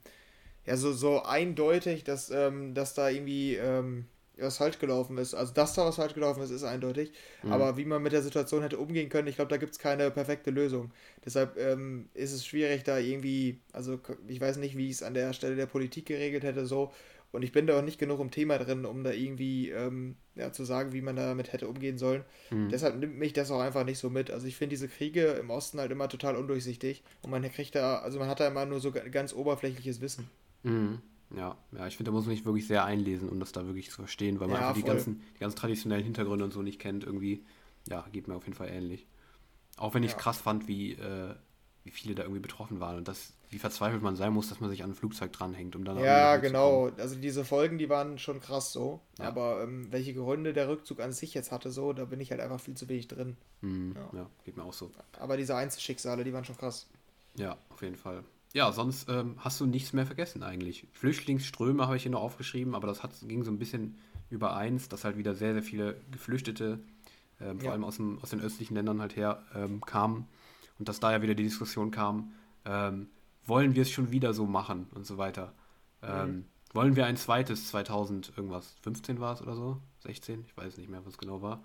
ja, so, so eindeutig, dass, ähm, dass da irgendwie ähm, was falsch gelaufen ist. Also, dass da was falsch gelaufen ist, ist eindeutig. Mhm. Aber wie man mit der Situation hätte umgehen können, ich glaube, da gibt es keine perfekte Lösung. Deshalb ähm, ist es schwierig, da irgendwie, also ich weiß nicht, wie ich es an der Stelle der Politik geregelt hätte, so. Und ich bin da auch nicht genug im Thema drin, um da irgendwie ähm, ja, zu sagen, wie man damit hätte umgehen sollen. Mhm. Deshalb nimmt mich das auch einfach nicht so mit. Also ich finde diese Kriege im Osten halt immer total undurchsichtig und man kriegt da, also man hat da immer nur so ganz oberflächliches Wissen. Mhm. Ja, ja, ich finde, da muss man sich wirklich sehr einlesen, um das da wirklich zu verstehen, weil man ja, einfach die ganzen, die ganzen traditionellen Hintergründe und so nicht kennt. Irgendwie, ja, geht mir auf jeden Fall ähnlich. Auch wenn ich ja. krass fand, wie, äh, wie viele da irgendwie betroffen waren und das, wie verzweifelt man sein muss, dass man sich an ein Flugzeug dranhängt, um dann Ja, genau. Also diese Folgen, die waren schon krass so. Ja. Aber ähm, welche Gründe der Rückzug an sich jetzt hatte, so, da bin ich halt einfach viel zu wenig drin. Mhm. Ja. ja, geht mir auch so. Aber diese Einzelschicksale, die waren schon krass. Ja, auf jeden Fall. Ja, sonst ähm, hast du nichts mehr vergessen eigentlich. Flüchtlingsströme habe ich hier noch aufgeschrieben, aber das hat, ging so ein bisschen übereins, dass halt wieder sehr, sehr viele Geflüchtete, ähm, vor allem aus, dem, aus den östlichen Ländern halt her, ähm, kamen. Und dass da ja wieder die Diskussion kam, ähm, wollen wir es schon wieder so machen und so weiter. Ähm, mhm. Wollen wir ein zweites 2000 irgendwas, 15 war es oder so? 16? Ich weiß nicht mehr, was genau war.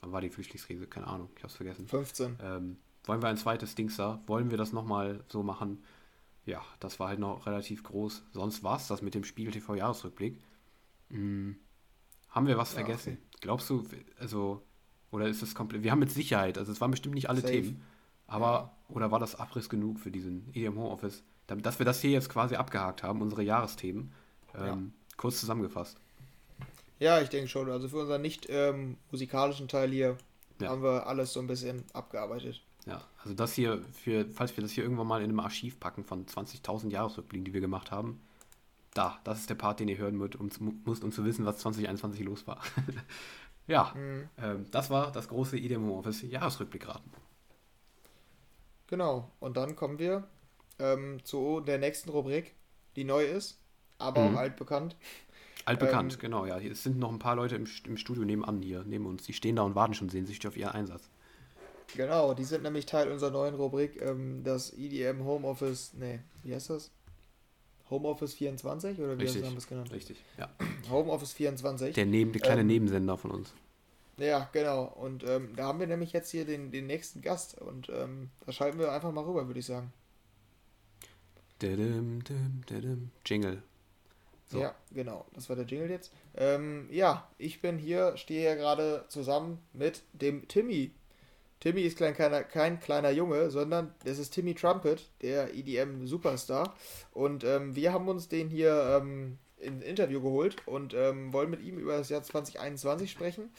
Wann war die Flüchtlingskrise? Keine Ahnung, ich habe es vergessen. 15. Ähm, wollen wir ein zweites Dings da? Wollen wir das nochmal so machen? Ja, das war halt noch relativ groß. Sonst war es das mit dem Spiegel TV Jahresrückblick. Hm, haben wir was ja, vergessen? Okay. Glaubst du, also, oder ist es komplett, wir haben mit Sicherheit, also es waren bestimmt nicht alle Safe. Themen, aber, ja. oder war das Abriss genug für diesen EM Homeoffice, dass wir das hier jetzt quasi abgehakt haben, unsere Jahresthemen, ähm, ja. kurz zusammengefasst? Ja, ich denke schon. Also für unseren nicht ähm, musikalischen Teil hier haben wir alles so ein bisschen abgearbeitet. Ja, also das hier, für, falls wir das hier irgendwann mal in einem Archiv packen von 20.000 Jahresrückblicken, die wir gemacht haben, da, das ist der Part, den ihr hören müsst, um, müsst, um zu wissen, was 2021 los war. ja, mhm. ähm, das war das große IDM Office Jahresrückblickraten. Genau, und dann kommen wir ähm, zu der nächsten Rubrik, die neu ist, aber mhm. auch altbekannt. Altbekannt, ähm, genau, ja. Es sind noch ein paar Leute im, im Studio nebenan hier, neben uns. Die stehen da und warten schon sehnsüchtig auf ihren Einsatz. Genau, die sind nämlich Teil unserer neuen Rubrik, ähm, das EDM Homeoffice, nee, wie heißt das? Homeoffice 24 oder wie Richtig. haben wir es genannt? Richtig, ja. Homeoffice 24. Der, neben, der kleine ähm, Nebensender von uns. Ja, genau. Und ähm, da haben wir nämlich jetzt hier den, den nächsten Gast und ähm, da schalten wir einfach mal rüber, würde ich sagen. Didim, dim, didim. Jingle. So. Ja, genau. Das war der Jingle jetzt. Ähm, ja, ich bin hier, stehe hier gerade zusammen mit dem Timmy. Timmy ist klein, kein, kein kleiner Junge, sondern das ist Timmy Trumpet, der EDM-Superstar. Und ähm, wir haben uns den hier ähm, in Interview geholt und ähm, wollen mit ihm über das Jahr 2021 sprechen.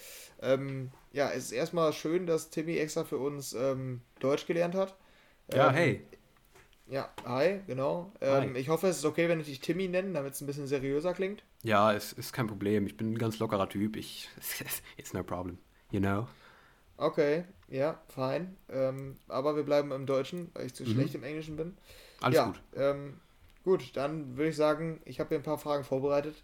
Ähm, ja, es ist erstmal schön, dass Timmy extra für uns ähm, Deutsch gelernt hat. Ja, ähm, hey. Ja, hi, genau. Hi. Ich hoffe, es ist okay, wenn ich dich Timmy nenne, damit es ein bisschen seriöser klingt. Ja, es ist kein Problem. Ich bin ein ganz lockerer Typ. Ich, it's no problem, you know. Okay, ja, fein. Ähm, aber wir bleiben im Deutschen, weil ich zu mhm. schlecht im Englischen bin. Alles ja, gut. Ähm, gut, dann würde ich sagen, ich habe hier ein paar Fragen vorbereitet.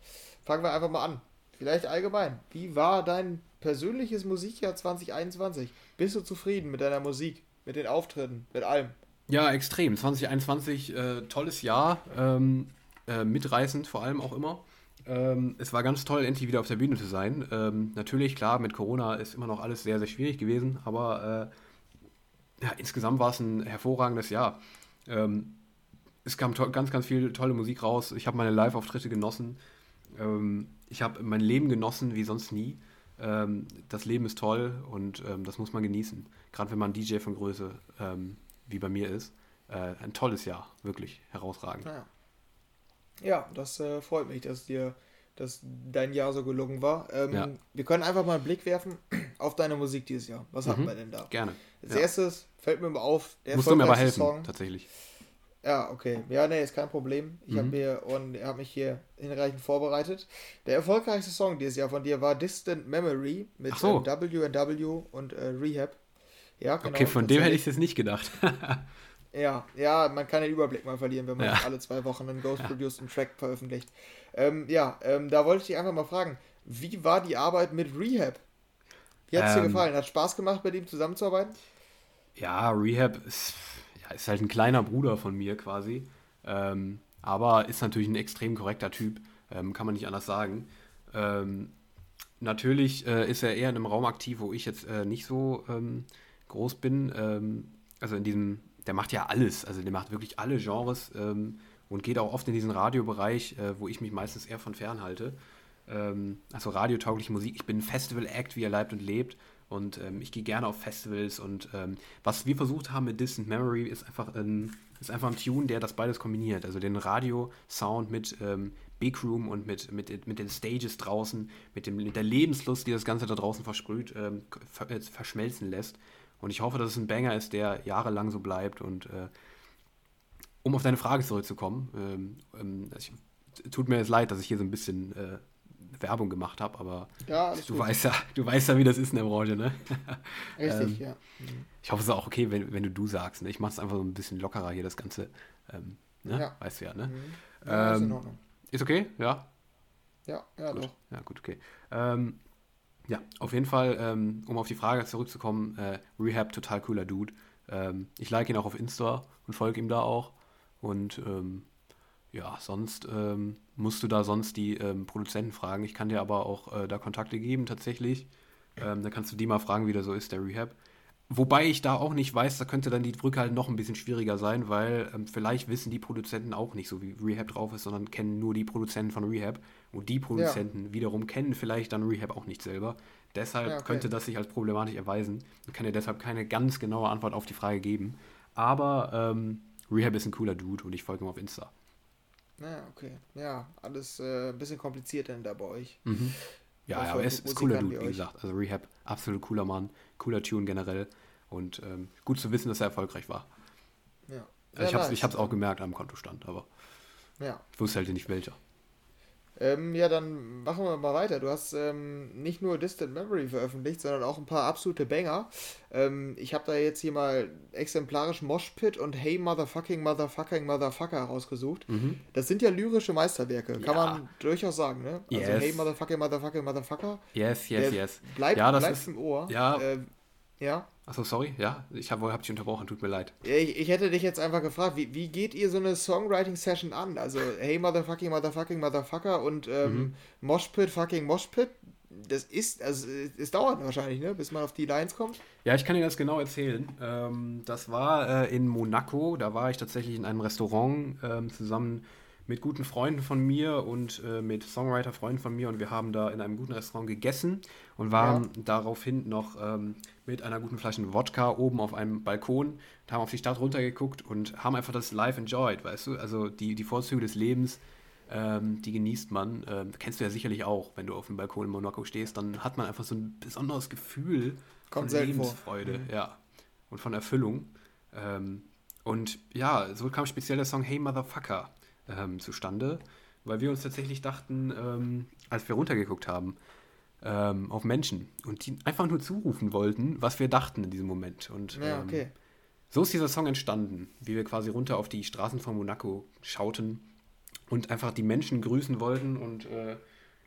Fangen wir einfach mal an. Vielleicht allgemein. Wie war dein persönliches Musikjahr 2021? Bist du zufrieden mit deiner Musik, mit den Auftritten, mit allem? Ja, extrem. 2021, äh, tolles Jahr. Ähm, äh, mitreißend vor allem auch immer. Ähm, es war ganz toll, endlich wieder auf der Bühne zu sein. Ähm, natürlich, klar, mit Corona ist immer noch alles sehr, sehr schwierig gewesen, aber äh, ja, insgesamt war es ein hervorragendes Jahr. Ähm, es kam ganz, ganz viel tolle Musik raus. Ich habe meine Live-Auftritte genossen. Ähm, ich habe mein Leben genossen wie sonst nie. Ähm, das Leben ist toll und ähm, das muss man genießen. Gerade wenn man DJ von Größe wie bei mir ist. Äh, ein tolles Jahr, wirklich herausragend. Ja. Ja, das äh, freut mich, dass dir dass dein Jahr so gelungen war. Ähm, ja. Wir können einfach mal einen Blick werfen auf deine Musik dieses Jahr. Was mhm. hatten wir denn da? Gerne. Als ja. erstes fällt mir mal auf, der Musst du mir aber helfen, Song. tatsächlich. Ja, okay. Ja, nee, ist kein Problem. Ich mhm. habe mir und habe mich hier hinreichend vorbereitet. Der erfolgreichste Song dieses Jahr von dir war Distant Memory mit so. ähm, W&W und äh, Rehab. Ja, genau. Okay, von dem hätte ich es nicht gedacht. Ja, ja, man kann den Überblick mal verlieren, wenn man ja. alle zwei Wochen einen Ghost Produced einen Track veröffentlicht. Ähm, ja, ähm, da wollte ich dich einfach mal fragen, wie war die Arbeit mit Rehab? Wie hat es ähm, dir gefallen? Hat Spaß gemacht, mit ihm zusammenzuarbeiten? Ja, Rehab ist, ja, ist halt ein kleiner Bruder von mir quasi. Ähm, aber ist natürlich ein extrem korrekter Typ, ähm, kann man nicht anders sagen. Ähm, natürlich äh, ist er eher in einem Raum aktiv, wo ich jetzt äh, nicht so groß bin. also in diesem der macht ja alles, also der macht wirklich alle Genres ähm, und geht auch oft in diesen Radiobereich, äh, wo ich mich meistens eher von fernhalte. Ähm, also radiotaugliche Musik. Ich bin Festival-Act, wie er leibt und lebt. Und ähm, ich gehe gerne auf Festivals. Und ähm, was wir versucht haben mit Distant Memory ist einfach ein, ist einfach ein Tune, der das beides kombiniert. Also den Radio-Sound mit ähm, Big Room und mit, mit, mit den Stages draußen, mit, dem, mit der Lebenslust, die das Ganze da draußen versprüht, ähm, ver äh, verschmelzen lässt. Und ich hoffe, dass es ein Banger ist, der jahrelang so bleibt. Und äh, um auf deine Frage zurückzukommen, ähm, ähm, es tut mir jetzt leid, dass ich hier so ein bisschen äh, Werbung gemacht habe, aber ja, du weißt ja, du weißt ja, wie das ist in der Branche, ne? Richtig, ähm, ja. Ich hoffe, es ist auch okay, wenn, wenn du du sagst. Ne? Ich mache es einfach so ein bisschen lockerer hier, das Ganze. Ähm, ne? Ja. Weißt du ja, ne? Mhm. Ja, ist ähm. Ist okay? Ja? Ja, ja, gut. doch. Ja, gut, okay. Ähm, ja, auf jeden Fall, ähm, um auf die Frage zurückzukommen, äh, Rehab, total cooler Dude. Ähm, ich like ihn auch auf Insta und folge ihm da auch. Und ähm, ja, sonst ähm, musst du da sonst die ähm, Produzenten fragen. Ich kann dir aber auch äh, da Kontakte geben tatsächlich. Ähm, da kannst du die mal fragen, wie der so ist, der Rehab. Wobei ich da auch nicht weiß, da könnte dann die Brücke halt noch ein bisschen schwieriger sein, weil vielleicht wissen die Produzenten auch nicht so, wie Rehab drauf ist, sondern kennen nur die Produzenten von Rehab. Und die Produzenten ja. wiederum kennen vielleicht dann Rehab auch nicht selber. Deshalb ja, okay. könnte das sich als problematisch erweisen. Ich kann dir deshalb keine ganz genaue Antwort auf die Frage geben. Aber ähm, Rehab ist ein cooler Dude und ich folge ihm auf Insta. Ja, okay. Ja, alles äh, ein bisschen kompliziert denn da bei euch. Mhm. Ja, ja, aber er ist, ist cooler Dude, wie, gesagt. Also Rehab, absolut cooler Mann, cooler Tune generell. Und ähm, gut zu wissen, dass er erfolgreich war. Ja. Also ich habe es auch gemerkt am Kontostand, aber ja. ich wusste halt nicht welcher. Ähm, ja, dann machen wir mal weiter. Du hast ähm, nicht nur Distant Memory veröffentlicht, sondern auch ein paar absolute Banger. Ähm, ich habe da jetzt hier mal exemplarisch Moshpit und Hey Motherfucking Motherfucking Motherfucker rausgesucht. Mhm. Das sind ja lyrische Meisterwerke, kann ja. man durchaus sagen, ne? Also yes. Hey Motherfucking Motherfucking Motherfucker. Yes, yes, yes. Bleibt, ja, das bleibt ist, im Ohr. Ja. Äh, ja. Achso, sorry, ja, ich habe hab dich unterbrochen, tut mir leid. Ich, ich hätte dich jetzt einfach gefragt, wie, wie geht ihr so eine Songwriting-Session an? Also, hey, Motherfucking, Motherfucking, Motherfucker und ähm, mhm. Moshpit, fucking Moshpit. Das ist, also, es dauert wahrscheinlich, ne, bis man auf die Lines kommt. Ja, ich kann dir das genau erzählen. Ähm, das war äh, in Monaco, da war ich tatsächlich in einem Restaurant ähm, zusammen mit guten Freunden von mir und äh, mit Songwriter-Freunden von mir und wir haben da in einem guten Restaurant gegessen und waren ja. daraufhin noch ähm, mit einer guten Flasche Wodka oben auf einem Balkon, haben auf die Stadt runtergeguckt und haben einfach das live enjoyed, weißt du? Also die, die Vorzüge des Lebens Ähm, die genießt man. Ähm, kennst du ja sicherlich auch, wenn du auf dem Balkon in Monaco stehst, dann hat man einfach so ein besonderes Gefühl Kommt von Lebensfreude, mhm. ja, und von Erfüllung. Ähm, und ja, so kam speziell der Song Hey Motherfucker ähm, zustande, weil wir uns tatsächlich dachten, ähm, als wir runtergeguckt haben, ähm, auf Menschen und die einfach nur zurufen wollten, was wir dachten in diesem Moment. Und ja, ähm, okay. so ist dieser Song entstanden, wie wir quasi runter auf die Straßen von Monaco schauten und einfach die Menschen grüßen wollten und äh,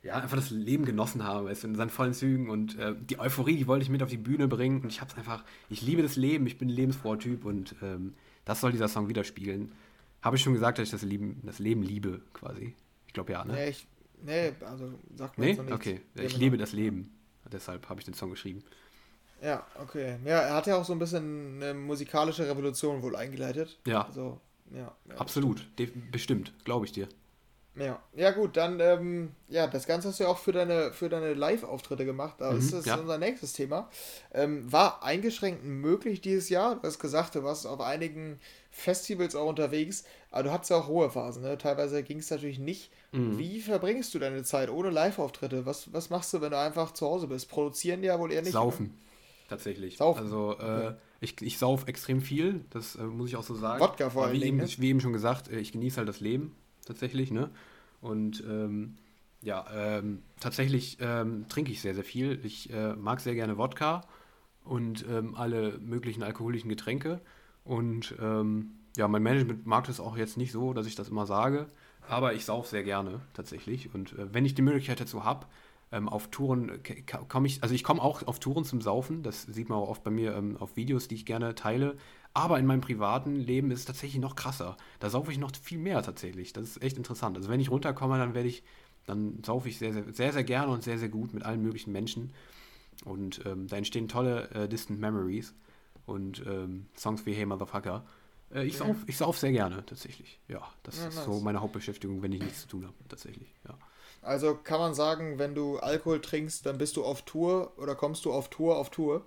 ja, einfach das Leben genossen haben, weißt in seinen vollen Zügen und äh, die Euphorie, die wollte ich mit auf die Bühne bringen und ich habe es einfach, ich liebe das Leben, ich bin ein lebensfroher Typ und ähm, das soll dieser Song widerspiegeln. Habe ich schon gesagt, dass ich das Leben, das Leben liebe, quasi. Ich glaube ja, ne? Nee, ich, nee, also sagt man nee? so Okay, ja, ich liebe das Leben. Deshalb habe ich den Song geschrieben. Ja, okay. Ja, er hat ja auch so ein bisschen eine musikalische Revolution wohl eingeleitet. Ja. Also, ja, ja Absolut, bestimmt, glaube ich dir. Ja, ja gut, dann, ähm, ja, das Ganze hast du ja auch für deine, für deine Live-Auftritte gemacht. Da mhm, ist das ja. unser nächstes Thema. Ähm, war eingeschränkt möglich dieses Jahr. Du hast gesagt, du warst auf einigen Festivals auch unterwegs, aber du hattest ja auch hohe Phasen. Ne? Teilweise ging es natürlich nicht. Mhm. Wie verbringst du deine Zeit ohne Live-Auftritte? Was, was machst du, wenn du einfach zu Hause bist? Produzieren ja wohl eher nicht. Saufen. Ne? Tatsächlich. Saufen. Also, äh, okay. ich, ich sauf extrem viel, das äh, muss ich auch so sagen. Wodka vor allem. Wie, eben, ne? wie eben schon gesagt, äh, ich genieße halt das Leben tatsächlich, ne? Und ähm, ja, ähm, tatsächlich ähm, trinke ich sehr, sehr viel. Ich äh, mag sehr gerne Wodka und ähm, alle möglichen alkoholischen Getränke. Und ähm, ja, mein Management mag das auch jetzt nicht so, dass ich das immer sage. Aber ich sauf sehr gerne tatsächlich. Und äh, wenn ich die Möglichkeit dazu habe, ähm, auf Touren komme ich, also ich komme auch auf Touren zum Saufen. Das sieht man auch oft bei mir auf Videos, die ich gerne teile. Aber in meinem privaten Leben ist es tatsächlich noch krasser. Da saufe ich noch viel mehr tatsächlich. Das ist echt interessant. Also wenn ich runterkomme, dann werde ich, dann saufe ich sehr, sehr, sehr, sehr gerne und sehr, sehr gut mit allen möglichen Menschen. Und ähm, da entstehen tolle äh, Distant Memories und ähm, Songs wie Hey Motherfucker. Äh, ich, sauf, ich sauf sehr gerne tatsächlich. Ja, das ja, ist nice. so meine Hauptbeschäftigung, wenn ich nichts zu tun habe, tatsächlich. Ja. Also kann man sagen, wenn du Alkohol trinkst, dann bist du auf Tour oder kommst du auf Tour auf Tour?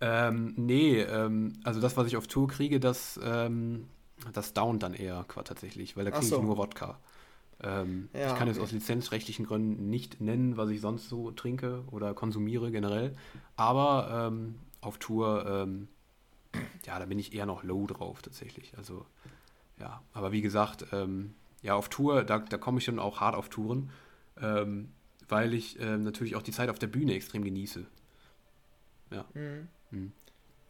Ähm, nee, ähm, also das, was ich auf Tour kriege, das, ähm, das downt dann eher tatsächlich, weil da kriege so. ich nur Wodka. Ähm, ja, ich kann okay. es aus lizenzrechtlichen Gründen nicht nennen, was ich sonst so trinke oder konsumiere generell. Aber ähm, auf Tour, ähm, ja, da bin ich eher noch low drauf tatsächlich. Also, ja, aber wie gesagt, ähm, ja, auf Tour, da, da komme ich schon auch hart auf Touren, weil ich natürlich auch die Zeit auf der Bühne extrem genieße. Ja. Mhm. Hm.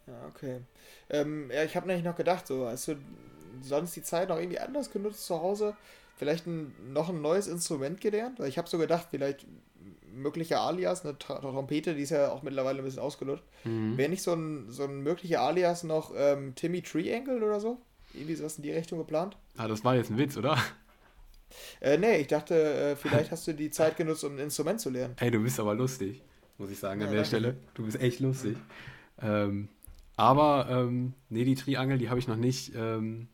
Ja, okay. Ähm, ja, ich habe nämlich noch gedacht, so, hast du sonst die Zeit noch irgendwie anders genutzt zu Hause? Vielleicht ein, noch ein neues Instrument gelernt? Weil ich habe so gedacht, vielleicht möglicher Alias, eine Trompete, die ist ja auch mittlerweile ein bisschen ausgelutscht. Mhm. Wäre nicht so ein, so ein möglicher Alias noch ähm, Timmy Triangle oder so? Irgendwie sowas in die Richtung geplant? Ah, das war jetzt ein Witz, oder? Äh, nee, ich dachte, äh, vielleicht hast du die Zeit genutzt, um ein Instrument zu lernen. Hey, du bist aber lustig, muss ich sagen, an ja, der Stelle. Du bist echt lustig. Ähm, aber ähm, nee, die Triangel, die habe ich noch nicht, ähm,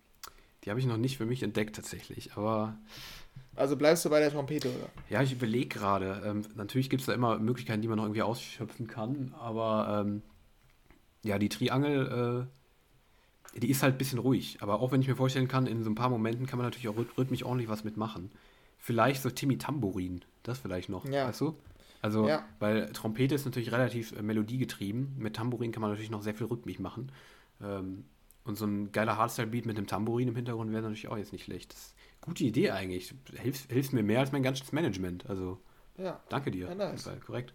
die habe ich noch nicht für mich entdeckt tatsächlich. Aber also bleibst du bei der Trompete, oder? Ja, ich überlege gerade. Ähm, natürlich gibt es da immer Möglichkeiten, die man noch irgendwie ausschöpfen kann, aber ähm, ja, die Triangel, äh, die ist halt ein bisschen ruhig. Aber auch wenn ich mir vorstellen kann, in so ein paar Momenten kann man natürlich auch rhythmisch ordentlich was mitmachen. Vielleicht so Timmy Tambourin, das vielleicht noch, ja. weißt du? Also, ja. weil Trompete ist natürlich relativ äh, melodiegetrieben. Mit Tambourin kann man natürlich noch sehr viel rhythmisch machen. Ähm, und so ein geiler Hardstyle-Beat mit dem Tambourin im Hintergrund wäre natürlich auch jetzt nicht schlecht. Das ist eine gute Idee eigentlich. Hilft, hilft mir mehr als mein ganzes Management. Also, ja. danke dir. Ja, nice. Fall, korrekt.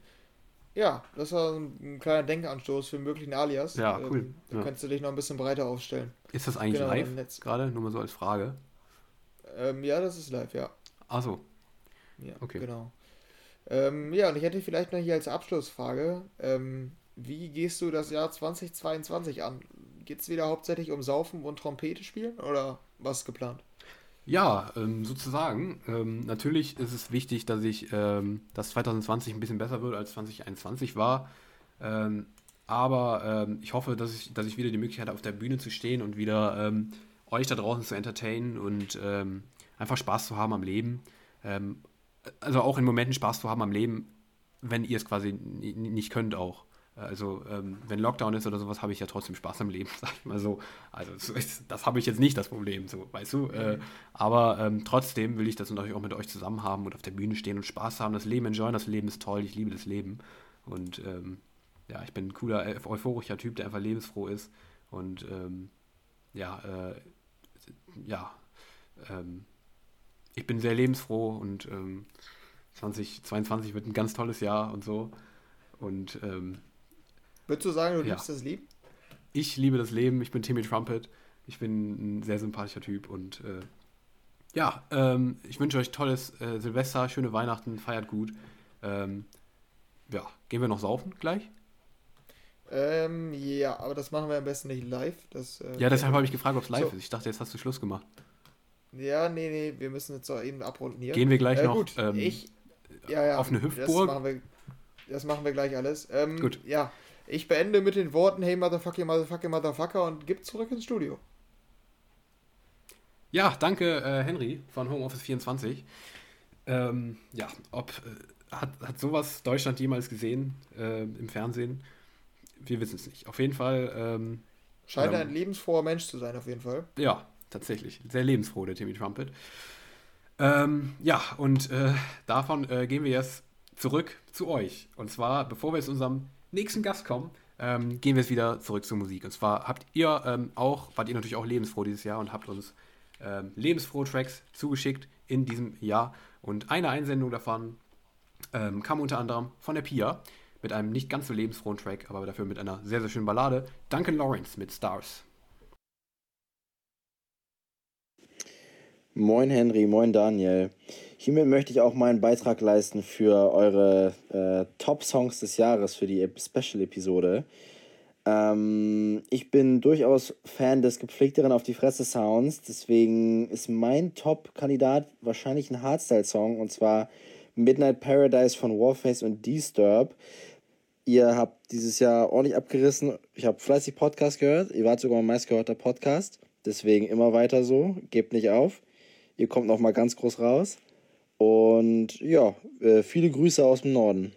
Ja, das war ein kleiner Denkanstoß für einen möglichen Alias. Ja, cool. Ähm, da ja. könntest du dich noch ein bisschen breiter aufstellen. Ist das eigentlich genau, live gerade? Nur mal so als Frage. Ähm, ja, das ist live, ja. Ach so. Ja, okay. genau. Ähm, ja, und ich hätte vielleicht noch hier als Abschlussfrage, ähm, wie gehst du das Jahr 2022 an? Geht es wieder hauptsächlich um Saufen und Trompete spielen oder was ist geplant? Ja, ähm, sozusagen. Ähm, natürlich ist es wichtig, dass ich, ähm, dass 2020 ein bisschen besser wird als 2021 war. Ähm, aber ähm, ich hoffe, dass ich, dass ich wieder die Möglichkeit habe, auf der Bühne zu stehen und wieder ähm, euch da draußen zu entertainen und einfach Spaß zu haben am Leben also auch in Momenten Spaß zu haben am Leben, wenn ihr es quasi nicht könnt auch. Also, ähm, wenn Lockdown ist oder sowas, habe ich ja trotzdem Spaß am Leben, sag ich mal so. Also, das, das habe ich jetzt nicht das Problem, so, weißt du. Äh, aber ähm, trotzdem will ich das natürlich auch mit euch zusammen haben und auf der Bühne stehen und Spaß haben, das Leben enjoyen. Das Leben ist toll, ich liebe das Leben. Und ähm, ja, ich bin ein cooler, euphorischer Typ, der einfach lebensfroh ist. Und ähm, ja, äh, ja, ähm, ich bin sehr lebensfroh und 2022 ähm, wird ein ganz tolles Jahr und so. Und ähm, Würdest du sagen, du ja. liebst das Leben? Ich liebe das Leben. Ich bin Timmy Trumpet. Ich bin ein sehr sympathischer Typ und äh, ja, ähm, ich wünsche euch tolles äh, Silvester, schöne Weihnachten, feiert gut. Ähm, ja, gehen wir noch saufen gleich? Ähm, ja, aber das machen wir am besten nicht live. Das, äh, ja, deshalb habe ich gefragt, ob es live so. ist. Ich dachte, jetzt hast du Schluss gemacht. Ja, nee, nee, wir müssen jetzt auch eben abrunden hier. Gehen wir gleich äh, noch gut, ähm, ich, ja, ja, auf eine Hüftburg? Das machen wir, das machen wir gleich alles. Ähm, gut. Ja, ich beende mit den Worten Hey Motherfucker, Motherfucker, Motherfucker und gib zurück ins Studio. Ja, danke äh, Henry von Homeoffice 24. Ähm, ja, ob äh, hat, hat sowas Deutschland jemals gesehen äh, im Fernsehen? Wir wissen es nicht. Auf jeden Fall. Ähm, Scheint ähm, ein lebensfroher Mensch zu sein, auf jeden Fall. Ja, tatsächlich. Sehr lebensfroh, der Timmy Trumpet. Ähm, ja, und äh, davon äh, gehen wir jetzt zurück zu euch. Und zwar, bevor wir zu unserem nächsten Gast kommen, ähm, gehen wir jetzt wieder zurück zur Musik. Und zwar habt ihr ähm, auch, wart ihr natürlich auch lebensfroh dieses Jahr und habt uns ähm, lebensfrohe Tracks zugeschickt in diesem Jahr. Und eine Einsendung davon ähm, kam unter anderem von der Pia mit einem nicht ganz so lebensfrohen Track, aber dafür mit einer sehr, sehr schönen Ballade. Duncan Lawrence mit Stars. Moin Henry, moin Daniel. Hiermit möchte ich auch meinen Beitrag leisten für eure äh, Top-Songs des Jahres, für die Special-Episode. Ähm, ich bin durchaus Fan des gepflegteren Auf die Fresse Sounds, deswegen ist mein Top-Kandidat wahrscheinlich ein Hardstyle-Song und zwar Midnight Paradise von Warface und Disturb. Ihr habt dieses Jahr ordentlich abgerissen. Ich habe fleißig Podcast gehört. Ihr wart sogar mein meistgehörter Podcast. Deswegen immer weiter so. Gebt nicht auf. Ihr kommt noch mal ganz groß raus. Und ja, äh, viele Grüße aus dem Norden.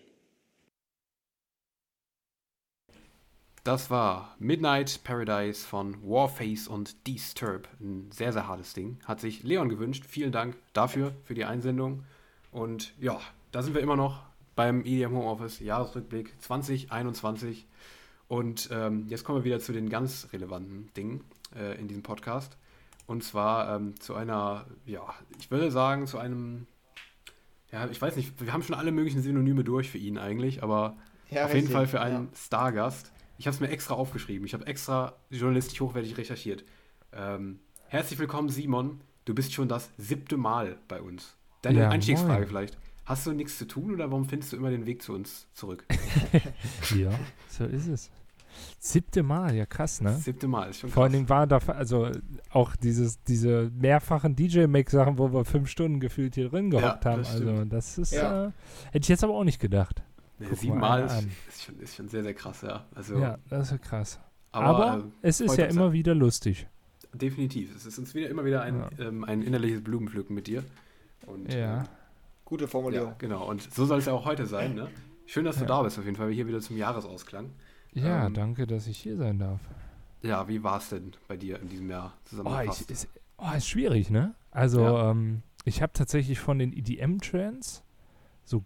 Das war Midnight Paradise von Warface und Disturb. Ein sehr, sehr hartes Ding. Hat sich Leon gewünscht. Vielen Dank dafür, für die Einsendung. Und ja, da sind wir immer noch beim EDM Homeoffice Jahresrückblick 2021. Und ähm, jetzt kommen wir wieder zu den ganz relevanten Dingen äh, in diesem Podcast. Und zwar ähm, zu einer, ja, ich würde sagen, zu einem, ja, ich weiß nicht, wir haben schon alle möglichen Synonyme durch für ihn eigentlich, aber ja, auf richtig, jeden Fall für einen ja. Stargast. Ich habe es mir extra aufgeschrieben. Ich habe extra journalistisch hochwertig recherchiert. Ähm, herzlich willkommen, Simon. Du bist schon das siebte Mal bei uns. Deine ja, Einstiegsfrage moin. vielleicht. Hast du nichts zu tun oder warum findest du immer den Weg zu uns zurück? ja, so ist es. Siebte Mal, ja krass, ne? Siebte Mal, ist schon krass. Vor allem waren da, also auch dieses, diese mehrfachen DJ-Make-Sachen, wo wir fünf Stunden gefühlt hier drin gehockt ja, haben. Also das ist, ja. äh, hätte ich jetzt aber auch nicht gedacht. Ja, siebenmal ist, ist, schon, ist schon sehr, sehr krass, ja. Also, ja, das ist krass. Aber, aber äh, es ist ja immer wieder lustig. Definitiv. Es ist uns wieder immer wieder ein, ähm, ein innerliches Blumenpflücken mit dir. Und, ja. Äh, Gute Formulierung. genau. Und so soll es ja auch heute sein, ne? Schön, dass du da bist, auf jeden Fall, hier wieder zum Jahresausklang. Ja, ähm, danke, dass ich hier sein darf. Ja, wie war es denn bei dir in diesem Jahr zusammengefasst? Oh, ist, oh, ist schwierig, ne? Also, ja. ähm, ich habe tatsächlich von den EDM-Trends so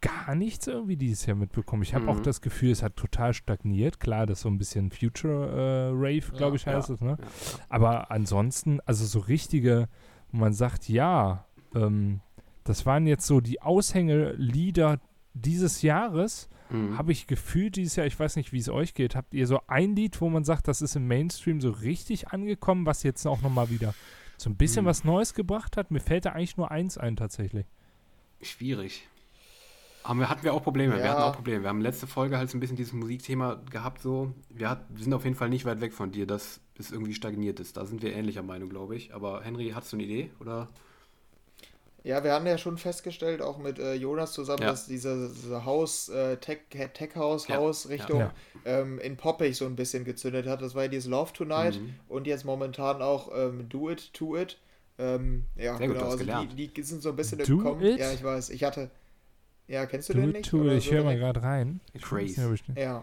gar nichts irgendwie dieses Jahr mitbekommen. Ich habe mhm. auch das Gefühl, es hat total stagniert. Klar, das ist so ein bisschen Future äh, Rave, glaube ich, heißt ja, es, ne? Ja. Aber ansonsten, also so richtige, wo man sagt, ja, ähm, das waren jetzt so die Aushängelieder dieses Jahres mhm. habe ich gefühlt dieses Jahr, ich weiß nicht, wie es euch geht, habt ihr so ein Lied, wo man sagt, das ist im Mainstream so richtig angekommen, was jetzt auch nochmal wieder so ein bisschen mhm. was Neues gebracht hat? Mir fällt da eigentlich nur eins ein tatsächlich. Schwierig. Aber wir hatten wir auch Probleme. Ja. Wir hatten auch Probleme. Wir haben letzte Folge halt so ein bisschen dieses Musikthema gehabt. So, wir, hat, wir sind auf jeden Fall nicht weit weg von dir, dass es irgendwie stagniert ist. Da sind wir ähnlicher Meinung, glaube ich. Aber Henry, hast du eine Idee oder? Ja, wir haben ja schon festgestellt, auch mit äh, Jonas zusammen, ja. dass diese, diese Haus, äh, Tech, Tech House, ja. Haus Richtung ja. ähm, in Poppig so ein bisschen gezündet hat. Das war ja dieses Love Tonight mhm. und jetzt momentan auch ähm, Do It, To It. Ähm, ja, Sehr genau. Gut, also die, die sind so ein bisschen Do im. It? Ja, ich weiß. Ich hatte. Ja, kennst du Do den it, nicht? To it. Ich höre mal gerade rein. Crazy. Ja.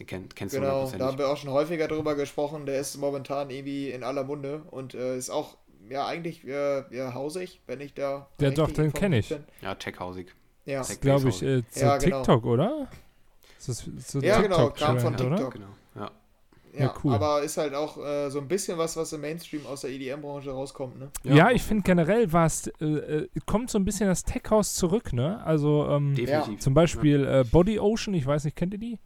Den kenn, kennst genau, du Genau, da haben wir auch schon häufiger drüber gesprochen. Der ist momentan irgendwie in aller Munde und äh, ist auch ja eigentlich äh, ja, hausig, wenn ich da. Der doch, den kenne ich. Bin. Ja, tech-hausig. Ja. Tech glaube ich, äh, ja, genau. TikTok, oder? Das so ja, genau, kam von TikTok. Oder? Genau, ja. Ja, ja, cool. aber ist halt auch äh, so ein bisschen was, was im Mainstream aus der EDM-Branche rauskommt, ne? Ja, ja ich finde generell was, äh, äh, kommt so ein bisschen das Tech-House zurück, ne? Also ähm, Definitiv. zum Beispiel äh, Body Ocean, ich weiß nicht, kennt ihr die?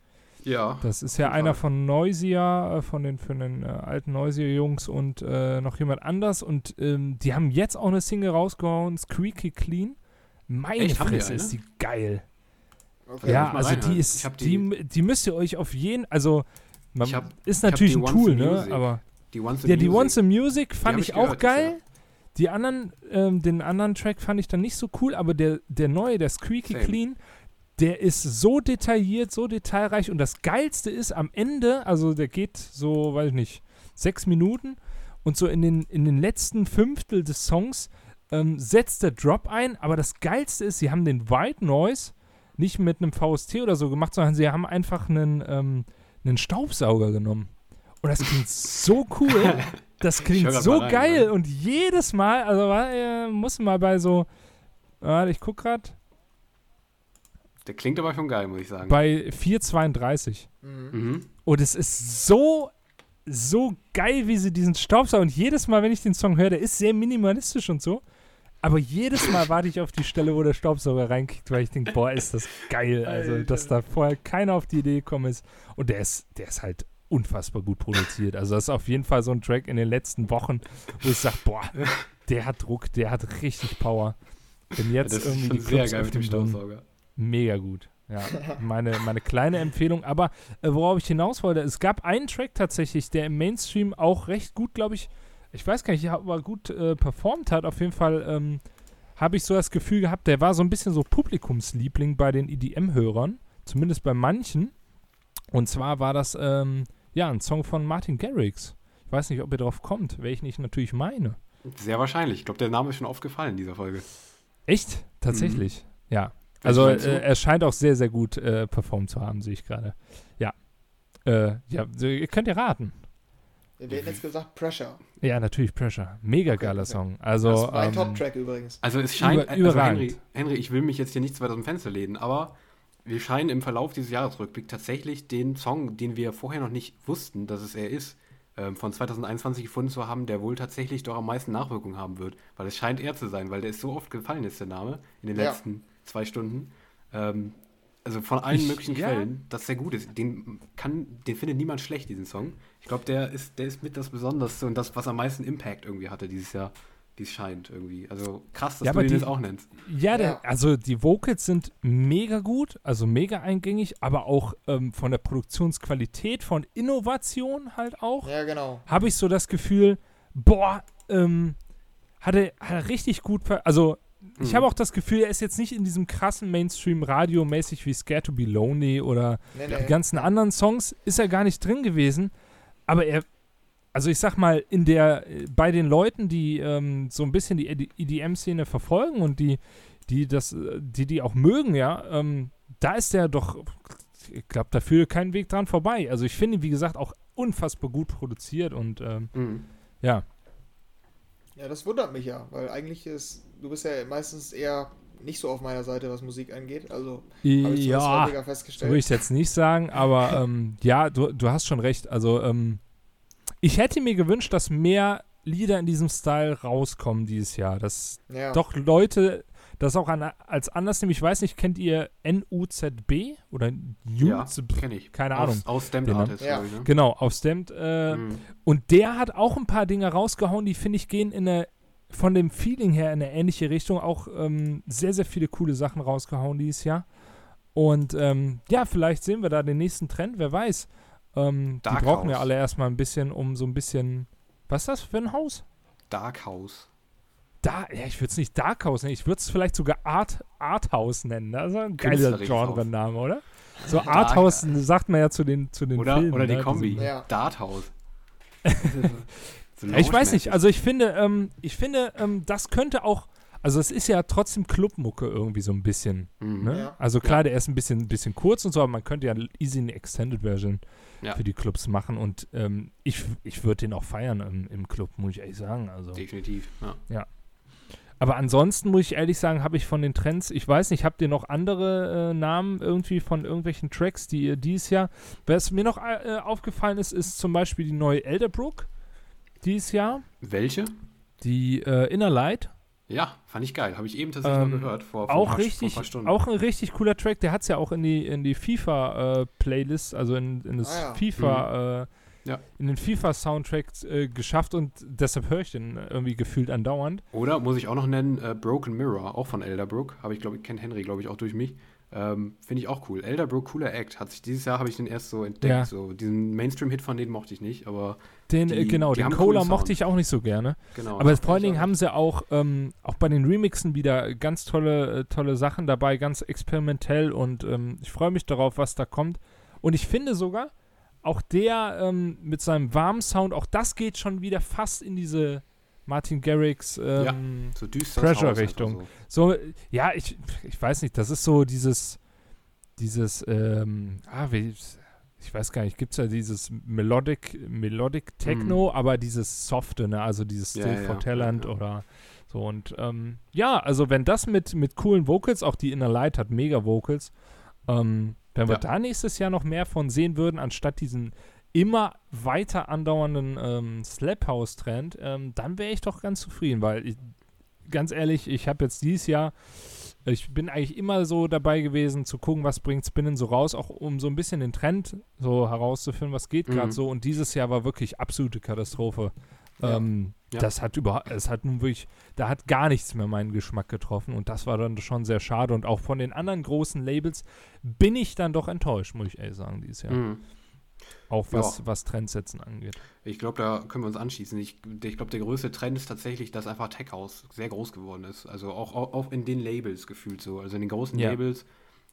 Ja. Das ist ja einer von Noisia, äh, von den, von den äh, alten Noisia-Jungs und noch jemand anders und ähm, die haben jetzt auch eine Single rausgehauen, Squeaky Clean. Meine Echt, Fresse ist die geil. Okay, ja, also die ist, die, die, die müsst ihr euch auf jeden, also man hab, ist natürlich ein Tool, ne? Aber die Once ja, die Once in Music fand ich auch gehört, geil. Ja. Die anderen, ähm, den anderen Track fand ich dann nicht so cool, aber der, der neue, der Squeaky Same. Clean, der ist so detailliert, so detailreich und das Geilste ist am Ende, also der geht so, weiß ich nicht, sechs Minuten und so in den, in den letzten Fünftel des Songs ähm, setzt der Drop ein, aber das Geilste ist, sie haben den White Noise nicht mit einem VST oder so gemacht, sondern sie haben einfach einen, ähm, einen Staubsauger genommen. Und das klingt so cool. Das klingt so rein, geil. Ne? Und jedes Mal, also äh, muss mal bei so, warte, ich guck grad. Der klingt aber schon geil, muss ich sagen. Bei 4,32. Mhm. Und es ist so, so geil, wie sie diesen Staubsauger. Und jedes Mal, wenn ich den Song höre, der ist sehr minimalistisch und so. Aber jedes Mal warte ich auf die Stelle, wo der Staubsauger reinkickt, weil ich denke, boah, ist das geil. Also, dass da vorher keiner auf die Idee gekommen ist. Und der ist, der ist halt unfassbar gut produziert. Also, das ist auf jeden Fall so ein Track in den letzten Wochen, wo ich sage, boah, der hat Druck, der hat richtig Power. Wenn jetzt ja, irgendwie die Clubs sehr geil mit dem Staubsauger. Mega gut. Ja, meine, meine kleine Empfehlung. Aber äh, worauf ich hinaus wollte, es gab einen Track tatsächlich, der im Mainstream auch recht gut, glaube ich, ich weiß gar nicht, ob er gut äh, performt hat. Auf jeden Fall ähm, habe ich so das Gefühl gehabt, der war so ein bisschen so Publikumsliebling bei den EDM-Hörern, zumindest bei manchen. Und zwar war das ähm, ja ein Song von Martin Garrix. Ich weiß nicht, ob ihr drauf kommt, welchen ich natürlich meine. Sehr wahrscheinlich. Ich glaube, der Name ist schon oft gefallen in dieser Folge. Echt? Tatsächlich? Mhm. Ja. Also äh, er scheint auch sehr, sehr gut äh, performt zu haben, sehe ich gerade. Ja. Äh, ja, ihr könnt ihr raten. Wir hätten jetzt gesagt Pressure. Ja, natürlich Pressure. Mega okay, geiler okay. Song. Also, das ist mein ähm, Top-Track übrigens. Also es scheint, über, also Henry, Henry, ich will mich jetzt hier nicht zu weit aus dem Fenster lehnen, aber wir scheinen im Verlauf dieses Jahresrückblick tatsächlich den Song, den wir vorher noch nicht wussten, dass es er ist, ähm, von 2021 gefunden zu haben, der wohl tatsächlich doch am meisten Nachwirkung haben wird. Weil es scheint er zu sein, weil der ist so oft gefallen ist, der Name, in den ja. letzten zwei Stunden. Ähm, also von allen ich, möglichen ja. Quellen, dass der gut ist. Den, kann, den findet niemand schlecht, diesen Song. Ich glaube, der ist, der ist mit das Besonderste und das, was am meisten Impact irgendwie hatte dieses Jahr, wie es scheint irgendwie. Also krass, dass ja, du den die, jetzt auch nennst. Ja, der, also die Vocals sind mega gut, also mega eingängig, aber auch ähm, von der Produktionsqualität, von Innovation halt auch. Ja, genau. Habe ich so das Gefühl, boah, ähm, hat er, hat er richtig gut, also ich habe mhm. auch das Gefühl, er ist jetzt nicht in diesem krassen Mainstream-Radio mäßig wie Scared to Be Lonely oder nee, nee. die ganzen anderen Songs, ist er gar nicht drin gewesen. Aber er, also ich sag mal, in der, bei den Leuten, die ähm, so ein bisschen die EDM-Szene verfolgen und die, die das, die, die auch mögen, ja, ähm, da ist er doch, ich glaube, da führt kein Weg dran vorbei. Also ich finde, wie gesagt, auch unfassbar gut produziert und ähm, mhm. ja. Ja, das wundert mich ja, weil eigentlich ist, du bist ja meistens eher nicht so auf meiner Seite, was Musik angeht. Also habe ich ja, festgestellt. Würde ich jetzt nicht sagen, aber ähm, ja, du, du hast schon recht. Also ähm, ich hätte mir gewünscht, dass mehr Lieder in diesem Style rauskommen dieses Jahr. Dass ja. doch Leute das auch an, als anders nehmen. Ich weiß nicht, kennt ihr NUZB oder NUZB? Ja, kenne ich. Keine Ahnung. Aus, aus Stamped Artist, ja. ich, ne? Genau, aus Stamped. Äh, mhm. Und der hat auch ein paar Dinge rausgehauen, die, finde ich, gehen in eine von dem Feeling her in eine ähnliche Richtung auch ähm, sehr, sehr viele coole Sachen rausgehauen dieses Jahr. Und ähm, ja, vielleicht sehen wir da den nächsten Trend, wer weiß. Ähm, die brauchen House. ja alle erstmal ein bisschen, um so ein bisschen. Was ist das für ein Haus? Dark House. Da, ja, ich würde es nicht Dark House nennen, ich würde es vielleicht sogar Art, Arthouse nennen. Das ist ein geiler Genre-Name, oder? So Arthouse sagt man ja zu den, zu den oder, Filmen. Oder die ne? Kombi. Ja. Dart House. So ich weiß nicht, also ich finde, ähm, ich finde, ähm, das könnte auch also es ist ja trotzdem Clubmucke irgendwie so ein bisschen. Mhm. Ne? Ja. Also klar, ja. der ist ein bisschen, bisschen kurz und so, aber man könnte ja easy eine Extended Version ja. für die Clubs machen und ähm, ich, ich würde den auch feiern im, im Club, muss ich ehrlich sagen. Also, Definitiv, ja. ja. Aber ansonsten muss ich ehrlich sagen, habe ich von den Trends, ich weiß nicht, habt ihr noch andere äh, Namen irgendwie von irgendwelchen Tracks, die ihr dieses Jahr. Was mir noch äh, aufgefallen ist, ist zum Beispiel die neue Elderbrook dieses Jahr. Welche? Die äh, Inner Light. Ja, fand ich geil. Habe ich eben tatsächlich ähm, noch gehört. Vor, vor auch, paar, richtig, vor Stunden. auch ein richtig cooler Track. Der hat es ja auch in die, in die FIFA-Playlist, äh, also in, in das ah, ja. FIFA, mhm. äh, ja. in den FIFA-Soundtrack äh, geschafft und deshalb höre ich den irgendwie gefühlt andauernd. Oder muss ich auch noch nennen, äh, Broken Mirror, auch von Elderbrook. Habe ich, glaube ich, kennt Henry, glaube ich, auch durch mich. Ähm, Finde ich auch cool. Elderbrook, cooler Act. Hat sich dieses Jahr habe ich den erst so entdeckt. Ja. So, diesen Mainstream-Hit von denen mochte ich nicht, aber. Den, äh, die, genau, den Cola mochte ich auch nicht so gerne. Genau. Aber vor allen Dingen haben sie auch, ähm, auch bei den Remixen wieder ganz tolle, äh, tolle Sachen dabei, ganz experimentell und ähm, ich freue mich darauf, was da kommt. Und ich finde sogar, auch der ähm, mit seinem warmen Sound, auch das geht schon wieder fast in diese Martin Garrix ähm, ja, so Pressure-Richtung. So. so. ja, ich, ich weiß nicht, das ist so dieses, dieses, ähm, ah, wie, ich weiß gar nicht, gibt es ja dieses Melodic, Melodic Techno, mm. aber dieses Softe, ne, also dieses Still ja, for ja, Talent oder so und ähm, ja, also wenn das mit, mit coolen Vocals, auch die Inner Light hat mega Vocals, ähm, wenn wir da nächstes Jahr noch mehr von sehen würden, anstatt diesen immer weiter andauernden ähm, Slap House Trend, ähm, dann wäre ich doch ganz zufrieden, weil ich, ganz ehrlich, ich habe jetzt dieses Jahr, ich bin eigentlich immer so dabei gewesen zu gucken, was bringt Spinnen so raus, auch um so ein bisschen den Trend so herauszufinden, was geht gerade mhm. so. Und dieses Jahr war wirklich absolute Katastrophe. Ja. Ähm, ja. Das hat überhaupt, es hat nun wirklich, da hat gar nichts mehr meinen Geschmack getroffen und das war dann schon sehr schade. Und auch von den anderen großen Labels bin ich dann doch enttäuscht, muss ich ehrlich sagen, dieses Jahr. Mhm. Auch was, ja. was Trendsetzen angeht. Ich glaube, da können wir uns anschließen. Ich, ich glaube, der größte Trend ist tatsächlich, dass einfach Tech House sehr groß geworden ist. Also auch, auch, auch in den Labels gefühlt so. Also in den großen ja. Labels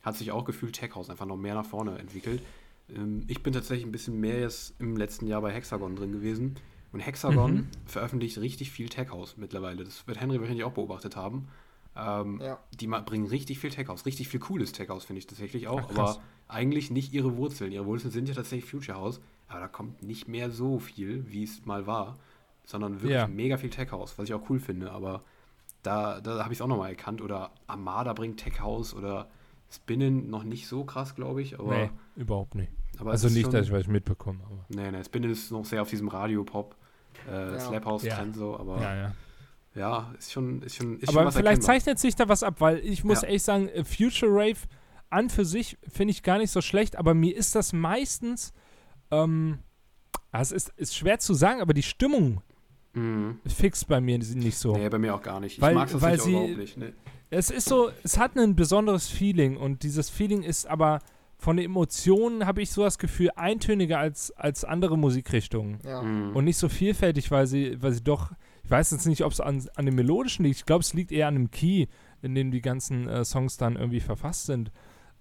hat sich auch gefühlt Tech House einfach noch mehr nach vorne entwickelt. Ähm, ich bin tatsächlich ein bisschen mehr jetzt im letzten Jahr bei Hexagon drin gewesen. Und Hexagon mhm. veröffentlicht richtig viel Tech House mittlerweile. Das wird Henry wahrscheinlich auch beobachtet haben. Ähm, ja. Die bringen richtig viel Tech House, richtig viel cooles Tech House, finde ich tatsächlich auch. Ach, aber eigentlich nicht ihre Wurzeln. Ihre Wurzeln sind ja tatsächlich Future House, aber da kommt nicht mehr so viel, wie es mal war, sondern wirklich ja. mega viel Tech House, was ich auch cool finde. Aber da, da habe ich es auch nochmal erkannt. Oder Armada bringt Tech House oder Spinnen noch nicht so krass, glaube ich. Aber, nee, überhaupt nicht. also nicht, schon, dass ich was mitbekomme. Aber. Nee, nee, Spinnen ist noch sehr auf diesem Radio-Pop, äh, ja. Slap House-Trend so, aber. Ja, ja. Ja, ist schon, ist schon, ist Aber schon was vielleicht erkennbar. zeichnet sich da was ab, weil ich muss ja. ehrlich sagen, äh, Future Rave an für sich finde ich gar nicht so schlecht, aber mir ist das meistens, ähm, ah, es ist, ist schwer zu sagen, aber die Stimmung mhm. fixt bei mir nicht so. Nee, bei mir auch gar nicht. Ich weil, mag das weil sie, überhaupt nicht. Nee. Es ist so, es hat ein besonderes Feeling und dieses Feeling ist aber von den Emotionen habe ich so das Gefühl eintöniger als, als andere Musikrichtungen. Ja. Mhm. Und nicht so vielfältig, weil sie, weil sie doch ich weiß jetzt nicht, ob es an, an dem Melodischen liegt. Ich glaube, es liegt eher an dem Key, in dem die ganzen äh, Songs dann irgendwie verfasst sind.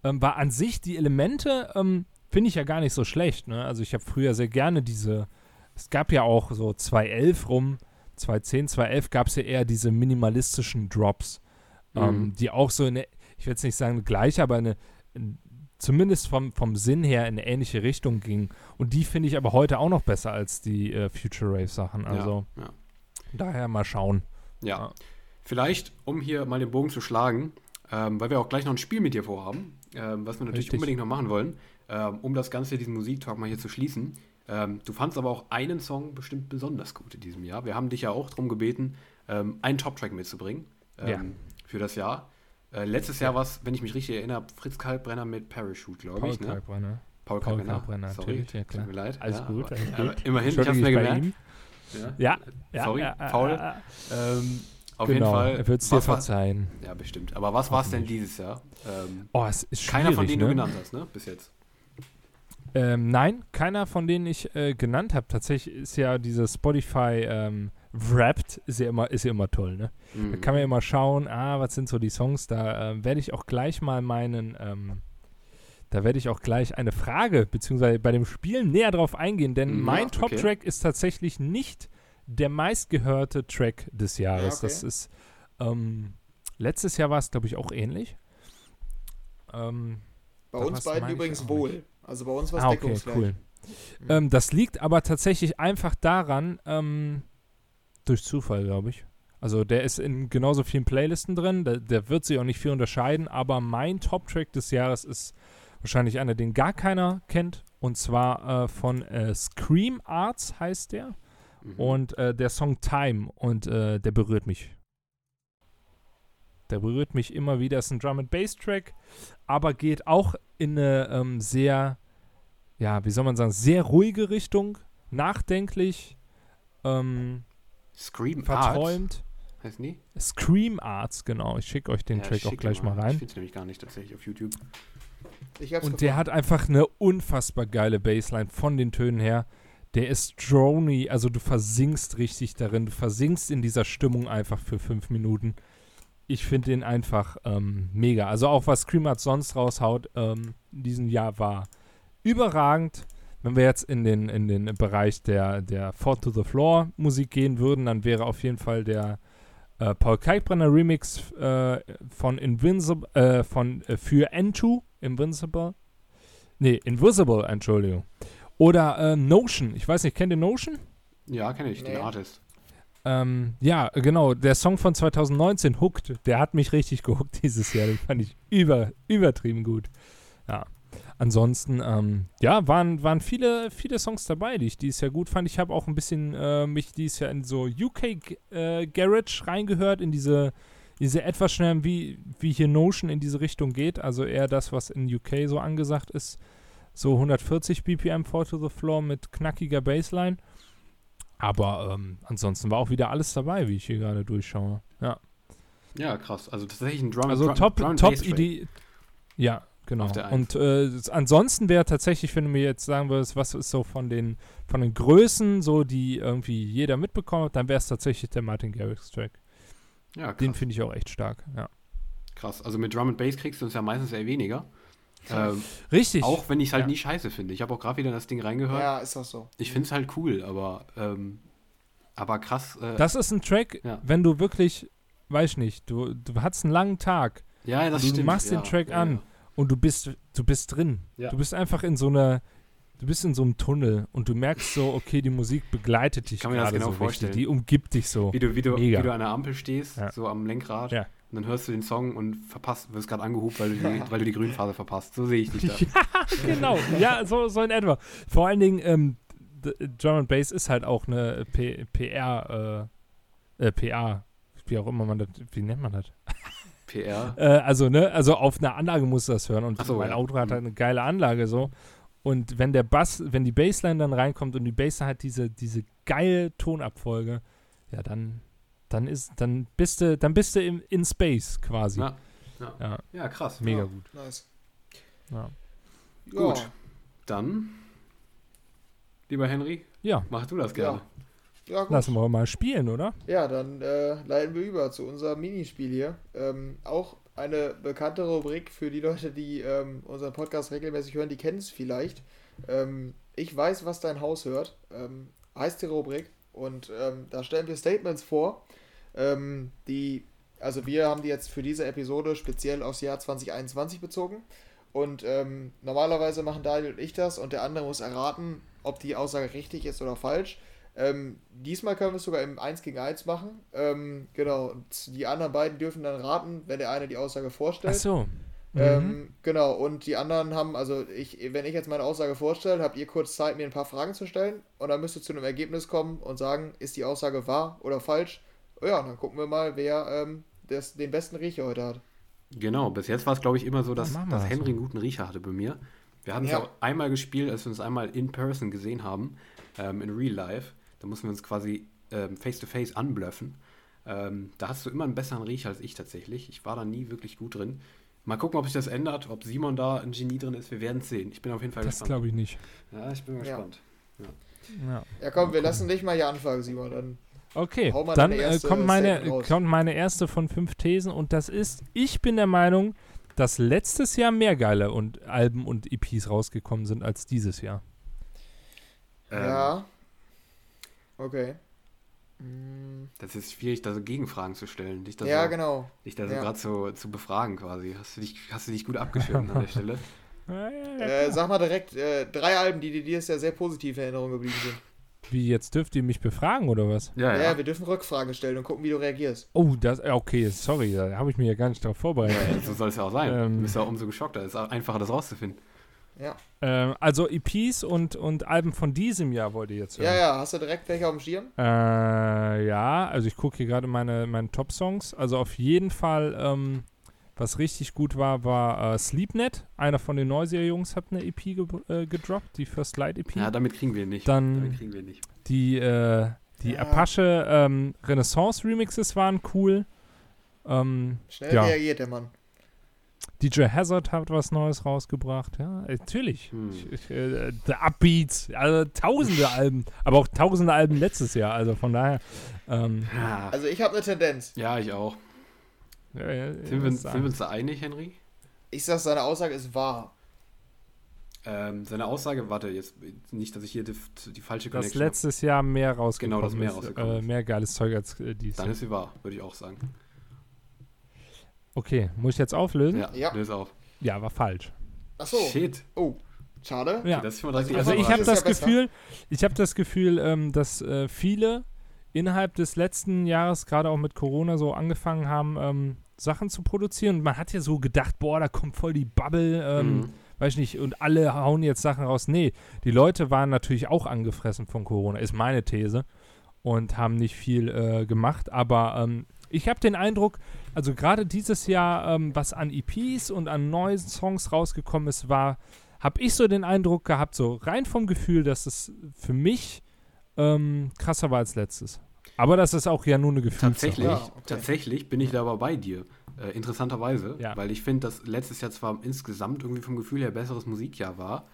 Ähm, war an sich die Elemente, ähm, finde ich ja gar nicht so schlecht. Ne? Also ich habe früher sehr gerne diese, es gab ja auch so 2011 rum, 2010, 2011 gab es ja eher diese minimalistischen Drops, ähm, mhm. ähm, die auch so eine, ich will jetzt nicht sagen gleich, aber eine, zumindest vom, vom Sinn her in eine ähnliche Richtung ging. Und die finde ich aber heute auch noch besser als die äh, Future Rave Sachen. Also ja, ja. Daher mal schauen. Ja. ja. Vielleicht, um hier mal den Bogen zu schlagen, ähm, weil wir auch gleich noch ein Spiel mit dir vorhaben, ähm, was wir natürlich Richtig. unbedingt noch machen wollen, ähm, um das Ganze, diesen Musiktalk mal hier zu schließen. Ähm, du fandst aber auch einen Song bestimmt besonders gut in diesem Jahr. Wir haben dich ja auch darum gebeten, ähm, einen Top-Track mitzubringen ähm, ja. für das Jahr. Äh, letztes ja. Jahr war es, wenn ich mich richtig erinnere, Fritz Kalkbrenner mit Parachute, glaube ich. Ne? Kalkbrenner. Paul, Paul Kalkbrenner. Sorry, ja, tut mir leid. Alles ja, gut, aber, alles gut. immerhin, ich habe es mir gemerkt. Ja, ja sorry, ja, faul. Ähm, auf genau, jeden Fall. Er wird es dir verzeihen. ja, bestimmt. Aber was war es denn dieses Jahr? Ähm, oh, es ist Keiner von denen ne? du genannt hast, ne? Bis jetzt. Ähm, nein, keiner von denen ich äh, genannt habe. Tatsächlich ist ja diese Spotify ähm, Wrapped ist ja immer, ist ja immer toll, ne? Mhm. Da kann man ja immer schauen, ah, was sind so die Songs. Da äh, werde ich auch gleich mal meinen ähm, da werde ich auch gleich eine Frage, beziehungsweise bei dem Spiel näher drauf eingehen, denn mhm, mein Top-Track ist tatsächlich nicht der meistgehörte Track des Jahres. Ja, okay. Das ist Ähm, letztes Jahr war es, glaube ich, auch ähnlich. Ähm, bei uns beiden übrigens wohl. Also bei uns war es ah, okay, cool. Mhm. Ähm, das liegt aber tatsächlich einfach daran, ähm, durch Zufall, glaube ich. Also der ist in genauso vielen Playlisten drin, der, der wird sich auch nicht viel unterscheiden, aber mein Top-Track des Jahres ist wahrscheinlich einer, den gar keiner kennt, und zwar äh, von äh, Scream Arts heißt der. Mhm. Und äh, der Song Time und äh, der berührt mich. Der berührt mich immer wieder. Ist ein Drum and Bass Track, aber geht auch in eine ähm, sehr, ja, wie soll man sagen, sehr ruhige Richtung, nachdenklich, ähm, Scream verträumt. Arts. Heißt nie? Scream Arts, genau. Ich schicke euch den ja, Track auch gleich mal, mal rein. Ich finde nämlich gar nicht tatsächlich auf YouTube. Und gefunden. der hat einfach eine unfassbar geile Bassline von den Tönen her. Der ist drony, also du versinkst richtig darin. Du versinkst in dieser Stimmung einfach für fünf Minuten. Ich finde den einfach ähm, mega. Also auch was Scream Arts sonst raushaut ähm, in diesem Jahr war überragend. Wenn wir jetzt in den, in den Bereich der, der Fall to the Floor Musik gehen würden, dann wäre auf jeden Fall der äh, Paul Kalkbrenner Remix äh, von Invincible, äh, von äh, für N2, Invincible. Nee, Invisible, Entschuldigung. Oder äh, Notion. Ich weiß nicht, kennt ihr Notion? Ja, kenne ich, nee. den Artist. Ähm, ja, genau, der Song von 2019, Hooked, der hat mich richtig gehuckt dieses Jahr. Den fand ich über, übertrieben gut. Ja ansonsten, ähm, ja, waren, waren viele, viele Songs dabei, die ich dieses Jahr gut fand. Ich habe auch ein bisschen äh, mich dieses Jahr in so UK äh, Garage reingehört, in diese, diese etwas schnell, wie, wie hier Notion in diese Richtung geht. Also eher das, was in UK so angesagt ist. So 140 BPM Fall to the Floor mit knackiger Bassline. Aber ähm, ansonsten war auch wieder alles dabei, wie ich hier gerade durchschaue. Ja. Ja, krass. Also tatsächlich ein Drum Also Drum, top, Drum top Idee. Ja, Genau. Und äh, ansonsten wäre tatsächlich, wenn du mir jetzt sagen würdest, was ist so von den, von den Größen, so die irgendwie jeder mitbekommt, dann wäre es tatsächlich der Martin Garrix Track. Ja, krass. Den finde ich auch echt stark, ja. Krass, also mit Drum and Bass kriegst du uns ja meistens eher weniger. Ähm, Richtig. Auch wenn ich es halt ja. nie scheiße finde. Ich habe auch gerade wieder in das Ding reingehört. Ja, ist auch so. Ich finde es halt cool, aber, ähm, aber krass. Äh, das ist ein Track, ja. wenn du wirklich, weiß ich nicht, du, du hast einen langen Tag. Ja, das du stimmt. Du machst ja, den Track an und du bist, du bist drin. Ja. Du bist einfach in so einer, du bist in so einem Tunnel und du merkst so, okay, die Musik begleitet dich Kann das genau so vorstellen. Richtig, die umgibt dich so. Wie du, wie du, wie du an der Ampel stehst, ja. so am Lenkrad. Ja. Und dann hörst du den Song und verpasst, wirst gerade angehubt, weil du die, weil du die Grünphase verpasst. So sehe ich dich da. ja, genau. Ja, so, so in etwa. Vor allen Dingen, ähm, Drum and Bass ist halt auch eine P PR, äh, äh, PA, wie auch immer man das, wie nennt man das? PR. Äh, also, ne, also auf einer Anlage musst du das hören. Und so, mein. Auto hat halt eine geile Anlage so. Und wenn der Bass, wenn die Bassline dann reinkommt und die Bassline hat diese, diese geile Tonabfolge, ja, dann, dann ist, dann bist du, dann bist du im, in Space quasi. Ja, ja. ja. ja krass. Mega ja. gut. Nice. Ja. Gut. Dann, lieber Henry, ja. mach du das gerne. Ja, Lassen wir mal spielen, oder? Ja, dann äh, leiten wir über zu unserem Minispiel hier. Ähm, auch eine bekannte Rubrik für die Leute, die ähm, unseren Podcast regelmäßig hören, die kennen es vielleicht. Ähm, ich weiß, was dein Haus hört, ähm, heißt die Rubrik. Und ähm, da stellen wir Statements vor, ähm, die, also wir haben die jetzt für diese Episode speziell aufs Jahr 2021 bezogen. Und normalerweise machen Daniel und ich das und der andere muss erraten, ob die Aussage richtig ist oder falsch. Ähm, diesmal können wir es sogar im 1 gegen 1 machen. Ähm, genau, und die anderen beiden dürfen dann raten, wenn der eine die Aussage vorstellt. Ach so. Ähm, mhm. genau, und die anderen haben, also ich, wenn ich jetzt meine Aussage vorstelle, habt ihr kurz Zeit, mir ein paar Fragen zu stellen und dann müsst ihr zu einem Ergebnis kommen und sagen, ist die Aussage wahr oder falsch? Ja, dann gucken wir mal, wer ähm, des, den besten Riecher heute hat. Genau, bis jetzt war es, glaube ich, immer so, dass, dass Henry einen guten Riecher hatte bei mir. Wir hatten es ja. auch einmal gespielt, als wir uns einmal in person gesehen haben, ähm, in Real Life. Da mussten wir uns quasi ähm, face-to-face anblöffen. Ähm, da hast du immer einen besseren Riecher als ich tatsächlich. Ich war da nie wirklich gut drin. Mal gucken, ob sich das ändert, ob Simon da ein Genie drin ist. Wir werden es sehen. Ich bin auf jeden Fall das gespannt. Das glaube ich nicht. Ja, ich bin gespannt. Ja, ja. ja komm, wir lassen dich mal hier anfangen, Simon. Dann okay, dann äh, kommt, meine, kommt meine erste von fünf Thesen und das ist, ich bin der Meinung, dass letztes Jahr mehr geile und Alben und EPs rausgekommen sind als dieses Jahr. Ja, Okay. Mm. Das ist schwierig, da so Gegenfragen zu stellen. Dich da ja, so, genau. Dich da so ja. gerade so zu befragen quasi. Hast du dich, hast du dich gut abgeschirmt an der Stelle? Äh, sag mal direkt, äh, drei Alben, die dir dieses Jahr sehr positiv in Erinnerung geblieben sind. Wie, jetzt dürft ihr mich befragen oder was? Ja, ja. ja wir dürfen Rückfragen stellen und gucken, wie du reagierst. Oh, das, okay, sorry, da habe ich mich ja gar nicht darauf vorbereitet. Ja, so soll es ja auch sein. Ähm, du bist ja umso geschockter. Es ist einfacher, das rauszufinden. Ja. Ähm, also EPs und, und Alben von diesem Jahr wollt ihr jetzt hören? Ja, ja. Hast du direkt welche auf dem Schirm? Äh, ja, also ich gucke hier gerade meine, meine Top-Songs. Also auf jeden Fall, ähm, was richtig gut war, war äh, Sleepnet. Einer von den Neuserie-Jungs hat eine EP ge äh, gedroppt, die First Light EP. Ja, damit kriegen wir nicht. Dann damit kriegen wir nicht. die, äh, die ja. Apache ähm, Renaissance-Remixes waren cool. Ähm, Schnell ja. reagiert der Mann. DJ Hazard hat was Neues rausgebracht, ja, natürlich. Hm. Ich, ich, äh, The Upbeats, also tausende Alben, aber auch tausende Alben letztes Jahr, also von daher. Ähm, also ich habe eine Tendenz. Ja, ich auch. Ja, ja, sind, wir, sind wir uns da einig, Henry? Ich sag, seine Aussage ist wahr. Ähm, seine Aussage, warte, jetzt nicht, dass ich hier die, die falsche Connection Dass letztes Jahr mehr rausgekommen Genau, das mehr rausgekommen ist. Äh, mehr geiles Zeug als äh, dies. Dann ist sie wahr, würde ich auch sagen. Okay, muss ich jetzt auflösen? Ja, ja. löse auf. Ja, war falsch. Ach so. Shit. Oh, schade. Ja. Okay, also, also ich habe das, ja Gefühl, ich habe das Gefühl, ähm, dass äh, viele innerhalb des letzten Jahres, gerade auch mit Corona, so angefangen haben, ähm, Sachen zu produzieren. Und man hat ja so gedacht, boah, da kommt voll die Bubble, ähm, mhm. weiß ich nicht, und alle hauen jetzt Sachen raus. Nee, die Leute waren natürlich auch angefressen von Corona, ist meine These. Und haben nicht viel äh, gemacht, aber ähm, ich habe den Eindruck, also gerade dieses Jahr, ähm, was an EPs und an neuen Songs rausgekommen ist, war, habe ich so den Eindruck gehabt, so rein vom Gefühl, dass es für mich ähm, krasser war als letztes. Aber das ist auch ja nur eine Gefühlssache. Tatsächlich, ja, okay. tatsächlich bin ich da aber bei dir. Äh, interessanterweise, ja. weil ich finde, dass letztes Jahr zwar insgesamt irgendwie vom Gefühl her besseres Musikjahr war,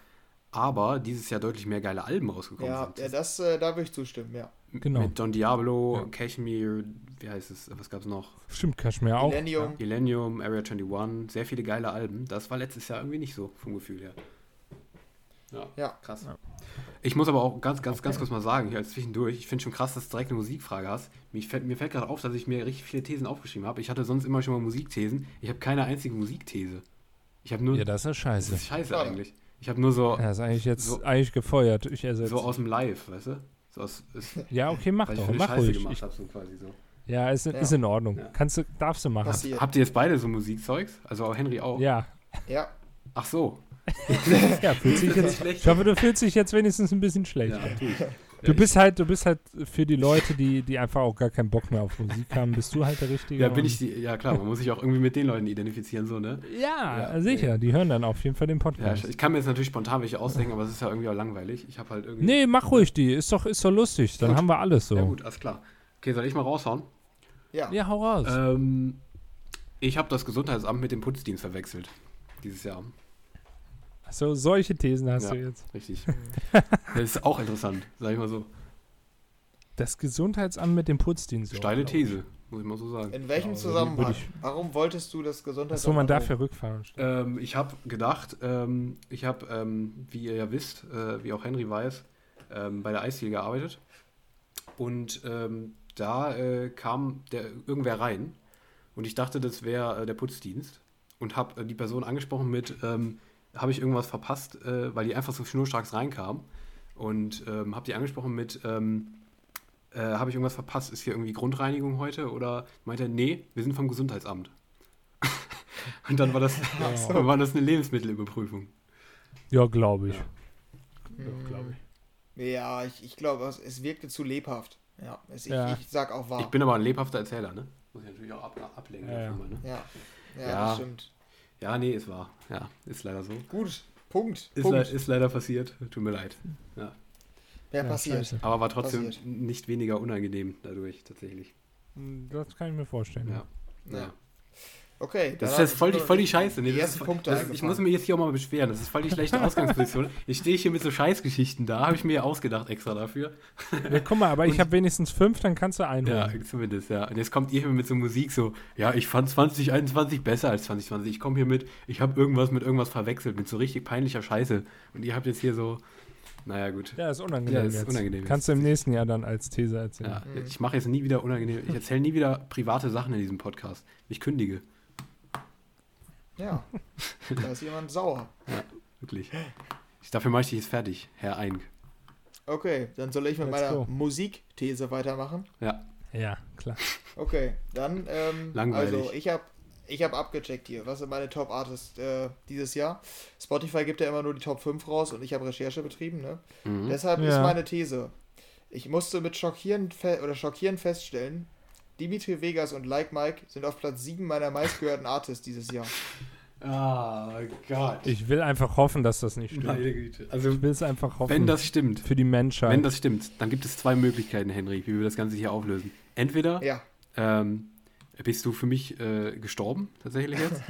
aber dieses Jahr deutlich mehr geile Alben rausgekommen ja, sind. Ja, das, äh, da würde ich zustimmen, ja. Genau. Mit Don Diablo, ja. Cashmere, wie heißt es, was gab es noch? Stimmt, Cashmere auch. Millennium. Ja. Millennium, Area 21, sehr viele geile Alben. Das war letztes Jahr irgendwie nicht so, vom Gefühl her. Ja, ja. krass. Ja. Ich muss aber auch ganz, ganz, okay. ganz kurz mal sagen, hier als zwischendurch, ich finde schon krass, dass du direkt eine Musikfrage hast. Mir fällt, mir fällt gerade auf, dass ich mir richtig viele Thesen aufgeschrieben habe. Ich hatte sonst immer schon mal Musikthesen. Ich habe keine einzige Musikthese. Ich habe nur. Ja, das ist scheiße. Das ist scheiße ja. eigentlich. Ich habe nur so. Ja, ist eigentlich jetzt so, eigentlich gefeuert. Ich ersetze. So aus dem Live, weißt du? So aus, ist, ja, okay, mach doch. mach Scheiße ruhig. Gemacht hab, so quasi so. Ja, ist, ja. ist in Ordnung. Ja. Kannst du, darfst du machen. Passiert. Habt ihr jetzt beide so Musikzeugs? Also auch Henry auch? Ja. Ja. Ach so. ja, fühlt sich jetzt, ich hoffe, du fühlst dich jetzt wenigstens ein bisschen schlecht. Ja, Du bist halt, du bist halt für die Leute, die, die einfach auch gar keinen Bock mehr auf Musik haben, bist du halt der Richtige. Ja, bin ich die, ja klar, man muss sich auch irgendwie mit den Leuten identifizieren, so, ne? Ja, ja sicher, okay. die hören dann auf jeden Fall den Podcast. Ja, ich kann mir jetzt natürlich spontan welche ausdenken, aber es ist ja irgendwie auch langweilig. Ich habe halt irgendwie. Nee, mach ruhig die, ist doch, ist doch lustig, dann gut. haben wir alles so. Ja, gut, alles klar. Okay, soll ich mal raushauen? Ja. Ja, hau raus. Ähm, ich habe das Gesundheitsamt mit dem Putzdienst verwechselt. Dieses Jahr. So, solche Thesen hast ja, du jetzt. Richtig. das ist auch interessant, sag ich mal so. Das Gesundheitsamt mit dem Putzdienst. Steile These, muss ich mal so sagen. In welchem ja, Zusammenhang? Warum wolltest du das Gesundheitsamt? So, man darf ja rückfahren. Ähm, ich habe gedacht, ähm, ich habe, ähm, wie ihr ja wisst, äh, wie auch Henry weiß, ähm, bei der Eisdiele gearbeitet. Und ähm, da äh, kam der, irgendwer rein und ich dachte, das wäre äh, der Putzdienst und habe äh, die Person angesprochen mit, ähm, habe ich irgendwas verpasst, äh, weil die einfach so schnurstracks reinkam und habe die angesprochen mit, äh, habe ich irgendwas verpasst? Ist hier irgendwie Grundreinigung heute? Oder meinte er, nee, wir sind vom Gesundheitsamt. Und dann war das, oh. dann war das eine Lebensmittelüberprüfung. Ja, glaube ich. Ja, ja glaube ich. Ja, ich, ich glaube, es, es wirkte zu lebhaft. Ja, ich, ja. ich sag auch wahr. Ich bin aber ein lebhafter Erzähler, ne? Muss ich natürlich auch ab, ablegen. Ja, ja. Mal, ne? ja. ja, ja, das stimmt. Ja, nee, es war. Ja, ist leider so. Gut, Punkt. Ist, Punkt. Le ist leider passiert. Tut mir leid. Ja. Wäre ja, passiert. Scheiße. Aber war trotzdem passiert. nicht weniger unangenehm dadurch, tatsächlich. Hm, das kann ich mir vorstellen. Ja. ja. Okay. Das ist jetzt voll die, voll die Scheiße. Nee, das ist, das ich muss mich jetzt hier auch mal beschweren. Das ist voll die schlechte Ausgangsposition. ich stehe hier mit so Scheißgeschichten da. Habe ich mir ausgedacht extra dafür. Ja, guck mal, aber ich habe wenigstens fünf, dann kannst du einen. Ja, zumindest, ja. Und jetzt kommt ihr hier mit so Musik so, ja, ich fand 2021 besser als 2020. Ich komme hier mit, ich habe irgendwas mit irgendwas verwechselt, mit so richtig peinlicher Scheiße. Und ihr habt jetzt hier so Naja, gut. Ja, ist unangenehm. Ja, ist jetzt. unangenehm Kannst du im nächsten Jahr dann als These erzählen. Ja, mhm. ich mache jetzt nie wieder unangenehm. Ich erzähle nie wieder private Sachen in diesem Podcast. Ich kündige. Ja, da ist jemand sauer. Ja, wirklich. Ich, dafür mache ich dich jetzt fertig, Herr Eink. Okay, dann soll ich mit Let's meiner Musikthese weitermachen. Ja. Ja, klar. Okay, dann, ähm, Langweilig. also ich habe ich habe abgecheckt hier, was sind meine Top Artists äh, dieses Jahr. Spotify gibt ja immer nur die Top 5 raus und ich habe Recherche betrieben, ne? Mhm. Deshalb ja. ist meine These. Ich musste mit schockierend oder schockierend feststellen, Dimitri Vegas und Like Mike sind auf Platz 7 meiner meistgehörten Artists dieses Jahr. Oh Gott. Ich will einfach hoffen, dass das nicht stimmt. Meine Güte. Also, ich will es einfach hoffen. Wenn das stimmt. Für die Menschheit. Wenn das stimmt, dann gibt es zwei Möglichkeiten, Henry, wie wir das Ganze hier auflösen. Entweder ja. ähm, bist du für mich äh, gestorben, tatsächlich jetzt.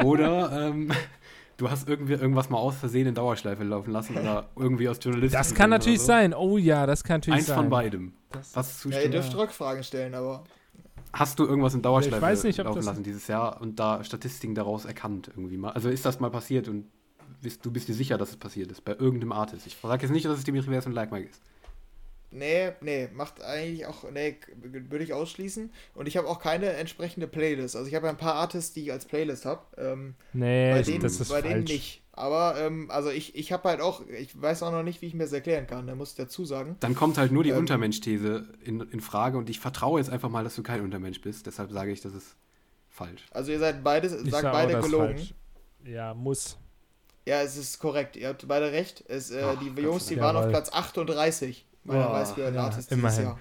oder ähm, du hast irgendwie irgendwas mal aus Versehen in Dauerschleife laufen lassen oder irgendwie aus Journalisten. Das kann natürlich so. sein. Oh ja, das kann natürlich Eins sein. Eins von beidem. Das Was ja, ihr dürft Rückfragen stellen, aber Hast du irgendwas in Dauerschleife ich weiß nicht, laufen lassen dieses Jahr und da Statistiken daraus erkannt irgendwie mal? Also ist das mal passiert und bist, du bist dir sicher, dass es passiert ist bei irgendeinem Artist? Ich sage jetzt nicht, dass es Dimitri Vegas und Like Mike ist. Nee, nee, macht eigentlich auch, nee, würde ich ausschließen. Und ich habe auch keine entsprechende Playlist. Also ich habe ja ein paar Artists, die ich als Playlist habe. Ähm, nee, bei denen, das ist bei falsch. denen nicht. Aber, ähm, also ich, ich habe halt auch, ich weiß auch noch nicht, wie ich mir das erklären kann, da muss ich dazu sagen. Dann kommt halt nur die ähm, Untermensch-These in, in Frage und ich vertraue jetzt einfach mal, dass du kein Untermensch bist. Deshalb sage ich, das ist falsch. Also ihr seid beides, sagt sag beide gelogen. Falsch. Ja, muss. Ja, es ist korrekt. Ihr habt beide recht. Es, äh, Ach, die Jungs, die waren auf Platz 38 meiner oh, meistgehörten ja, Artists immerhin. dieses Jahr.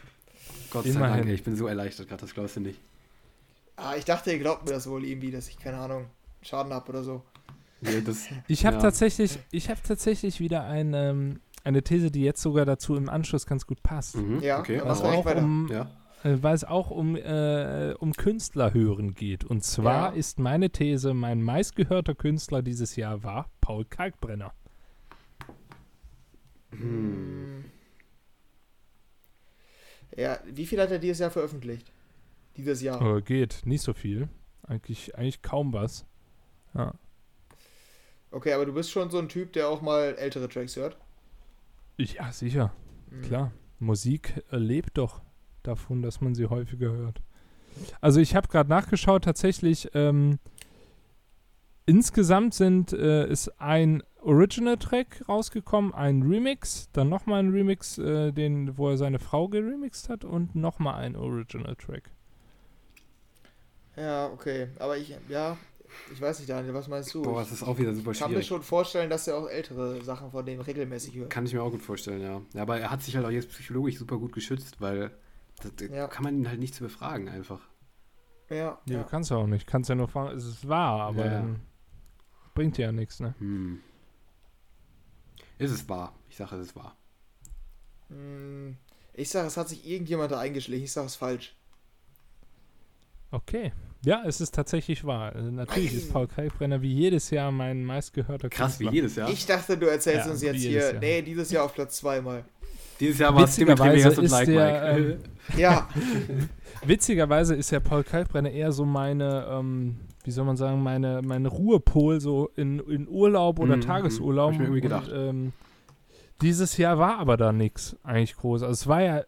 Gott sei immerhin. Dank, ich bin so erleichtert gerade, das glaubst du nicht. Ah, ich dachte, ihr glaubt mir das wohl irgendwie, dass ich, keine Ahnung, Schaden habe oder so. Nee, das, ich habe ja. tatsächlich, ich habe tatsächlich wieder ein, ähm, eine These, die jetzt sogar dazu im Anschluss ganz gut passt. Mhm, ja, okay. Was also auch um, ja. äh, weil es auch um, äh, um Künstler hören geht. Und zwar ja. ist meine These, mein meistgehörter Künstler dieses Jahr war Paul Kalkbrenner. Hm. Ja, wie viel hat er dieses Jahr veröffentlicht? Dieses Jahr? Äh, geht, nicht so viel. Eigentlich, eigentlich kaum was. Ja. Okay, aber du bist schon so ein Typ, der auch mal ältere Tracks hört? Ja, sicher. Mhm. Klar. Musik lebt doch davon, dass man sie häufiger hört. Also ich habe gerade nachgeschaut, tatsächlich ähm, insgesamt sind, äh, ist ein Original-Track rausgekommen, ein Remix, dann nochmal ein Remix, äh, den, wo er seine Frau geremixed hat und nochmal ein Original-Track. Ja, okay. Aber ich, ja, ich weiß nicht, Daniel, was meinst du? Boah, das ist auch wieder super schwierig. Ich kann mir schon vorstellen, dass er auch ältere Sachen von dem regelmäßig hört. Kann ich mir auch gut vorstellen, ja. ja aber er hat sich halt auch jetzt psychologisch super gut geschützt, weil das, ja. kann man ihn halt nicht zu befragen einfach. Ja, ja. ja. kannst du auch nicht. Kannst ja nur fragen, es ist wahr, aber ja. bringt ja nichts, ne? Hm. Ist es wahr? Ich sage, es ist wahr. Hm. Ich sage, es hat sich irgendjemand da eingeschlichen. Ich sage es falsch. Okay. Ja, es ist tatsächlich wahr. Also natürlich ist Paul Kalkbrenner wie jedes Jahr mein meistgehörter Krass, Künstler. wie jedes Jahr. Ich dachte, du erzählst ja, uns jetzt hier, Jahr. nee, dieses Jahr auf Platz 2 mal. Dieses Jahr war es Dimitri und Like der, ähm, Ja. Witzigerweise ist ja Paul Kalkbrenner eher so meine, ähm, wie soll man sagen, meine, meine Ruhepol so in, in Urlaub oder mhm, Tagesurlaub. Hab ich mir irgendwie gedacht. Und, ähm, dieses Jahr war aber da nichts eigentlich groß. Also es war ja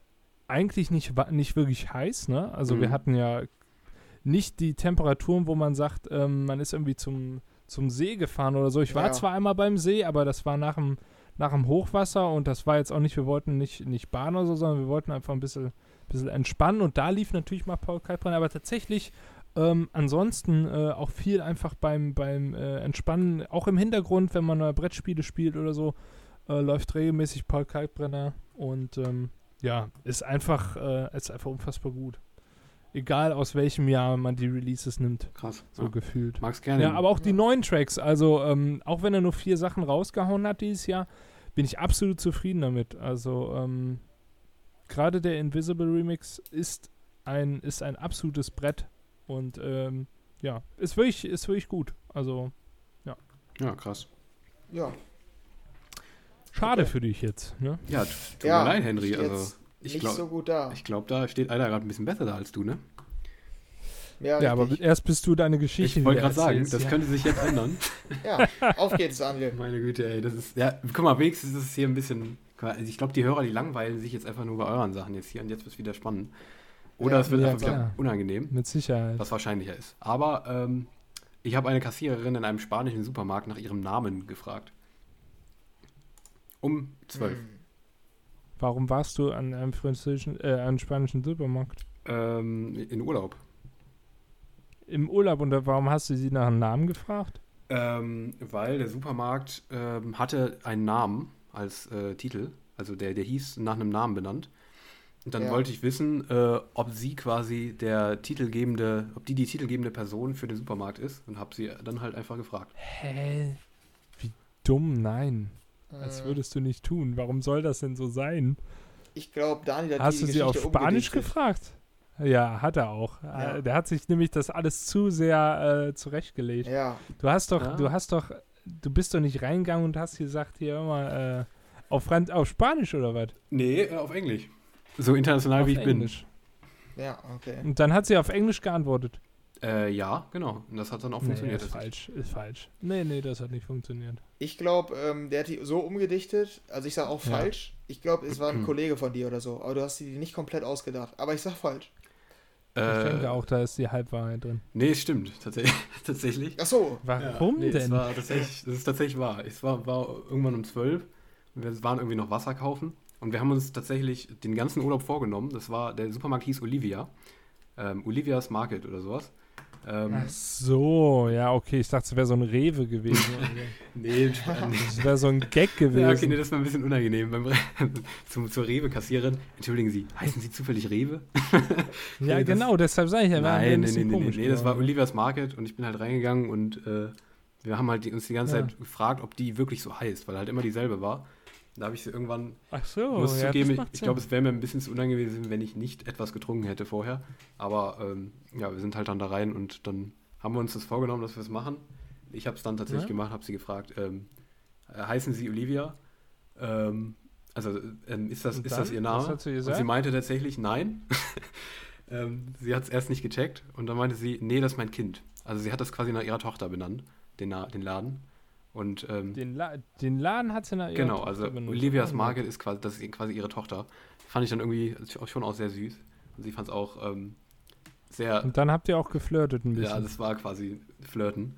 eigentlich nicht, nicht wirklich heiß, ne? Also mhm. wir hatten ja nicht die Temperaturen, wo man sagt, ähm, man ist irgendwie zum, zum See gefahren oder so. Ich war ja. zwar einmal beim See, aber das war nach dem, nach dem Hochwasser und das war jetzt auch nicht, wir wollten nicht, nicht baden oder so, sondern wir wollten einfach ein bisschen, bisschen entspannen und da lief natürlich mal Paul Kalkbrenner, aber tatsächlich ähm, ansonsten äh, auch viel einfach beim, beim äh, Entspannen, auch im Hintergrund, wenn man Brettspiele spielt oder so, äh, läuft regelmäßig Paul Kalkbrenner und ähm, ja, ist einfach, äh, ist einfach unfassbar gut egal aus welchem Jahr man die Releases nimmt. Krass. So ja. gefühlt. Mag's gerne. Ja, aber auch die neuen Tracks. Also, ähm, auch wenn er nur vier Sachen rausgehauen hat dieses Jahr, bin ich absolut zufrieden damit. Also, ähm, gerade der Invisible Remix ist ein, ist ein absolutes Brett. Und ähm, ja, ist wirklich, ist wirklich gut. Also, ja. Ja, krass. Ja. Schade okay. für dich jetzt, ne? Ja, tut ja, mir leid, Henry. Also ich nicht glaub, so gut da. Ich glaube, da steht einer gerade ein bisschen besser da als du, ne? Ja, ja aber erst bist du deine Geschichte. Ich wollte gerade sagen, das ja. könnte sich jetzt ändern. ja, auf geht's, Daniel. Meine Güte, ey, das ist, ja, guck mal, wenigstens ist es hier ein bisschen, also ich glaube, die Hörer, die langweilen sich jetzt einfach nur bei euren Sachen jetzt hier und jetzt wird es wieder spannend. Oder ja, es wird einfach wieder unangenehm. Mit Sicherheit. Was wahrscheinlicher ist. Aber ähm, ich habe eine Kassiererin in einem spanischen Supermarkt nach ihrem Namen gefragt. Um zwölf. Hm. Warum warst du an einem französischen, äh, einem spanischen Supermarkt? Ähm, in Urlaub. Im Urlaub und warum hast du sie nach einem Namen gefragt? Ähm, weil der Supermarkt ähm, hatte einen Namen als äh, Titel, also der, der hieß nach einem Namen benannt. Und dann ja. wollte ich wissen, äh, ob sie quasi der titelgebende, ob die die titelgebende Person für den Supermarkt ist und habe sie dann halt einfach gefragt. Hä? Wie dumm, nein. Äh. Das würdest du nicht tun. Warum soll das denn so sein? Ich glaube, Daniel hat Hast du sie auf Spanisch gefragt? Ja, hat er auch. Ja. Äh, der hat sich nämlich das alles zu sehr äh, zurechtgelegt. Ja. Du hast doch, ja. du hast doch, du bist doch nicht reingegangen und hast gesagt, hier immer äh, auf, auf Spanisch oder was? Nee, äh, auf Englisch. So international auf wie ich Englisch. bin. Ja, okay. Und dann hat sie auf Englisch geantwortet. Äh, ja, genau. Und das hat dann auch nee, funktioniert. Ist falsch, ist falsch. Nee, nee, das hat nicht funktioniert. Ich glaube, ähm, der hat die so umgedichtet, also ich sage auch ja. falsch. Ich glaube, es war ein Kollege von dir oder so, aber du hast die nicht komplett ausgedacht. Aber ich sag falsch. Ich äh, denke auch, da ist die Halbwahrheit drin. Nee, es stimmt, tatsächlich. tatsächlich. Ach so. Warum ja, nee, denn? War das ist tatsächlich wahr. Es war, war irgendwann um zwölf. Wir waren irgendwie noch Wasser kaufen. Und wir haben uns tatsächlich den ganzen Urlaub vorgenommen. Das war, der Supermarkt hieß Olivia. Ähm, Olivia's Market oder sowas. Ähm, Ach so, ja, okay. Ich dachte, es wäre so ein Rewe gewesen. nee, das wäre so ein Gag gewesen. Ja, okay, nee, das war ein bisschen unangenehm. Beim Re zum, zur Rewe-Kassiererin. Entschuldigen Sie, heißen Sie zufällig Rewe? ja, nee, genau, deshalb sage ich ja, nein, nee, nee, nee, nee, nee, das war Olivia's Market und ich bin halt reingegangen und äh, wir haben halt die, uns die ganze ja. Zeit gefragt, ob die wirklich so heißt, weil halt immer dieselbe war. Da habe ich sie irgendwann. Ach so, muss ja, zugeben, ich, ich glaube, es wäre mir ein bisschen zu unangenehm gewesen, wenn ich nicht etwas getrunken hätte vorher. Aber ähm, ja, wir sind halt dann da rein und dann haben wir uns das vorgenommen, dass wir es machen. Ich habe es dann tatsächlich ja. gemacht, habe sie gefragt, ähm, äh, heißen Sie Olivia? Ähm, also ähm, ist, das, ist das Ihr Name? und sie meinte tatsächlich nein. Ähm, sie hat es erst nicht gecheckt und dann meinte sie, nee, das ist mein Kind. Also sie hat das quasi nach ihrer Tochter benannt, den, den Laden. Und, ähm, den, La den, Laden hat sie nach ihrer Genau, also Olivias Market ist quasi, das ist quasi ihre Tochter. Fand ich dann irgendwie schon auch sehr süß. Und sie fand es auch ähm, sehr. Und dann habt ihr auch geflirtet ein bisschen. Ja, das war quasi Flirten.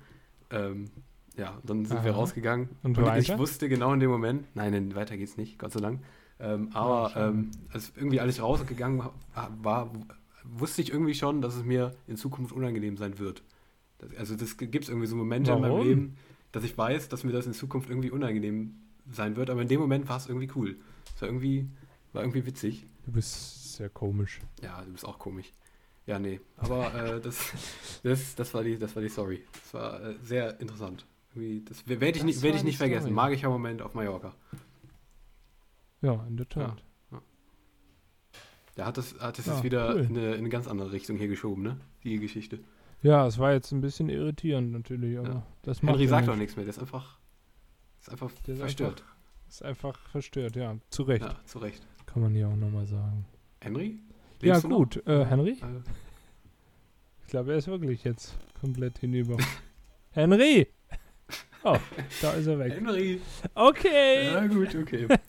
Ähm, ja, dann sind Aha. wir rausgegangen. Und, und ich wusste genau in dem Moment, nein, nein weiter geht's nicht, Gott sei Dank. Ähm, aber ja, ähm, als irgendwie alles rausgegangen war, war, wusste ich irgendwie schon, dass es mir in Zukunft unangenehm sein wird. Das, also das gibt es irgendwie so Momente Warum? in meinem Leben, dass ich weiß, dass mir das in Zukunft irgendwie unangenehm sein wird, aber in dem Moment war es irgendwie cool. Es war irgendwie, war irgendwie witzig. Du bist sehr komisch. Ja, du bist auch komisch. Ja, nee. Aber äh, das, das, das, war die, das war die Story. Das war äh, sehr interessant. Irgendwie, das werde ich, nicht, werd ich nicht vergessen. Magischer Moment auf Mallorca. Ja, in der Tat. Ja, ja. Da hat es hat das ja, jetzt wieder cool. in, eine, in eine ganz andere Richtung hier geschoben, ne? Die Geschichte. Ja, es war jetzt ein bisschen irritierend natürlich, aber ja. das macht Henry sagt doch nichts mehr, der ist einfach, ist einfach der ist verstört. Einfach, ist einfach verstört, ja, zu Recht. Ja, zu Recht. Kann man hier auch nochmal sagen. Henry? Lebst ja, gut. Äh, Henry? Also. Ich glaube, er ist wirklich jetzt komplett hinüber. Henry! Oh, da ist er weg. Henry! Okay! Ja, gut, okay.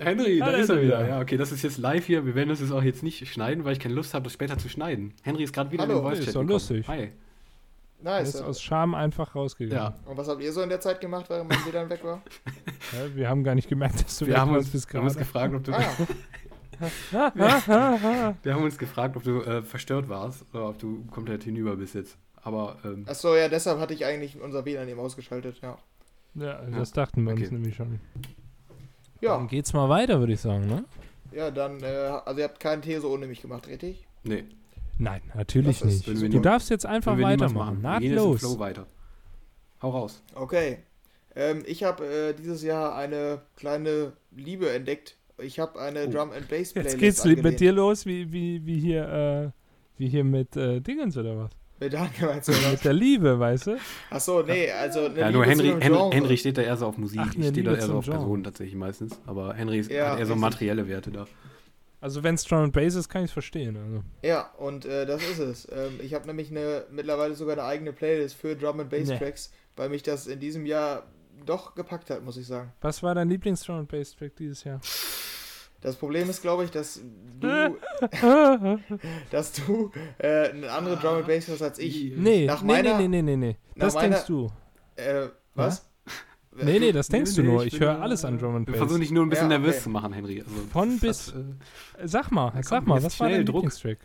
Henry, da, ist er wieder. wieder. Ja, okay, das ist jetzt live hier. Wir werden das jetzt auch jetzt nicht schneiden, weil ich keine Lust habe, das später zu schneiden. Henry ist gerade wieder Hallo. in den Voice-Chat Ist doch lustig. Hi. Nice. Er ist aus Scham einfach rausgegangen. Ja. Und was habt ihr so in der Zeit gemacht, während mein WLAN weg war? Ja, wir haben gar nicht gemerkt, dass du wir weg haben bis Wir haben uns gefragt, ob du... Ah, ja. wir haben uns gefragt, ob du äh, verstört warst oder ob du komplett hinüber bist jetzt. Aber. Ähm, Achso, ja, deshalb hatte ich eigentlich unser WLAN eben ausgeschaltet, ja. Ja, das dachten wir okay. uns nämlich schon. Ja. Dann geht's mal weiter, würde ich sagen, ne? Ja, dann, äh, also ihr habt keinen These ohne mich gemacht, richtig? Nee. Nein, natürlich nicht. Du nie, darfst jetzt einfach weitermachen. Nahtlos. Flow weiter. Hau raus. Okay. Ähm, ich habe äh, dieses Jahr eine kleine Liebe entdeckt. Ich habe eine oh. Drum and Bass Playlist Jetzt geht's angelehnt. mit dir los, wie, wie, wie hier, äh, wie hier mit äh, Dingens oder was? Mit Daniel meinst du, oder? Mit der Liebe, weißt du? Achso, nee, also eine Ja, nur Henry, Hen Henry steht da eher so auf Musik. Ach, ich stehe da eher so auf Personen tatsächlich meistens. Aber Henry ist, ja, hat eher so materielle Werte da. Also wenn es Drum and Bass ist, kann ich es verstehen. Also. Ja, und äh, das ist es. Ähm, ich habe nämlich eine mittlerweile sogar eine eigene Playlist für Drum and Bass nee. Tracks, weil mich das in diesem Jahr doch gepackt hat, muss ich sagen. Was war dein Lieblings-Drum and Bass Track dieses Jahr? Das Problem ist, glaube ich, dass du, dass du äh, eine andere Drum and Bass hast als ich. Nee, nach nee, meiner, nee, nee, nee, nee, Das meiner, denkst du. Äh, was? Ja? Nee, nee, das denkst nee, du nur. Ich, ich höre alles an Drum and Bass. Wir versuchen dich nur ein bisschen ja, okay. nervös zu machen, Henry. Also, Von bis. Äh, sag mal, sag mal, was war dein Druck? Lieblingstrack?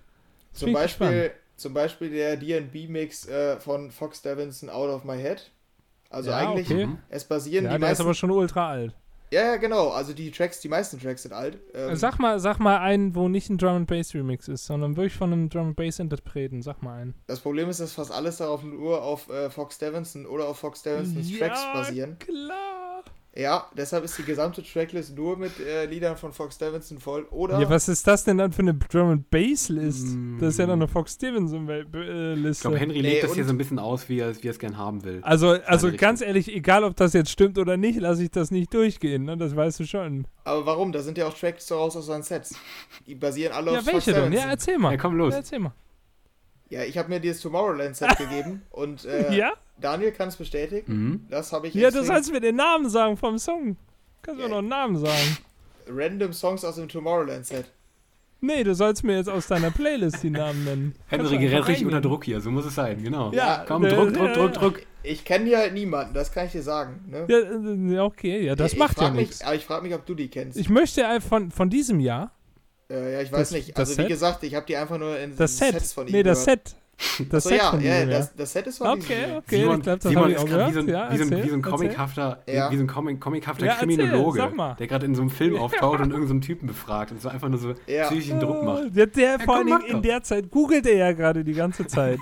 Zum Beispiel, zum Beispiel der D&B-Mix äh, von Fox Davinson Out of My Head. Also ja, eigentlich, okay. es basieren ja, die der meisten... ist aber schon ultra alt. Ja, ja, genau. Also die Tracks, die meisten Tracks sind alt. Ähm, sag mal, sag mal einen, wo nicht ein Drum and Bass Remix ist, sondern wirklich von einem Drum and Bass Interpreten. Sag mal einen. Das Problem ist, dass fast alles darauf nur auf äh, Fox Davidson oder auf Fox Davidsons ja, Tracks basieren. klar. Ja, deshalb ist die gesamte Tracklist nur mit äh, Liedern von Fox Stevenson voll. Oder ja, was ist das denn dann für eine Drum and Bass List? Mm. Das ist ja dann eine Fox Stevenson äh, Liste. Ich glaube, Henry legt nee, das hier so ein bisschen aus, wie er, wie es gern haben will. Also, also ganz ehrlich, egal ob das jetzt stimmt oder nicht, lasse ich das nicht durchgehen. Ne? Das weißt du schon. Aber warum? Da sind ja auch Tracks daraus aus seinen Sets. Die basieren alle ja, auf welche Fox denn? Ja, erzähl mal. Ja, komm los. Ja, erzähl mal. Ja, ich habe mir dieses Tomorrowland-Set gegeben und äh, ja? Daniel kann es bestätigen. Mhm. Das habe ich. Ja, du sollst mir den Namen sagen vom Song. Kannst du mir noch einen Namen sagen? Random Songs aus dem Tomorrowland-Set. Nee, du sollst mir jetzt aus deiner Playlist die Namen nennen. Henry gerät richtig unter Druck hier, so muss es sein, genau. Ja, komm, äh, Druck, Druck, Druck, Druck. Ich kenne hier halt niemanden, das kann ich dir sagen. Ne? Ja, äh, okay, ja, das ich, macht ja nichts. Aber ich frage mich, ob du die kennst. Ich möchte von, von diesem Jahr. Äh, ja, ich weiß das, nicht. Also, wie gesagt, ich habe die einfach nur in das Set. Sets von ihm Nee, das gehört. Set. Das Set ja, ja, das, das, Set ist von Okay, okay, Simon, ich glaube, das ich auch gehört. Wie so ein, ja, wie so ein, wie so ein comichafter, ja. wie so ein Comic, comichafter ja, Kriminologe, der gerade in so einem Film auftaucht und irgendeinen so Typen befragt und so einfach nur so psychischen Druck macht. Der, der vor allen Dingen in der Zeit googelt er ja gerade die ganze Zeit.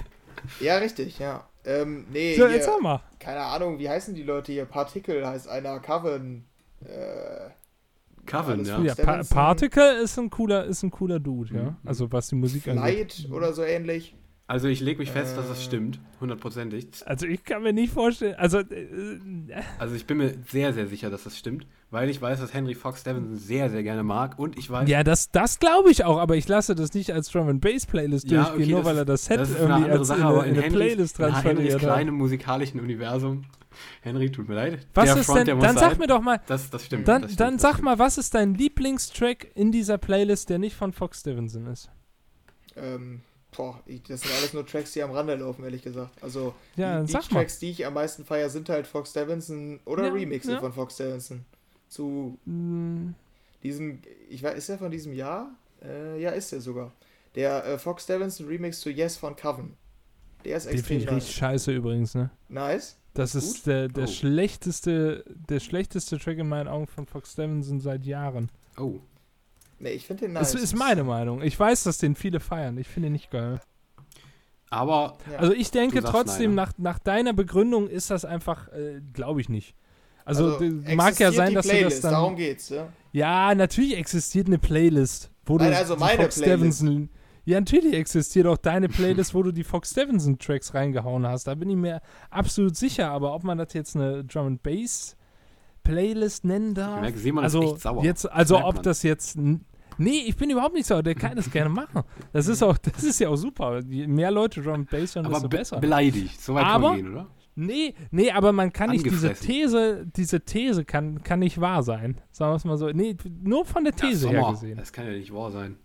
ja, richtig, ja. Ähm, nee, so, jetzt sag mal. Keine Ahnung, wie heißen die Leute hier? Particle heißt einer, Coven. Äh, Coven, ja. ja pa Particle ist ein cooler, ist ein cooler Dude, ja. Mhm. Also was die Musik Flight angeht. oder so ähnlich. Also ich lege mich fest, äh, dass das stimmt, hundertprozentig. Also ich kann mir nicht vorstellen, also... Äh, also ich bin mir sehr, sehr sicher, dass das stimmt, weil ich weiß, dass Henry Fox Stevenson sehr, sehr gerne mag und ich weiß... Ja, das, das glaube ich auch, aber ich lasse das nicht als Drum and Bass Playlist ja, durchgehen, okay, nur weil er das Set das irgendwie als Sache, in, eine, in eine Henrys, Playlist transferiert hat. In kleinem musikalischen Universum Henry, tut mir leid. Was der ist Front, denn, dann sag mir doch mal, das, das stimmt. Dann, das stimmt, dann sag stimmt. mal, was ist dein Lieblingstrack in dieser Playlist, der nicht von Fox Stevenson ist? Ähm, Boah, das sind alles nur Tracks, die am Rande laufen, ehrlich gesagt. Also ja, die, die Tracks, die ich am meisten feiere, sind halt Fox Davidson oder ja, Remixe ja. von Fox Davidson. Zu mm. diesem, ich weiß, ist der von diesem Jahr? Äh, ja, ist der sogar. Der äh, Fox Davidson Remix zu Yes von Coven. Der ist extrem Den nice. richtig scheiße übrigens, ne? Nice. Das ist, ist der, der oh. schlechteste, der schlechteste Track in meinen Augen von Fox Davidson seit Jahren. Oh. Nee, ich finde den nice. Das ist meine Meinung. Ich weiß, dass den viele feiern. Ich finde ihn nicht geil. Aber. Also ich denke trotzdem, nach, nach deiner Begründung ist das einfach, äh, glaube ich nicht. Also, also mag ja sein, dass Playlist, du das dann. Darum geht's, ja? Ja, natürlich existiert eine Playlist, wo Nein, du also meine Fox Playlist. Stevenson. Ja, natürlich existiert auch deine Playlist, wo du die Fox Stevenson Tracks reingehauen hast. Da bin ich mir absolut sicher. Aber ob man das jetzt eine Drum and Bass Playlist nennen darf. Ich merke, man also ist echt sauer. Jetzt, also ob man. das jetzt. Nee, ich bin überhaupt nicht sauer. Der kann das gerne machen. Das ist auch, das ist ja auch super. Je mehr Leute Drum and Bass hören, desto be besser. Beleidigt. So weit aber, kann gehen, oder? Nee, nee, aber man kann nicht diese These, diese These kann, kann nicht wahr sein. Sagen wir es mal so. Nee, nur von der These ja, her gesehen. Das kann ja nicht wahr sein.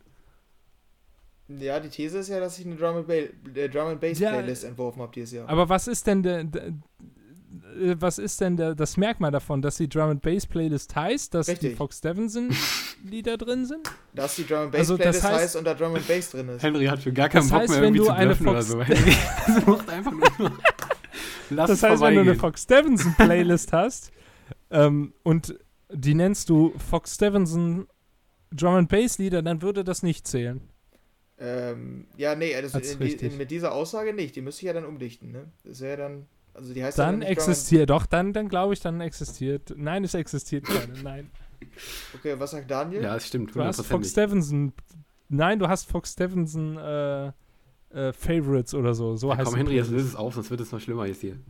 Ja, die These ist ja, dass ich eine Drum and, ba äh, Drum and Bass Playlist ja, entworfen habe dieses Jahr. Aber was ist denn der, der äh, was ist denn der, das Merkmal davon, dass die Drum and Bass Playlist heißt, dass Richtig. die Fox Stevenson Lieder drin sind? Dass die Drum and Bass also, Playlist das heißt, heißt und da Drum and Bass drin ist. Henry hat für gar keinen Bock heißt, mehr irgendwie zu bluffen oder so. Henry macht einfach nur Lass das heißt, wenn du eine Fox Stevenson Playlist hast ähm, und die nennst du Fox Stevenson Drum and Bass Lieder, dann würde das nicht zählen. Ähm, ja, nee, das, in, in, mit dieser Aussage nicht. Die müsste ich ja dann umdichten, ne? Das wäre dann. Also die heißt dann existiert, doch, dann, dann glaube ich, dann existiert. Nein, es existiert keine, nein. Okay, was sagt Daniel? Ja, es stimmt. Du hast Fox Stevenson. Nein, du hast Fox Stevenson äh, äh, Favorites oder so. So ja, heißt Komm, Henry, jetzt löse es auf, sonst wird es noch schlimmer jetzt hier.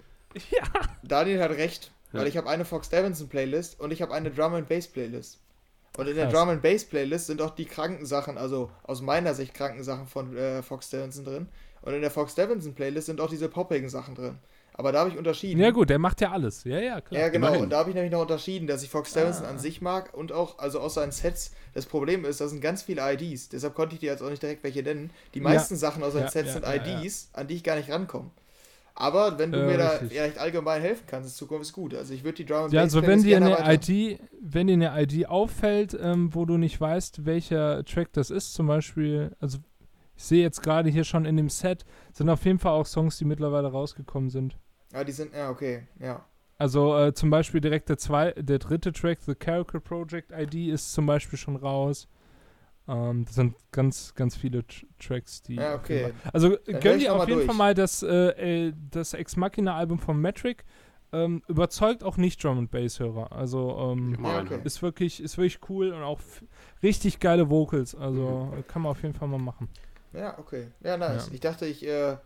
Ja. Daniel hat recht, weil ja. ich habe eine Fox Stevenson Playlist und ich habe eine Drum and Bass Playlist. Und in der Drum and Bass Playlist sind auch die kranken Sachen, also aus meiner Sicht kranken Sachen von äh, Fox Davidson drin. Und in der Fox Davidson Playlist sind auch diese poppigen Sachen drin. Aber da habe ich unterschieden. Ja, gut, der macht ja alles. Ja, ja, klar. Ja, genau. Immerhin. Und da habe ich nämlich noch unterschieden, dass ich Fox Davidson ah. an sich mag und auch, also aus seinen Sets. Das Problem ist, da sind ganz viele IDs. Deshalb konnte ich dir jetzt auch nicht direkt welche nennen. Die meisten ja. Sachen aus seinen ja, Sets sind IDs, an die ich gar nicht rankomme. Aber wenn du äh, mir da richtig. vielleicht allgemein helfen kannst, in Zukunft ist gut. Also ich würde die Drum and Ja, also wenn dir eine ID, wenn dir eine ID auffällt, ähm, wo du nicht weißt, welcher Track das ist, zum Beispiel, also ich sehe jetzt gerade hier schon in dem Set, sind auf jeden Fall auch Songs, die mittlerweile rausgekommen sind. Ah, die sind, ja, okay, ja. Also äh, zum Beispiel direkt der, zwei, der dritte Track, The Character Project ID, ist zum Beispiel schon raus. Ähm, das sind ganz, ganz viele Tr Tracks, die. Ja, okay. Also gönn dir auf jeden durch. Fall mal das, äh, äh, das Ex Machina Album von Metric. Ähm, überzeugt auch nicht Drum and Bass Hörer. Also ähm, ja, okay. ist wirklich ist wirklich cool und auch richtig geile Vocals. Also mhm. kann man auf jeden Fall mal machen. Ja, okay. Ja, nice. Ja. Ich dachte, ich äh,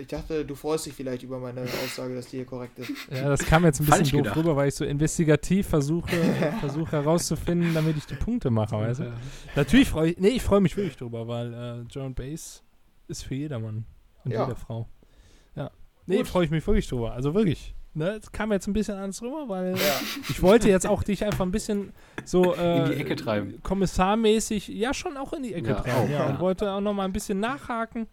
ich dachte, du freust dich vielleicht über meine Aussage, dass die hier korrekt ist. Ja, das kam jetzt ein bisschen doof gedacht. rüber, weil ich so investigativ versuche, versuche herauszufinden, damit ich die Punkte mache, weißt du? Natürlich freue ich, nee, ich freue mich wirklich drüber, weil äh, John Bass ist für jedermann und ja. jede Frau. Ja. Nee, freue ich mich wirklich drüber. Also wirklich. Ne, es kam jetzt ein bisschen anders rüber, weil ja. ich wollte jetzt auch dich einfach ein bisschen so äh, in die Ecke treiben. Kommissarmäßig, ja schon auch in die Ecke ja, treiben. Auch, ja, und wollte auch noch mal ein bisschen nachhaken.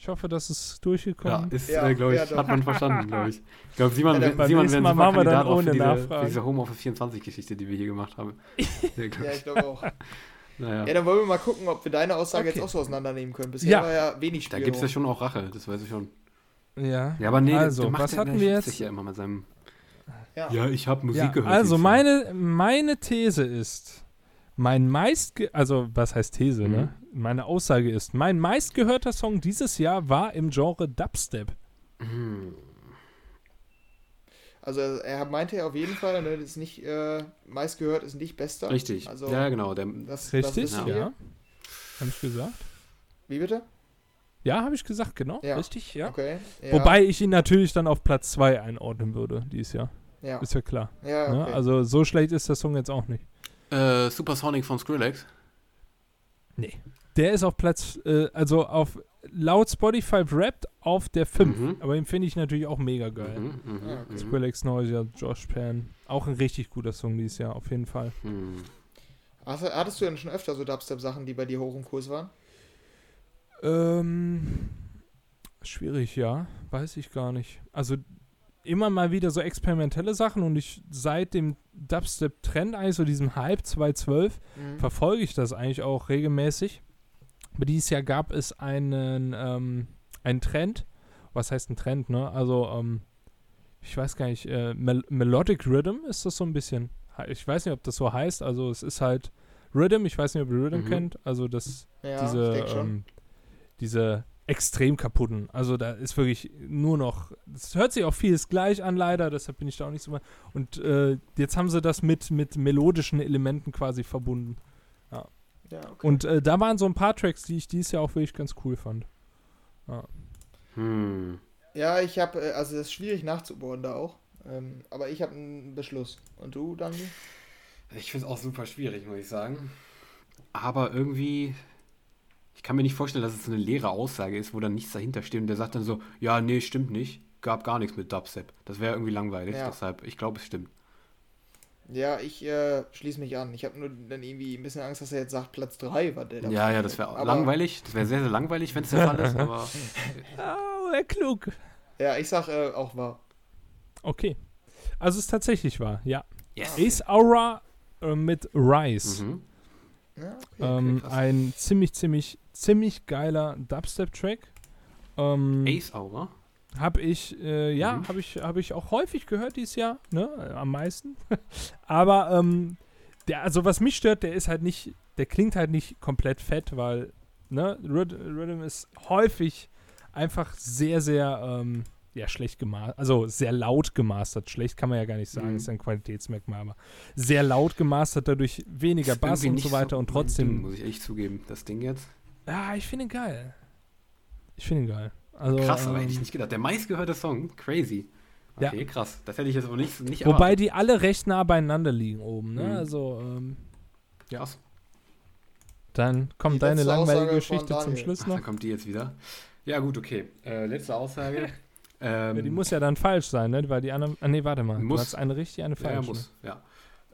Ich hoffe, das ist durchgekommen. Ja, ist, ja, äh, glaube ich, ja, hat man verstanden, glaube ich. Ich glaube, Simon, ja, Simon wäre ein super Kandidat auch für diese, für diese Homeoffice 24-Geschichte, die wir hier gemacht haben. ja, ich glaube auch. Naja. Ja, dann wollen wir mal gucken, ob wir deine Aussage okay. jetzt auch so auseinandernehmen können. Bisher ja. war ja wenig Spiel. Da gibt es ja schon auch Rache, das weiß ich schon. Ja. Ja, aber nee, also, was hatten wir jetzt? sich ja immer mit seinem. Ja, ja ich habe Musik gehört. Also, meine, meine These ist, mein meist, also was heißt These, ne? mhm. ne? Meine Aussage ist, mein meistgehörter Song dieses Jahr war im Genre Dubstep. Mhm. Also er meinte ja auf jeden Fall, ne, das ist nicht äh, meistgehört, ist nicht bester. Richtig. Also, ja, genau. Der, das, richtig, das ja. ja. Habe ich gesagt. Wie bitte? Ja, habe ich gesagt, genau. Ja. Richtig, ja. Okay. Ja. Wobei ich ihn natürlich dann auf Platz 2 einordnen würde, dieses Jahr. Ja. Ist ja klar. Ja, ne? okay. Also so schlecht ist der Song jetzt auch nicht. Äh, Supersonic von Skrillex? Nee. Der ist auf Platz, äh, also auf laut Spotify Wrapped auf der 5. Mhm. Aber den finde ich natürlich auch mega geil. Mhm, mh, ja, okay. Skrillex Noisia, Josh Pan. Auch ein richtig guter Song dieses Jahr, auf jeden Fall. Mhm. Hattest du denn schon öfter so Dubstep-Sachen, die bei dir hoch im Kurs waren? Ähm, schwierig, ja. Weiß ich gar nicht. Also immer mal wieder so experimentelle Sachen und ich seit dem Dubstep-Trend eigentlich, so diesem Hype 2012, mhm. verfolge ich das eigentlich auch regelmäßig. Aber dieses Jahr gab es einen, ähm, einen Trend. Was heißt ein Trend, ne? Also, ähm, ich weiß gar nicht, äh, Mel Melodic Rhythm ist das so ein bisschen. Ich weiß nicht, ob das so heißt. Also, es ist halt Rhythm. Ich weiß nicht, ob ihr Rhythm mhm. kennt. Also, das, ja, diese, ähm, diese extrem kaputten. Also da ist wirklich nur noch, es hört sich auch vieles gleich an leider, deshalb bin ich da auch nicht so mal. Und äh, jetzt haben sie das mit, mit melodischen Elementen quasi verbunden. Ja. ja okay. Und äh, da waren so ein paar Tracks, die ich dieses Jahr auch wirklich ganz cool fand. Ja. Hm. Ja, ich habe, äh, also das ist schwierig nachzubohren da auch. Ähm, aber ich habe einen Beschluss. Und du, Daniel? Ich finde es auch super schwierig, muss ich sagen. Aber irgendwie ich kann mir nicht vorstellen, dass es so eine leere Aussage ist, wo dann nichts dahinter steht und der sagt dann so, ja, nee, stimmt nicht, gab gar nichts mit Dubstep. Das wäre irgendwie langweilig, ja. deshalb, ich glaube, es stimmt. Ja, ich äh, schließe mich an. Ich habe nur dann irgendwie ein bisschen Angst, dass er jetzt sagt, Platz 3 war der. Ja, ja, das wäre langweilig. Das wäre sehr, sehr langweilig, wenn es der Fall ist, aber. oh, er klug. Ja, ich sag äh, auch wahr. Okay. Also es ist tatsächlich wahr, ja. Yes. Ace Aura äh, mit Rise. Mhm. Ja, okay, ähm, ein ziemlich, ziemlich ziemlich geiler Dubstep-Track. Ähm, Ace Aura? Habe ich, äh, ja, mhm. habe ich, hab ich auch häufig gehört dieses Jahr, ne, am meisten. Aber, ähm, der, also was mich stört, der ist halt nicht, der klingt halt nicht komplett fett, weil, ne, Rhythm ist häufig einfach sehr, sehr, ähm, ja, schlecht gemastert, also sehr laut gemastert. Schlecht kann man ja gar nicht sagen, mhm. ist ein Qualitätsmerkmal, aber sehr laut gemastert, dadurch weniger Bass und so weiter so und trotzdem. Muss ich echt zugeben, das Ding jetzt. Ja, ich finde ihn geil. Ich finde ihn geil. Also, krass, aber hätte ich ähm, nicht gedacht. Der meistgehörte Song, crazy. Okay, ja. krass. Das hätte ich jetzt aber nicht, nicht Wobei erwartet. die alle recht nah beieinander liegen oben, ne? Mhm. Also, ähm, Ja. Dann kommt deine langweilige Geschichte zum Schluss noch. Ach, dann kommt die jetzt wieder. Ja, gut, okay. Äh, letzte Aussage. ähm, ja, die muss ja dann falsch sein, ne? Weil die andere. Ah, nee, warte mal. Muss. Du hast eine richtig, eine falsche. Ja, muss. Ja.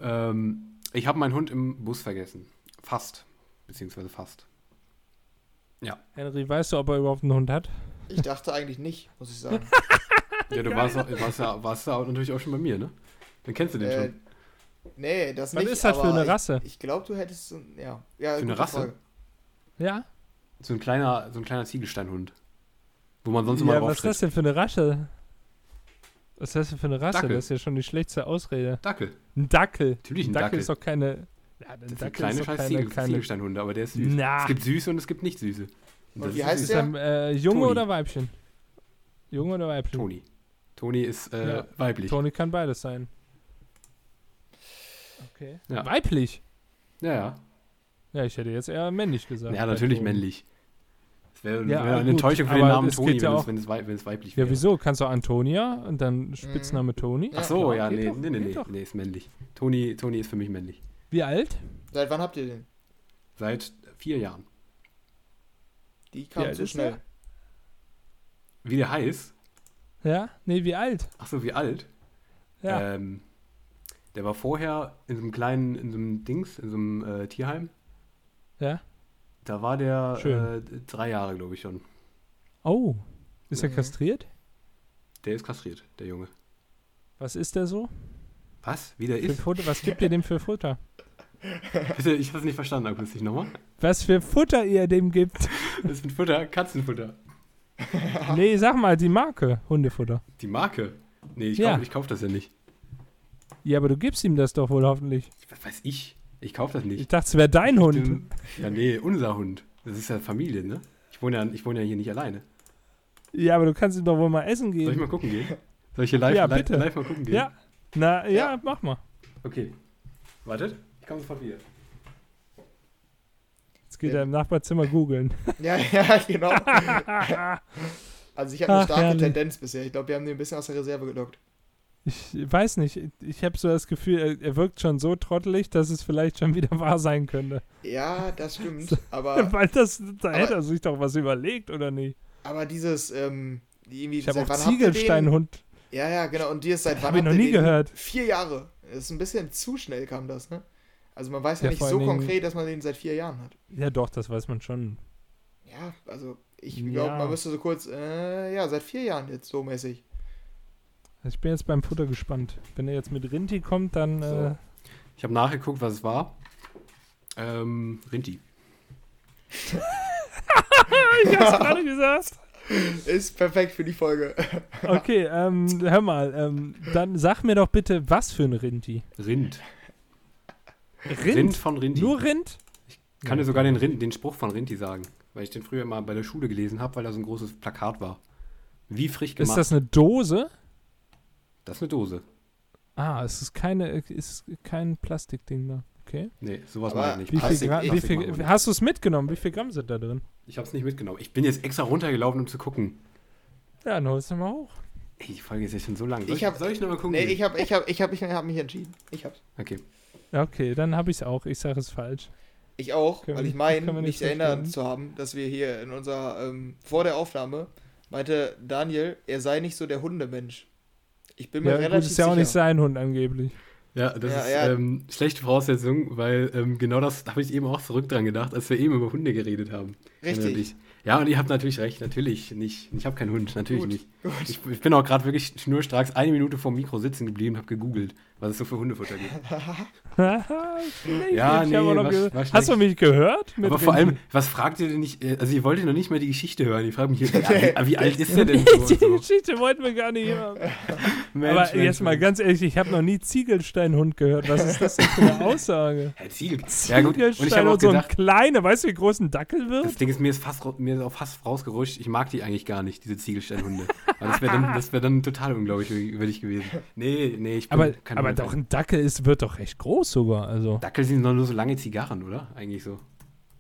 Ähm, ich habe meinen Hund im Bus vergessen. Fast. Beziehungsweise fast. Ja. Henry, weißt du, ob er überhaupt einen Hund hat? Ich dachte eigentlich nicht, muss ich sagen. ja, du warst, warst, ja, warst ja natürlich auch schon bei mir, ne? Dann kennst du den äh, schon. Nee, das Was nicht. Was ist das für eine Rasse? Ich, ich glaube, du hättest so, ja. ja für eine Rasse? Frage. Ja. So ein kleiner, so ein kleiner Ziegelsteinhund. Wo man sonst immer ja, Was ist das denn für eine Rasse? Was ist das denn für eine Rasse? Dackel. Das ist ja schon die schlechteste Ausrede. Dackel. Ein Dackel. Natürlich ein Dackel. Dackel ist doch keine. Ja, das Dackel kleine scheiß keine, keine... Ziegelsteinhunde, aber der ist süß. Na. Es gibt süße und es gibt nicht süße. Und wie heißt der? Ist äh, Junge Toni. oder Weibchen? Junge oder Weibchen? Toni. Toni ist äh, ja. weiblich. Toni kann beides sein. Okay. Ja. Weiblich? Ja, ja. Ja, ich hätte jetzt eher männlich gesagt. Ja, natürlich männlich. Das wäre ja, wär eine gut, Enttäuschung für den Namen Toni, ja wenn, es, wenn, es, weiblich wäre. Ja, wieso? Kannst du Antonia und dann Spitzname mhm. Toni? Ach so, ja, nee, nee, nee, nee, nee, ist männlich. Toni, Toni ist für mich männlich. Wie alt? Seit wann habt ihr den? Seit vier Jahren. Die kam zu schnell. Wie der heißt? Ja? Nee, wie alt? Ach so, wie alt? Ja. Ähm, der war vorher in so einem kleinen, in so einem Dings, in so einem äh, Tierheim. Ja. Da war der äh, drei Jahre, glaube ich, schon. Oh. Ist er mhm. kastriert? Der ist kastriert, der Junge. Was ist der so? Was? Wie der ist? Futter, was gibt ihr dem für Futter? Bitte, ich habe es nicht verstanden, akustisch nochmal. Was für Futter ihr dem gibt? Das ist ein Futter, Katzenfutter. nee, sag mal, die Marke, Hundefutter. Die Marke? Nee, ich ja. kaufe kauf das ja nicht. Ja, aber du gibst ihm das doch wohl hoffentlich. Was weiß ich? Ich kaufe das nicht. Ich dachte, es wäre dein Hund. Ja, nee, unser Hund. Das ist ja Familie, ne? Ich wohne ja, ich wohne ja hier nicht alleine. Ja, aber du kannst ihm doch wohl mal essen gehen. Soll ich mal gucken gehen? Soll ich hier live, ja, live, live mal gucken gehen? Ja. Na, ja, ja, mach mal. Okay. Wartet, ich komme sofort wieder. Jetzt geht ja. er im Nachbarzimmer googeln. Ja, ja, genau. also ich habe eine starke Ach, Tendenz bisher. Ich glaube, wir haben den ein bisschen aus der Reserve gelockt. Ich weiß nicht, ich habe so das Gefühl, er, er, wirkt schon so trottelig, dass es vielleicht schon wieder wahr sein könnte. Ja, das stimmt, aber... Weil das, da aber, hätte er sich doch was überlegt, oder nicht? Aber dieses, ähm, irgendwie... Ich habe auch Ziegelsteinhund. Ja, ja, genau, und die ist seit wann Hab ich noch nie gehört. Vier Jahre. Das ist ein bisschen zu schnell kam das, ne? Also man weiß ja, ja nicht so konkret, dass man den seit vier Jahren hat. Ja doch, das weiß man schon. Ja, also ich glaube, ja. man müsste so kurz, äh, ja, seit vier Jahren jetzt so mäßig. Also ich bin jetzt beim Futter gespannt. Wenn er jetzt mit Rinti kommt, dann. So. Äh ich habe nachgeguckt, was es war. Ähm, Rinti. ich hab's gerade gesagt. Ist perfekt für die Folge. okay, ähm, hör mal, ähm, dann sag mir doch bitte, was für ein Rinti? Rind. Rind? Rind von Rinti. Nur Rind? Ich kann dir sogar den, Rind, den Spruch von Rinti sagen, weil ich den früher mal bei der Schule gelesen habe, weil da so ein großes Plakat war. Wie frisch gemacht. Ist das eine Dose? Das ist eine Dose. Ah, es ist keine, ist kein Plastikding da. Okay. Nee, sowas mache ich nicht. Wie viel, Plastik, wie viel, hast du es mitgenommen? Wie viel Gramm sind da drin? Ich habe es nicht mitgenommen. Ich bin jetzt extra runtergelaufen, um zu gucken. Ja, dann holst du mal hoch. Ey, die Folge ist ja schon so lang. Soll ich, hab, soll ich nochmal gucken? Nee, ich habe ich hab, ich hab, ich hab mich entschieden. Ich hab's. Okay. Okay, dann habe ich es auch. Ich sage es falsch. Ich auch, können weil ich meine, mich nicht erinnern zu haben, dass wir hier in unserer, ähm, vor der Aufnahme, meinte Daniel, er sei nicht so der Hundemensch. Ich bin mir ja, relativ gut, ist ja auch nicht sein Hund angeblich. Ja, das ja, ist ja. Ähm, schlechte Voraussetzung, weil ähm, genau das habe ich eben auch zurück dran gedacht, als wir eben über Hunde geredet haben. Richtig. Ja, und ihr habt natürlich recht, natürlich nicht. Ich habe keinen Hund, natürlich gut, nicht. Gut. Ich, ich, bin auch gerade wirklich schnurstracks eine Minute vor dem Mikro sitzen geblieben und habe gegoogelt, was es so für Hundefutter gibt. ja, nee, was, was Hast du mich gehört? Aber vor allem, was fragt ihr denn nicht? Äh, also, ihr wolltet noch nicht mal die Geschichte hören. Ich frage mich, wie, wie, wie, alt ist der denn so? die so? Geschichte wollten wir gar nicht hören. Mensch, Aber Mensch, jetzt mal ganz ehrlich, ich habe noch nie Ziegelsteinhund gehört. Was ist das denn für eine Aussage? Herr Ziegel. Ja, gut. Und ich habe auch so ein kleiner, weißt du, wie groß ein Dackel wird? Das Ding ist, mir ist fast, mir ist auch fast rausgerutscht. Ich mag die eigentlich gar nicht, diese Ziegelsteinhunde. Aber das wäre dann, wär dann total unglaublich über dich gewesen. Nee, nee, ich bin Aber, aber doch ein Dackel ist, wird doch recht groß sogar. Also. Dackel sind doch nur so lange Zigarren, oder? Eigentlich so.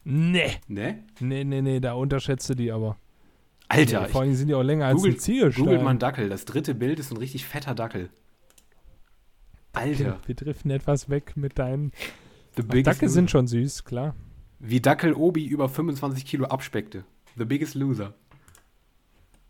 Nee. Nee? Nee, nee, nee, da unterschätzt du die aber. Alter. Nee, vor allem sind die auch länger als ein Ziegelstein. Googelt man Dackel. Das dritte Bild ist ein richtig fetter Dackel. Alter. Wir driften etwas weg mit deinen Dackel sind schon süß, klar. Wie Dackel Obi über 25 Kilo abspeckte. The Biggest Loser.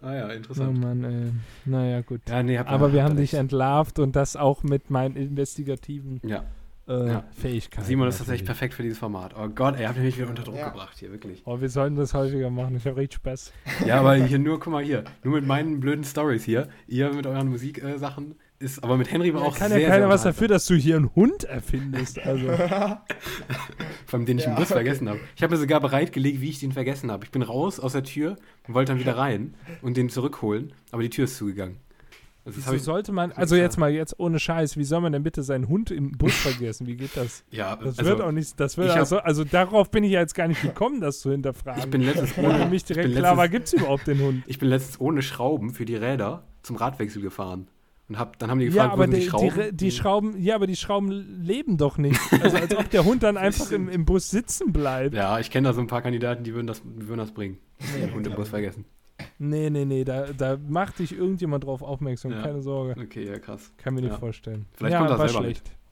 Ah ja, interessant. Oh Mann, ey. Naja, gut. Ja, nee, Aber wir haben dich entlarvt und das auch mit meinen investigativen ja. Äh, ja. Fähigkeiten. Simon ist tatsächlich perfekt für dieses Format. Oh Gott, ey, habt ihr mich wieder unter Druck ja. gebracht hier, wirklich. Oh, wir sollten das häufiger machen. Ich habe richtig Spaß. Ja, aber hier nur, guck mal hier, nur mit meinen blöden Stories hier, ihr mit euren Musiksachen, äh, ist, aber mit Henry war ja, auch kann sehr, ja keiner was dafür, dass du hier einen Hund erfindest. Also. Von dem ich ja, im Bus okay. vergessen habe. Ich habe mir sogar bereitgelegt, wie ich den vergessen habe. Ich bin raus aus der Tür und wollte dann wieder rein und den zurückholen, aber die Tür ist zugegangen. Also Wieso sollte man, also jetzt mal jetzt ohne Scheiß, wie soll man denn bitte seinen Hund im Bus vergessen? Wie geht das? Ja, das also, wird auch nicht, das wird also, also darauf bin ich ja jetzt gar nicht gekommen, das zu hinterfragen. Ich bin letztens ohne, für mich direkt klar war, gibt es überhaupt den Hund? Ich bin letztens ohne Schrauben für die Räder zum Radwechsel gefahren. Und hab, dann haben die gefragt, ja, aber die, die, Schrauben? Die, die, Schrauben? Ja, aber die Schrauben leben doch nicht. Also als ob der Hund dann einfach im, im Bus sitzen bleibt. Ja, ich kenne da so ein paar Kandidaten, die würden das, die würden das bringen. Den Hund im Bus vergessen. Nee, nee, nee, da, da macht dich irgendjemand drauf aufmerksam, ja. keine Sorge. Okay, ja, krass. Kann mir ja. nicht vorstellen. Vielleicht ja, kommt das war selber schlecht. Mit.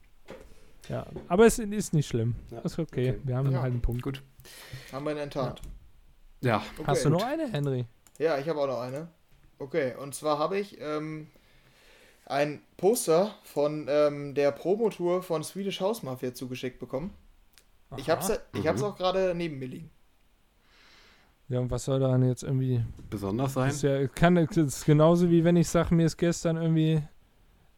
Ja, aber es ist nicht schlimm. Ja. Ist okay. okay. Wir haben ja. einen Punkt. Gut. Haben wir in Tat. Ja. Okay, Hast du noch eine, Henry? Ja, ich habe auch noch eine. Okay, und zwar habe ich ähm, ein Poster von ähm, der Promotour von Swedish House Mafia zugeschickt bekommen. Aha. Ich habe es ich mhm. auch gerade neben mir liegen. Ja, und was soll daran jetzt irgendwie besonders sein? Ist ja, kann, ist genauso wie wenn ich sage, mir ist gestern irgendwie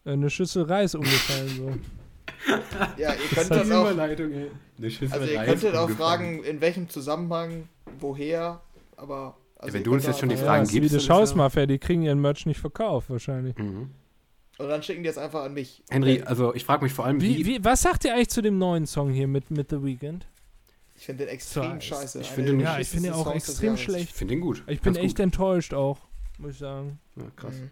eine Schüssel Reis umgefallen. So. ja, ihr könnt das, das auch. Überleitung, ey. Eine Schüssel also ihr Reis könntet auch fragen, in welchem Zusammenhang, woher, aber. Also ja, wenn du uns jetzt schon die Fragen ja, gibst. Die Hausmafia, die kriegen ihren Merch nicht verkauft, wahrscheinlich. Mhm. Und dann schicken die es einfach an mich. Henry, also ich frage mich vor allem, wie, wie, Was sagt ihr eigentlich zu dem neuen Song hier mit, mit The Weeknd? Ich finde den extrem so, scheiße. Ich finde ja, ich finde ihn auch extrem schlecht. Ich finde ihn gut. Ich bin Ganz echt gut. enttäuscht auch, muss ich sagen. Ja, krass. Mhm.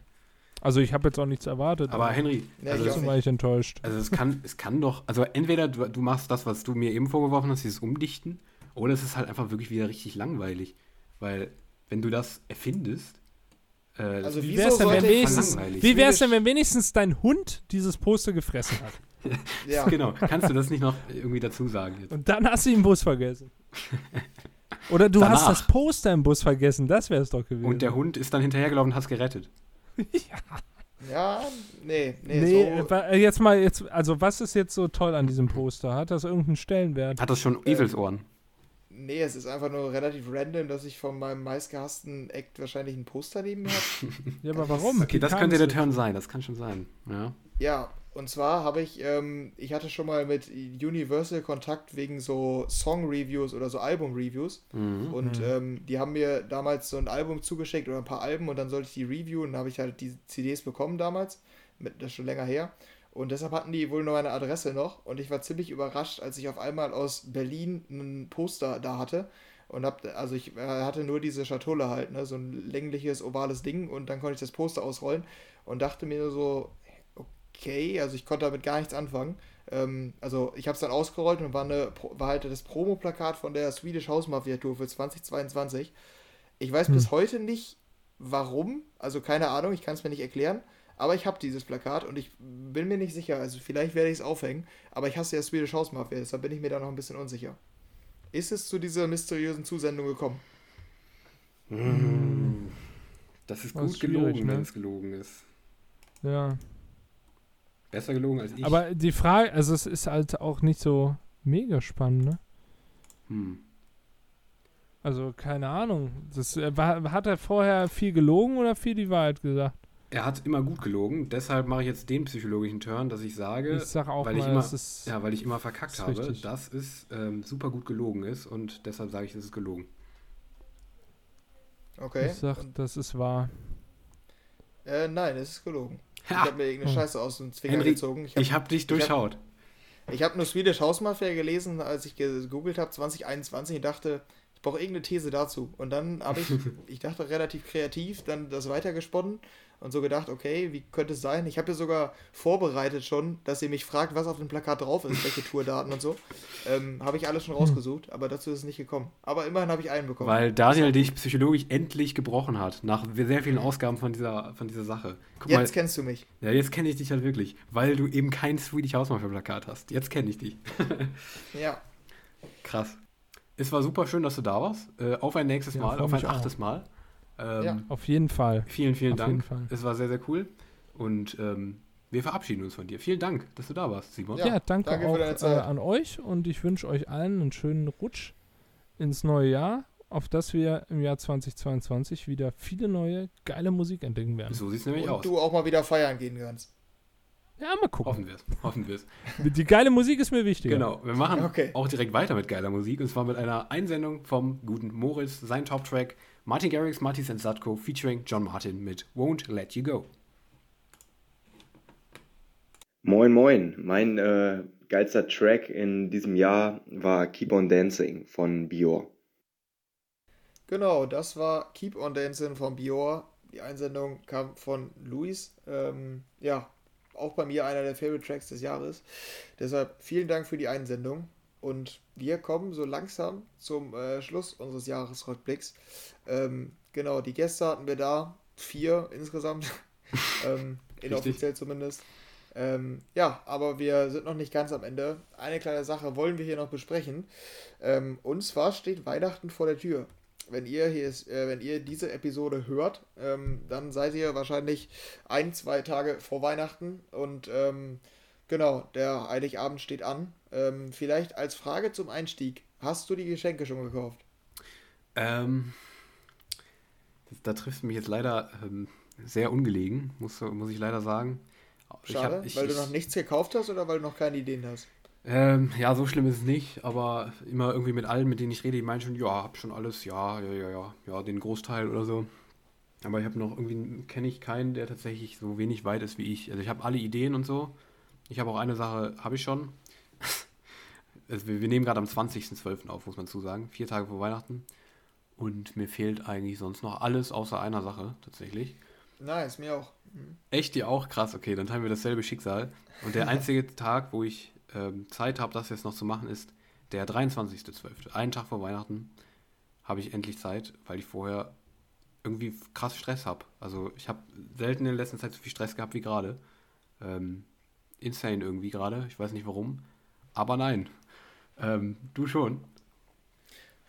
Also ich habe jetzt auch nichts erwartet. Aber, aber Henry, also ja, war ich enttäuscht. Also es kann, es kann doch, also entweder du, du, machst das, was du mir eben vorgeworfen hast, dieses Umdichten, oder es ist halt einfach wirklich wieder richtig langweilig. Weil, wenn du das erfindest, äh, also wie wäre es denn, wenn wenigstens, wie wär's denn, wenn wenigstens dein Hund dieses Poster gefressen hat? ja. Genau. Kannst du das nicht noch irgendwie dazu sagen? Jetzt? Und dann hast du ihn im Bus vergessen. Oder du Danach. hast das Poster im Bus vergessen, das wäre es doch gewesen. Und der Hund ist dann hinterhergelaufen und hast gerettet. ja. Ja, nee, nee. nee so. Äh, jetzt mal, jetzt, also was ist jetzt so toll an diesem Poster? Hat das irgendeinen Stellenwert? Hat das schon Eselsohren? Nee, es ist einfach nur relativ random, dass ich von meinem meistgehassten Act wahrscheinlich ein Poster neben mir habe. ja, aber warum? Okay, das könnte der Turn sein, das kann schon sein. Ja, ja und zwar habe ich, ähm, ich hatte schon mal mit Universal Kontakt wegen so Song-Reviews oder so Album-Reviews. Mhm. Und mhm. ähm, die haben mir damals so ein Album zugeschickt oder ein paar Alben und dann sollte ich die reviewen. Und dann habe ich halt die CDs bekommen damals. Mit, das ist schon länger her. Und deshalb hatten die wohl nur meine Adresse noch. Und ich war ziemlich überrascht, als ich auf einmal aus Berlin ein Poster da hatte. Und hab, also ich äh, hatte nur diese Schatulle halt, ne, so ein längliches, ovales Ding. Und dann konnte ich das Poster ausrollen und dachte mir nur so, okay, also ich konnte damit gar nichts anfangen. Ähm, also ich habe es dann ausgerollt und war, eine, war halt das Promo-Plakat von der Swedish House Mafia Tour für 2022. Ich weiß hm. bis heute nicht, warum, also keine Ahnung, ich kann es mir nicht erklären, aber ich habe dieses Plakat und ich bin mir nicht sicher, also vielleicht werde ich es aufhängen, aber ich hasse ja Swedish House Mafia, deshalb bin ich mir da noch ein bisschen unsicher. Ist es zu dieser mysteriösen Zusendung gekommen? Hm. Das ist gut das gelogen, ne? wenn es gelogen ist. Ja. Besser gelogen als ich. Aber die Frage, also es ist halt auch nicht so mega spannend, ne? Hm. Also keine Ahnung. Das, äh, war, hat er vorher viel gelogen oder viel die Wahrheit gesagt? Er hat immer gut gelogen, deshalb mache ich jetzt den psychologischen Turn, dass ich sage, ich sag auch weil, mal, ich immer, ja, weil ich immer verkackt habe, richtig. dass es ähm, super gut gelogen ist und deshalb sage ich, es ist gelogen. Okay. Ich sag, das ist wahr. Äh, nein, es ist gelogen. Ich habe mir irgendeine hm. Scheiße aus dem Zwinger Henry, gezogen. Ich habe hab dich durchschaut. Ich habe hab nur Swedish House Mafia gelesen, als ich gegoogelt habe, 2021, und dachte, ich brauche irgendeine These dazu. Und dann habe ich, ich dachte relativ kreativ, dann das weitergesponnen und so gedacht, okay, wie könnte es sein? Ich habe ja sogar vorbereitet schon, dass ihr mich fragt, was auf dem Plakat drauf ist, welche Tourdaten und so. Ähm, habe ich alles schon rausgesucht, aber dazu ist es nicht gekommen. Aber immerhin habe ich einen bekommen. Weil Daniel dich psychologisch endlich gebrochen hat, nach sehr vielen Ausgaben von dieser, von dieser Sache. Guck jetzt mal, kennst du mich. Ja, jetzt kenne ich dich halt wirklich, weil du eben kein Swedish House Mafia Plakat hast. Jetzt kenne ich dich. ja. Krass. Es war super schön, dass du da warst. Äh, auf ein nächstes ja, Mal, auf ein achtes auch. Mal. Ähm, ja. Auf jeden Fall. Vielen, vielen auf Dank. Es war sehr, sehr cool. Und ähm, wir verabschieden uns von dir. Vielen Dank, dass du da warst, Simon. Ja, ja danke, danke, auch äh, an euch und ich wünsche euch allen einen schönen Rutsch ins neue Jahr, auf das wir im Jahr 2022 wieder viele neue, geile Musik entdecken werden. So sieht es nämlich und aus. Und du auch mal wieder feiern gehen kannst. Ja, mal gucken. Hoffen wir es. Hoffen wir es. Die geile Musik ist mir wichtig. Genau. Wir machen okay. auch direkt weiter mit geiler Musik. Und zwar mit einer Einsendung vom guten Moritz, sein Top-Track Martin Garrix, Martin Sensatko featuring John Martin mit Won't Let You Go. Moin, moin. Mein äh, geilster Track in diesem Jahr war Keep on Dancing von Bior. Genau, das war Keep on Dancing von Bior. Die Einsendung kam von Luis. Ähm, ja, auch bei mir einer der Favorite Tracks des Jahres. Deshalb vielen Dank für die Einsendung. Und wir kommen so langsam zum äh, Schluss unseres Jahresrückblicks. Ähm, genau, die Gäste hatten wir da. Vier insgesamt. ähm, inoffiziell zumindest. Ähm, ja, aber wir sind noch nicht ganz am Ende. Eine kleine Sache wollen wir hier noch besprechen. Ähm, und zwar steht Weihnachten vor der Tür wenn ihr hier ist, äh, wenn ihr diese Episode hört, ähm, dann seid ihr wahrscheinlich ein, zwei Tage vor Weihnachten und ähm, genau, der Heiligabend steht an. Ähm, vielleicht als Frage zum Einstieg, hast du die Geschenke schon gekauft? Ähm, da triffst du mich jetzt leider ähm, sehr ungelegen, muss, muss ich leider sagen. Schade, ich hab, ich, weil du noch nichts gekauft hast oder weil du noch keine Ideen hast? Ähm, ja, so schlimm ist es nicht, aber immer irgendwie mit allen, mit denen ich rede, die meinen schon, ja, hab schon alles, ja, ja, ja, ja, ja, den Großteil oder so. Aber ich habe noch irgendwie, kenne ich keinen, der tatsächlich so wenig weit ist wie ich. Also ich habe alle Ideen und so. Ich habe auch eine Sache, habe ich schon. also wir, wir nehmen gerade am 20.12. auf, muss man zu sagen. Vier Tage vor Weihnachten. Und mir fehlt eigentlich sonst noch alles außer einer Sache, tatsächlich. Nice, mir auch. Mhm. Echt, dir auch? Krass, okay, dann teilen wir dasselbe Schicksal. Und der einzige Tag, wo ich ähm, Zeit habe, das jetzt noch zu machen, ist der 23.12. Einen Tag vor Weihnachten habe ich endlich Zeit, weil ich vorher irgendwie krass Stress habe. Also ich habe selten in der letzten Zeit so viel Stress gehabt wie gerade. Ähm, insane irgendwie gerade. Ich weiß nicht warum. Aber nein. Ähm, du schon.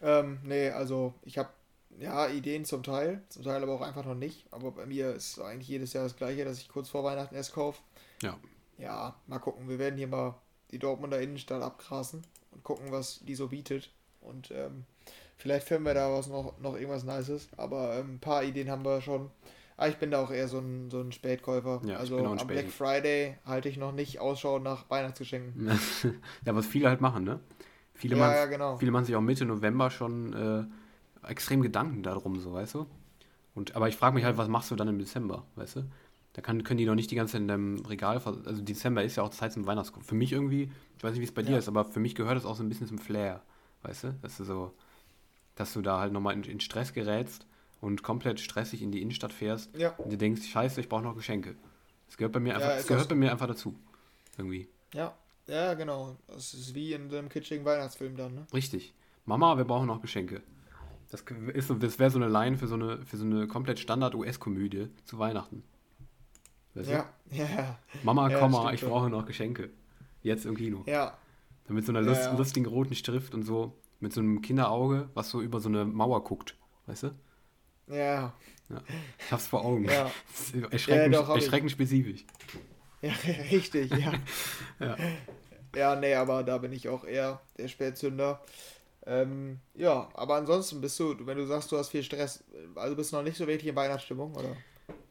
Ähm, nee, also ich habe ja Ideen zum Teil, zum Teil aber auch einfach noch nicht. Aber bei mir ist eigentlich jedes Jahr das gleiche, dass ich kurz vor Weihnachten erst kaufe. Ja. Ja, mal gucken. Wir werden hier mal die Dortmunder Innenstadt abgrasen und gucken, was die so bietet. Und ähm, vielleicht finden wir da was noch, noch irgendwas Nices. Aber ähm, ein paar Ideen haben wir schon. Aber ah, ich bin da auch eher so ein, so ein Spätkäufer. Ja, also am Spät. Black Friday halte ich noch nicht Ausschau nach Weihnachtsgeschenken. ja, was viele halt machen, ne? Viele, ja, ja, genau. viele machen sich auch Mitte November schon äh, extrem Gedanken darum, so, weißt du? Und, aber ich frage mich halt, was machst du dann im Dezember, weißt du? Da kann, können die noch nicht die ganze Zeit in deinem Regal, also Dezember ist ja auch Zeit zum Weihnachtskauf. Für mich irgendwie, ich weiß nicht, wie es bei ja. dir ist, aber für mich gehört es auch so ein bisschen zum Flair, weißt du? Dass du so, dass du da halt nochmal in, in Stress gerätst und komplett stressig in die Innenstadt fährst ja. und dir denkst, scheiße, ich brauche noch Geschenke. Das gehört bei mir einfach, ja, das gehört bei mir einfach dazu. Irgendwie. Ja, ja, genau. Das ist wie in einem kitschigen Weihnachtsfilm dann, ne? Richtig. Mama, wir brauchen noch Geschenke. Das, das wäre so eine Line für so eine, für so eine komplett Standard-US-Komödie zu Weihnachten. Weißt ja, du? ja. Mama, ja, Komma, ich brauche noch Geschenke. Jetzt im Kino. Ja. Dann mit so einer lust, ja, ja. lustigen roten Schrift und so, mit so einem Kinderauge, was so über so eine Mauer guckt. Weißt du? Ja. ja. Ich hab's vor Augen. Ja. Erschreckend, erschreckend spezifisch. Ja, richtig, ja. ja. Ja, nee, aber da bin ich auch eher der Spätzünder. Ähm, ja, aber ansonsten bist du, wenn du sagst, du hast viel Stress, also bist du noch nicht so wirklich in Weihnachtsstimmung, oder?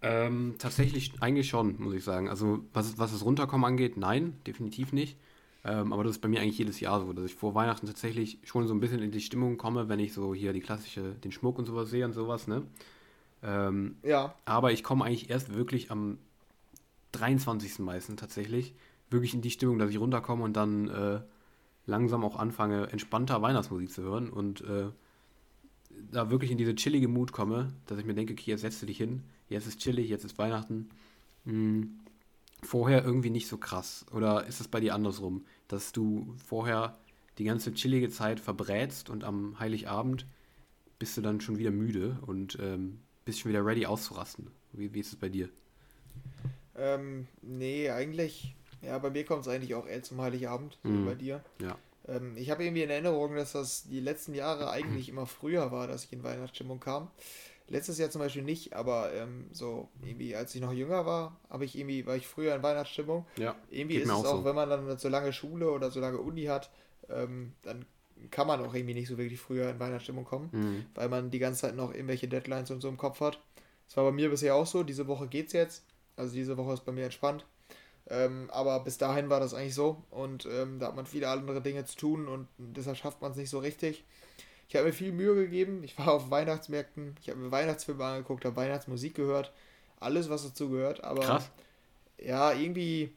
Ähm, tatsächlich eigentlich schon, muss ich sagen. Also was, was das Runterkommen angeht, nein, definitiv nicht. Ähm, aber das ist bei mir eigentlich jedes Jahr so, dass ich vor Weihnachten tatsächlich schon so ein bisschen in die Stimmung komme, wenn ich so hier die klassische, den Schmuck und sowas sehe und sowas, ne? Ähm, ja. Aber ich komme eigentlich erst wirklich am 23. meistens tatsächlich wirklich in die Stimmung, dass ich runterkomme und dann äh, langsam auch anfange, entspannter Weihnachtsmusik zu hören und äh, da wirklich in diese chillige Mut komme, dass ich mir denke, okay, jetzt setzt du dich hin, jetzt ist chillig, jetzt ist Weihnachten. Hm, vorher irgendwie nicht so krass. Oder ist es bei dir andersrum, dass du vorher die ganze chillige Zeit verbrätst und am Heiligabend bist du dann schon wieder müde und ähm, bist schon wieder ready auszurasten? Wie, wie ist es bei dir? Ähm, nee, eigentlich, ja, bei mir kommt es eigentlich auch eher zum Heiligabend, so mhm. wie bei dir. Ja. Ähm, ich habe irgendwie in Erinnerung, dass das die letzten Jahre eigentlich immer früher war, dass ich in Weihnachtsstimmung kam. Letztes Jahr zum Beispiel nicht, aber ähm, so irgendwie, als ich noch jünger war, habe ich irgendwie, war ich früher in Weihnachtsstimmung. Ja. Irgendwie ist es auch, so. wenn man dann so lange Schule oder so lange Uni hat, ähm, dann kann man auch irgendwie nicht so wirklich früher in Weihnachtsstimmung kommen, mhm. weil man die ganze Zeit noch irgendwelche Deadlines und so im Kopf hat. Das war bei mir bisher auch so. Diese Woche geht's jetzt. Also diese Woche ist bei mir entspannt. Ähm, aber bis dahin war das eigentlich so und ähm, da hat man viele andere Dinge zu tun und deshalb schafft man es nicht so richtig. Ich habe mir viel Mühe gegeben. Ich war auf Weihnachtsmärkten, ich habe mir Weihnachtsfilme angeguckt, habe Weihnachtsmusik gehört, alles was dazu gehört. Aber Krass. ja, irgendwie,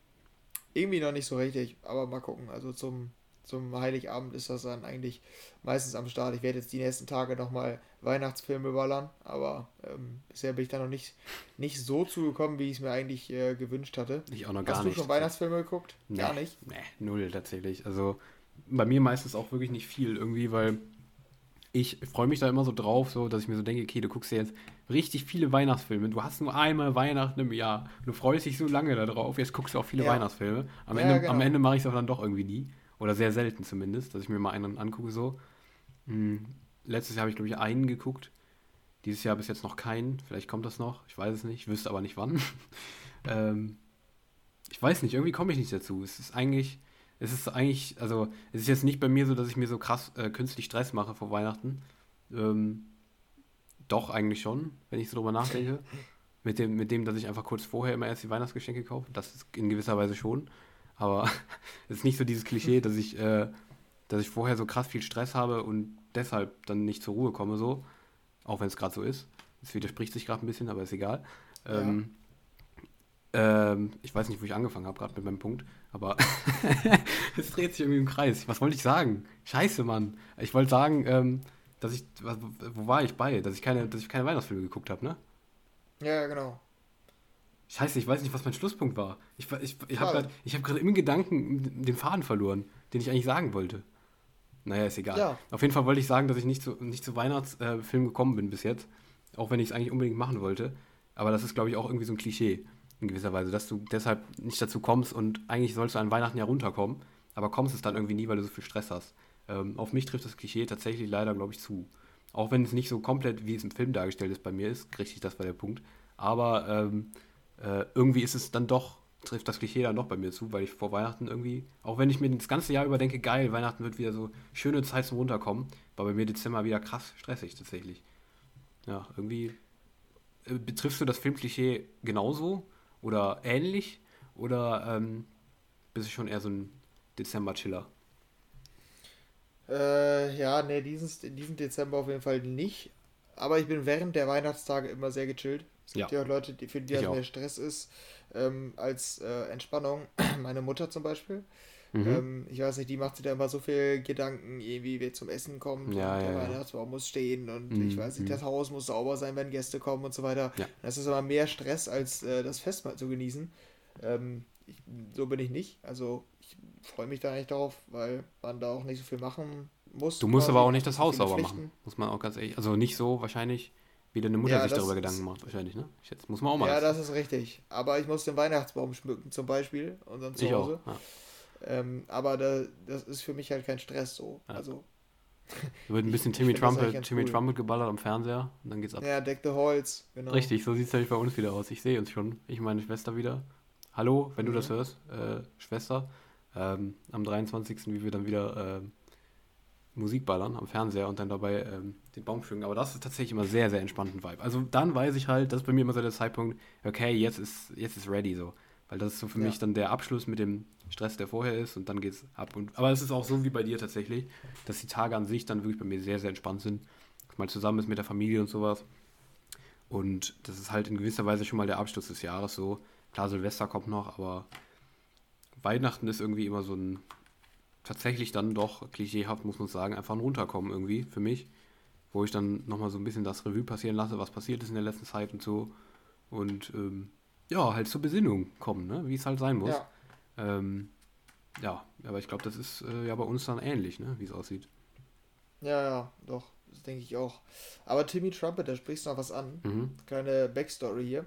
irgendwie noch nicht so richtig. Aber mal gucken. Also zum zum Heiligabend ist das dann eigentlich meistens am Start. Ich werde jetzt die nächsten Tage nochmal Weihnachtsfilme ballern, aber ähm, bisher bin ich da noch nicht, nicht so zugekommen, wie ich es mir eigentlich äh, gewünscht hatte. Ich auch noch gar nicht. Hast du schon Weihnachtsfilme geguckt? Nee, gar nicht? Nee, null tatsächlich. Also bei mir meistens auch wirklich nicht viel irgendwie, weil ich freue mich da immer so drauf, so, dass ich mir so denke, okay, du guckst dir jetzt richtig viele Weihnachtsfilme. Du hast nur einmal Weihnachten im Jahr. Du freust dich so lange darauf. Jetzt guckst du auch viele ja. Weihnachtsfilme. Am ja, Ende, genau. Ende mache ich es aber dann doch irgendwie nie. Oder sehr selten zumindest, dass ich mir mal einen angucke so. Hm, letztes Jahr habe ich, glaube ich, einen geguckt. Dieses Jahr bis jetzt noch keinen. Vielleicht kommt das noch. Ich weiß es nicht. Ich wüsste aber nicht wann. ähm, ich weiß nicht. Irgendwie komme ich nicht dazu. Es ist eigentlich, es ist eigentlich, also es ist jetzt nicht bei mir so, dass ich mir so krass äh, künstlich Stress mache vor Weihnachten. Ähm, doch, eigentlich schon, wenn ich so drüber nachdenke. Mit dem, mit dem, dass ich einfach kurz vorher immer erst die Weihnachtsgeschenke kaufe. Das ist in gewisser Weise schon. Aber es ist nicht so dieses Klischee, dass ich, äh, dass ich vorher so krass viel Stress habe und deshalb dann nicht zur Ruhe komme, so. Auch wenn es gerade so ist. Es widerspricht sich gerade ein bisschen, aber ist egal. Ja. Ähm, ähm, ich weiß nicht, wo ich angefangen habe, gerade mit meinem Punkt, aber es dreht sich irgendwie im Kreis. Was wollte ich sagen? Scheiße, Mann. Ich wollte sagen, ähm, dass ich, wo war ich bei? Dass ich keine, dass ich keine Weihnachtsfilme geguckt habe, ne? Ja, genau. Scheiße, ich weiß nicht, was mein Schlusspunkt war. Ich, ich, ich habe gerade hab im Gedanken den Faden verloren, den ich eigentlich sagen wollte. Naja, ist egal. Ja. Auf jeden Fall wollte ich sagen, dass ich nicht zu, nicht zu Weihnachtsfilmen gekommen bin bis jetzt. Auch wenn ich es eigentlich unbedingt machen wollte. Aber das ist, glaube ich, auch irgendwie so ein Klischee in gewisser Weise, dass du deshalb nicht dazu kommst und eigentlich sollst du an Weihnachten ja runterkommen, aber kommst es dann irgendwie nie, weil du so viel Stress hast. Ähm, auf mich trifft das Klischee tatsächlich leider, glaube ich, zu. Auch wenn es nicht so komplett, wie es im Film dargestellt ist, bei mir ist, richtig, das war der Punkt. Aber ähm, äh, irgendwie ist es dann doch, trifft das Klischee dann doch bei mir zu, weil ich vor Weihnachten irgendwie, auch wenn ich mir das ganze Jahr über denke, geil, Weihnachten wird wieder so schöne Zeit zum Runterkommen, war bei mir Dezember wieder krass stressig tatsächlich. Ja, irgendwie. Äh, betriffst du das Filmklischee genauso oder ähnlich? Oder ähm, bist du schon eher so ein Dezember-Chiller? Äh, ja, nee, diesen, diesen Dezember auf jeden Fall nicht. Aber ich bin während der Weihnachtstage immer sehr gechillt. Es gibt ja, ja auch Leute, die, für die das mehr Stress ist ähm, als äh, Entspannung. Meine Mutter zum Beispiel. Mhm. Ähm, ich weiß nicht, die macht sich da immer so viel Gedanken, wie wir zum Essen kommen ja, und der ja, Weihnachtsbaum muss stehen und mhm. ich weiß nicht, das Haus muss sauber sein, wenn Gäste kommen und so weiter. Das ist aber mehr Stress, als äh, das Fest mal zu genießen. Ähm, ich, so bin ich nicht. Also ich freue mich da eigentlich darauf, weil man da auch nicht so viel machen muss. Du musst aber auch nicht das Haus sauber machen, muss man auch ganz ehrlich. Also nicht so wahrscheinlich wie deine Mutter ja, sich darüber Gedanken macht, wahrscheinlich, ne? Ich jetzt muss man auch mal. Ja, das ist richtig. Aber ich muss den Weihnachtsbaum schmücken, zum Beispiel, und dann zu ich Hause. Auch, ja. ähm, aber da, das ist für mich halt kein Stress so. Ja. Also. Da wird ein bisschen Timmy Trumpet, Timmy cool. Trumpet geballert am Fernseher und dann geht's ab. Ja, Deck the Holz, genau. Richtig, so sieht es nämlich bei uns wieder aus. Ich sehe uns schon. Ich meine Schwester wieder. Hallo, wenn mhm. du das hörst, äh, Schwester. Ähm, am 23. wie wir dann wieder äh, Musik ballern am Fernseher und dann dabei ähm, den Baum schwingen. Aber das ist tatsächlich immer sehr, sehr entspannten Vibe. Also dann weiß ich halt, das ist bei mir immer so der Zeitpunkt, okay, jetzt ist, jetzt ist ready so. Weil das ist so für ja. mich dann der Abschluss mit dem Stress, der vorher ist und dann geht's ab. Und, aber es ist auch so wie bei dir tatsächlich, dass die Tage an sich dann wirklich bei mir sehr, sehr entspannt sind. Mal zusammen ist mit der Familie und sowas. Und das ist halt in gewisser Weise schon mal der Abschluss des Jahres so. Klar, Silvester kommt noch, aber Weihnachten ist irgendwie immer so ein tatsächlich dann doch klischeehaft, muss man sagen, einfach ein Runterkommen irgendwie für mich, wo ich dann nochmal so ein bisschen das Revue passieren lasse, was passiert ist in der letzten Zeit und so. und ähm, ja, halt zur Besinnung kommen, ne? wie es halt sein muss. Ja, ähm, ja aber ich glaube, das ist äh, ja bei uns dann ähnlich, ne? wie es aussieht. Ja, ja, doch, das denke ich auch. Aber Timmy Trumpet, da sprichst du noch was an. Mhm. Kleine Backstory hier.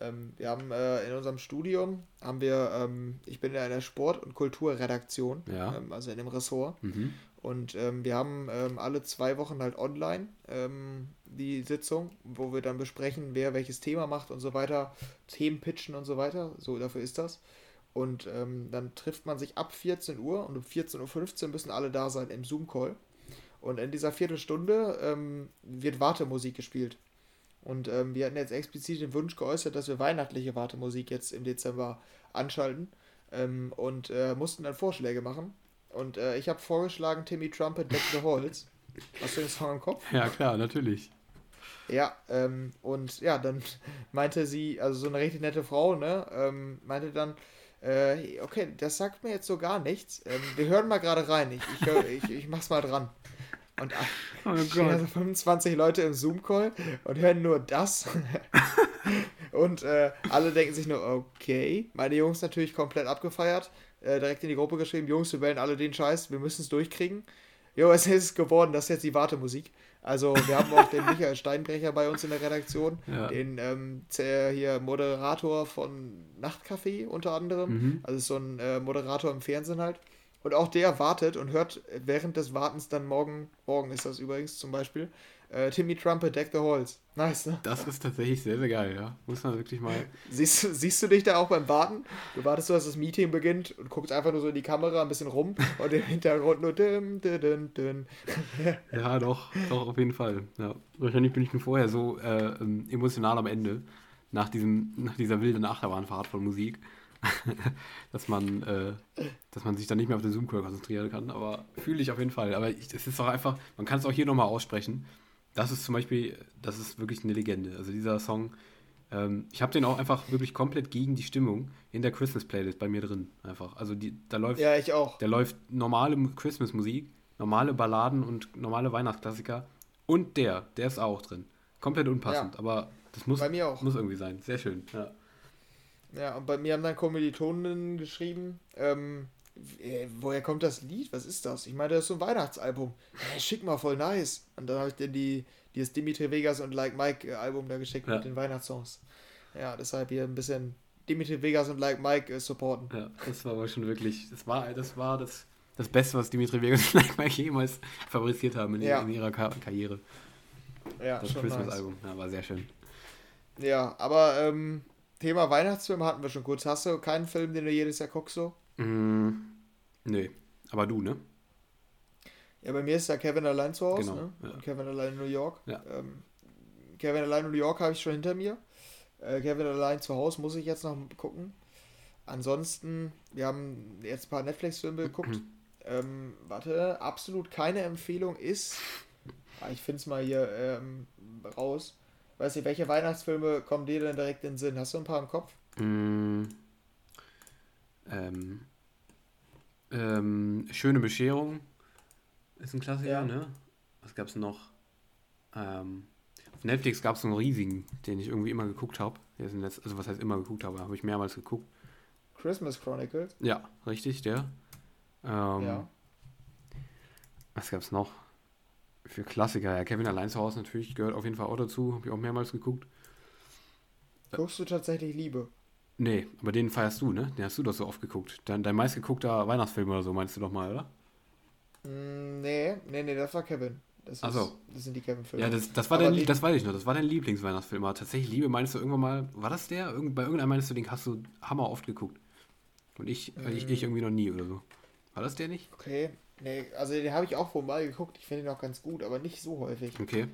Ähm, wir haben äh, in unserem Studium, haben wir, ähm, ich bin in einer Sport- und Kulturredaktion, ja. ähm, also in dem Ressort. Mhm. Und ähm, wir haben ähm, alle zwei Wochen halt online ähm, die Sitzung, wo wir dann besprechen, wer welches Thema macht und so weiter, Themen pitchen und so weiter. So, dafür ist das. Und dann trifft man sich ab 14 Uhr und um 14.15 Uhr müssen alle da sein im Zoom-Call. Und in dieser Viertelstunde wird Wartemusik gespielt. Und ähm, wir hatten jetzt explizit den Wunsch geäußert, dass wir weihnachtliche Wartemusik jetzt im Dezember anschalten ähm, und äh, mussten dann Vorschläge machen. Und äh, ich habe vorgeschlagen, Timmy Trumpet, Deck the Halls. Hast du den Song im Kopf? Ja, klar, natürlich. Ja, ähm, und ja, dann meinte sie, also so eine richtig nette Frau, ne, ähm, meinte dann, äh, okay, das sagt mir jetzt so gar nichts. Ähm, wir hören mal gerade rein. Ich, ich, hör, ich, ich mach's mal dran. Und oh stehen also 25 Leute im Zoom-Call und hören nur das. und äh, alle denken sich nur, okay. Meine Jungs natürlich komplett abgefeiert. Äh, direkt in die Gruppe geschrieben, Jungs, wir wählen alle den Scheiß, wir müssen es durchkriegen. Jo, es ist geworden, das ist jetzt die Wartemusik. Also wir haben auch den Michael Steinbrecher bei uns in der Redaktion, ja. den ähm, hier Moderator von Nachtcafé unter anderem. Mhm. Also so ein äh, Moderator im Fernsehen halt. Und auch der wartet und hört während des Wartens dann morgen, morgen ist das übrigens zum Beispiel, äh, Timmy Trumpet, Deck the Halls. Nice, ne? Das ist tatsächlich sehr, sehr geil, ja. Muss man wirklich mal. Siehst, siehst du dich da auch beim Warten? Du wartest so, dass das Meeting beginnt und guckst einfach nur so in die Kamera ein bisschen rum und im Hintergrund nur dim, dim, dim, dim. Ja, doch, doch, auf jeden Fall. Ja. Wahrscheinlich bin ich mir vorher so äh, ähm, emotional am Ende, nach, diesem, nach dieser wilden Achterbahnfahrt von Musik. dass man, äh, dass man sich dann nicht mehr auf den Zoom-Call konzentrieren kann. Aber fühle ich auf jeden Fall. Aber es ist auch einfach, man kann es auch hier nochmal aussprechen. Das ist zum Beispiel, das ist wirklich eine Legende. Also dieser Song, ähm, ich habe den auch einfach wirklich komplett gegen die Stimmung in der Christmas-Playlist bei mir drin. Einfach. Also die, da läuft. Ja, ich auch. Da läuft normale Christmas-Musik, normale Balladen und normale Weihnachtsklassiker. Und der, der ist auch drin. Komplett unpassend, ja. aber das muss, muss irgendwie sein. Sehr schön, ja. Ja, und bei mir haben dann Kommilitonen geschrieben, ähm, äh, woher kommt das Lied? Was ist das? Ich meine, das ist so ein Weihnachtsalbum. Hey, schick mal, voll nice. Und dann habe ich dir die, dieses Dimitri Vegas und Like Mike äh, Album da geschickt ja. mit den Weihnachtssongs. Ja, deshalb hier ein bisschen Dimitri Vegas und Like Mike äh, supporten. Ja, das war aber schon wirklich, das war das, war das, das Beste, was Dimitri Vegas und Like Mike jemals fabriziert haben in, ja. in ihrer Kar Karriere. Ja, das Christmas-Album, nice. ja, war sehr schön. Ja, aber ähm, Thema Weihnachtsfilm hatten wir schon kurz. Hast du keinen Film, den du jedes Jahr guckst so? Mm, nee, aber du, ne? Ja, bei mir ist ja Kevin allein zu Hause, genau, ne? Ja. Kevin allein in New York. Ja. Ähm, Kevin allein in New York habe ich schon hinter mir. Äh, Kevin allein zu Hause muss ich jetzt noch gucken. Ansonsten, wir haben jetzt ein paar Netflix-Filme geguckt. ähm, warte, absolut keine Empfehlung ist. Ah, ich finde es mal hier ähm, raus. Weiß nicht, welche Weihnachtsfilme kommen dir denn direkt in den Sinn? Hast du ein paar im Kopf? Mm, ähm, ähm, Schöne Bescherung ist ein Klassiker, ja. ne? Was gab es noch? Ähm, auf Netflix gab es einen riesigen, den ich irgendwie immer geguckt habe. Also was heißt immer geguckt habe, habe ich mehrmals geguckt. Christmas Chronicles? Ja, richtig, der. Ähm, ja. Was gab es noch? Für Klassiker. Ja, Kevin allein zu Hause natürlich gehört auf jeden Fall auch dazu. Habe ich auch mehrmals geguckt. Guckst du tatsächlich Liebe? Nee, aber den feierst du, ne? Den hast du doch so oft geguckt. Dein, dein meistgeguckter Weihnachtsfilm oder so, meinst du doch mal, oder? Mm, nee, nee, nee, das war Kevin. Das, ist, so. das sind die Kevin-Filme. Ja, das, das war dein, das weiß ich noch, das war dein Lieblingsweihnachtsfilm. Aber tatsächlich, Liebe, meinst du irgendwann mal, war das der? Irgend, bei irgendeinem meinst du, den hast du hammer oft geguckt. Und ich, mm. ich, ich irgendwie noch nie oder so. War das der nicht? Okay, Nee, also den habe ich auch wohl mal geguckt. Ich finde ihn auch ganz gut, aber nicht so häufig. Okay.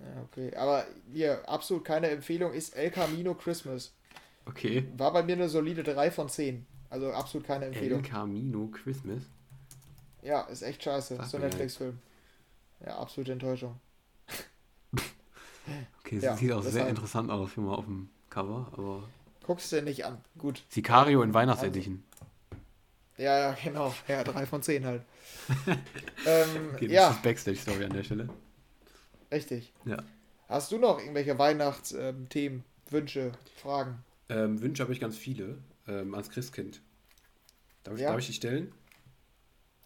Ja, okay. Aber hier, absolut keine Empfehlung ist El Camino Christmas. Okay. War bei mir eine solide 3 von 10. Also absolut keine Empfehlung. El Camino Christmas? Ja, ist echt scheiße. Sag so ein Netflix-Film. Ja, absolute Enttäuschung. okay, ja, sieht auch sehr interessant aus, hier mal auf dem Cover, aber. Guckst du nicht an. Gut. Sicario in Weihnachtsedition. Ja, ja, genau. Ja, drei von zehn halt. ähm, okay, das ja. ist Backstage-Story an der Stelle. Richtig. Ja. Hast du noch irgendwelche Weihnachtsthemen Wünsche, Fragen. Ähm, Wünsche habe ich ganz viele ähm, ans Christkind. Darf ich, ja. darf ich die stellen?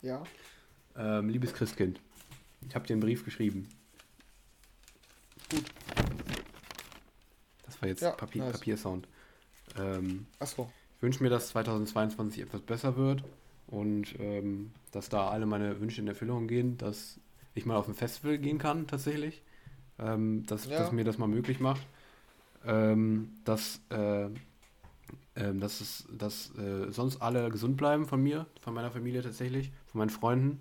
Ja. Ähm, liebes Christkind, ich habe dir einen Brief geschrieben. Gut. Das war jetzt ja, Papier, nice. Papiersound. Ähm, Achso. Ich wünsche mir, dass 2022 etwas besser wird und ähm, dass da alle meine Wünsche in Erfüllung gehen, dass ich mal auf ein Festival gehen kann tatsächlich, ähm, dass, ja. dass mir das mal möglich macht, ähm, dass, äh, äh, dass, es, dass äh, sonst alle gesund bleiben von mir, von meiner Familie tatsächlich, von meinen Freunden,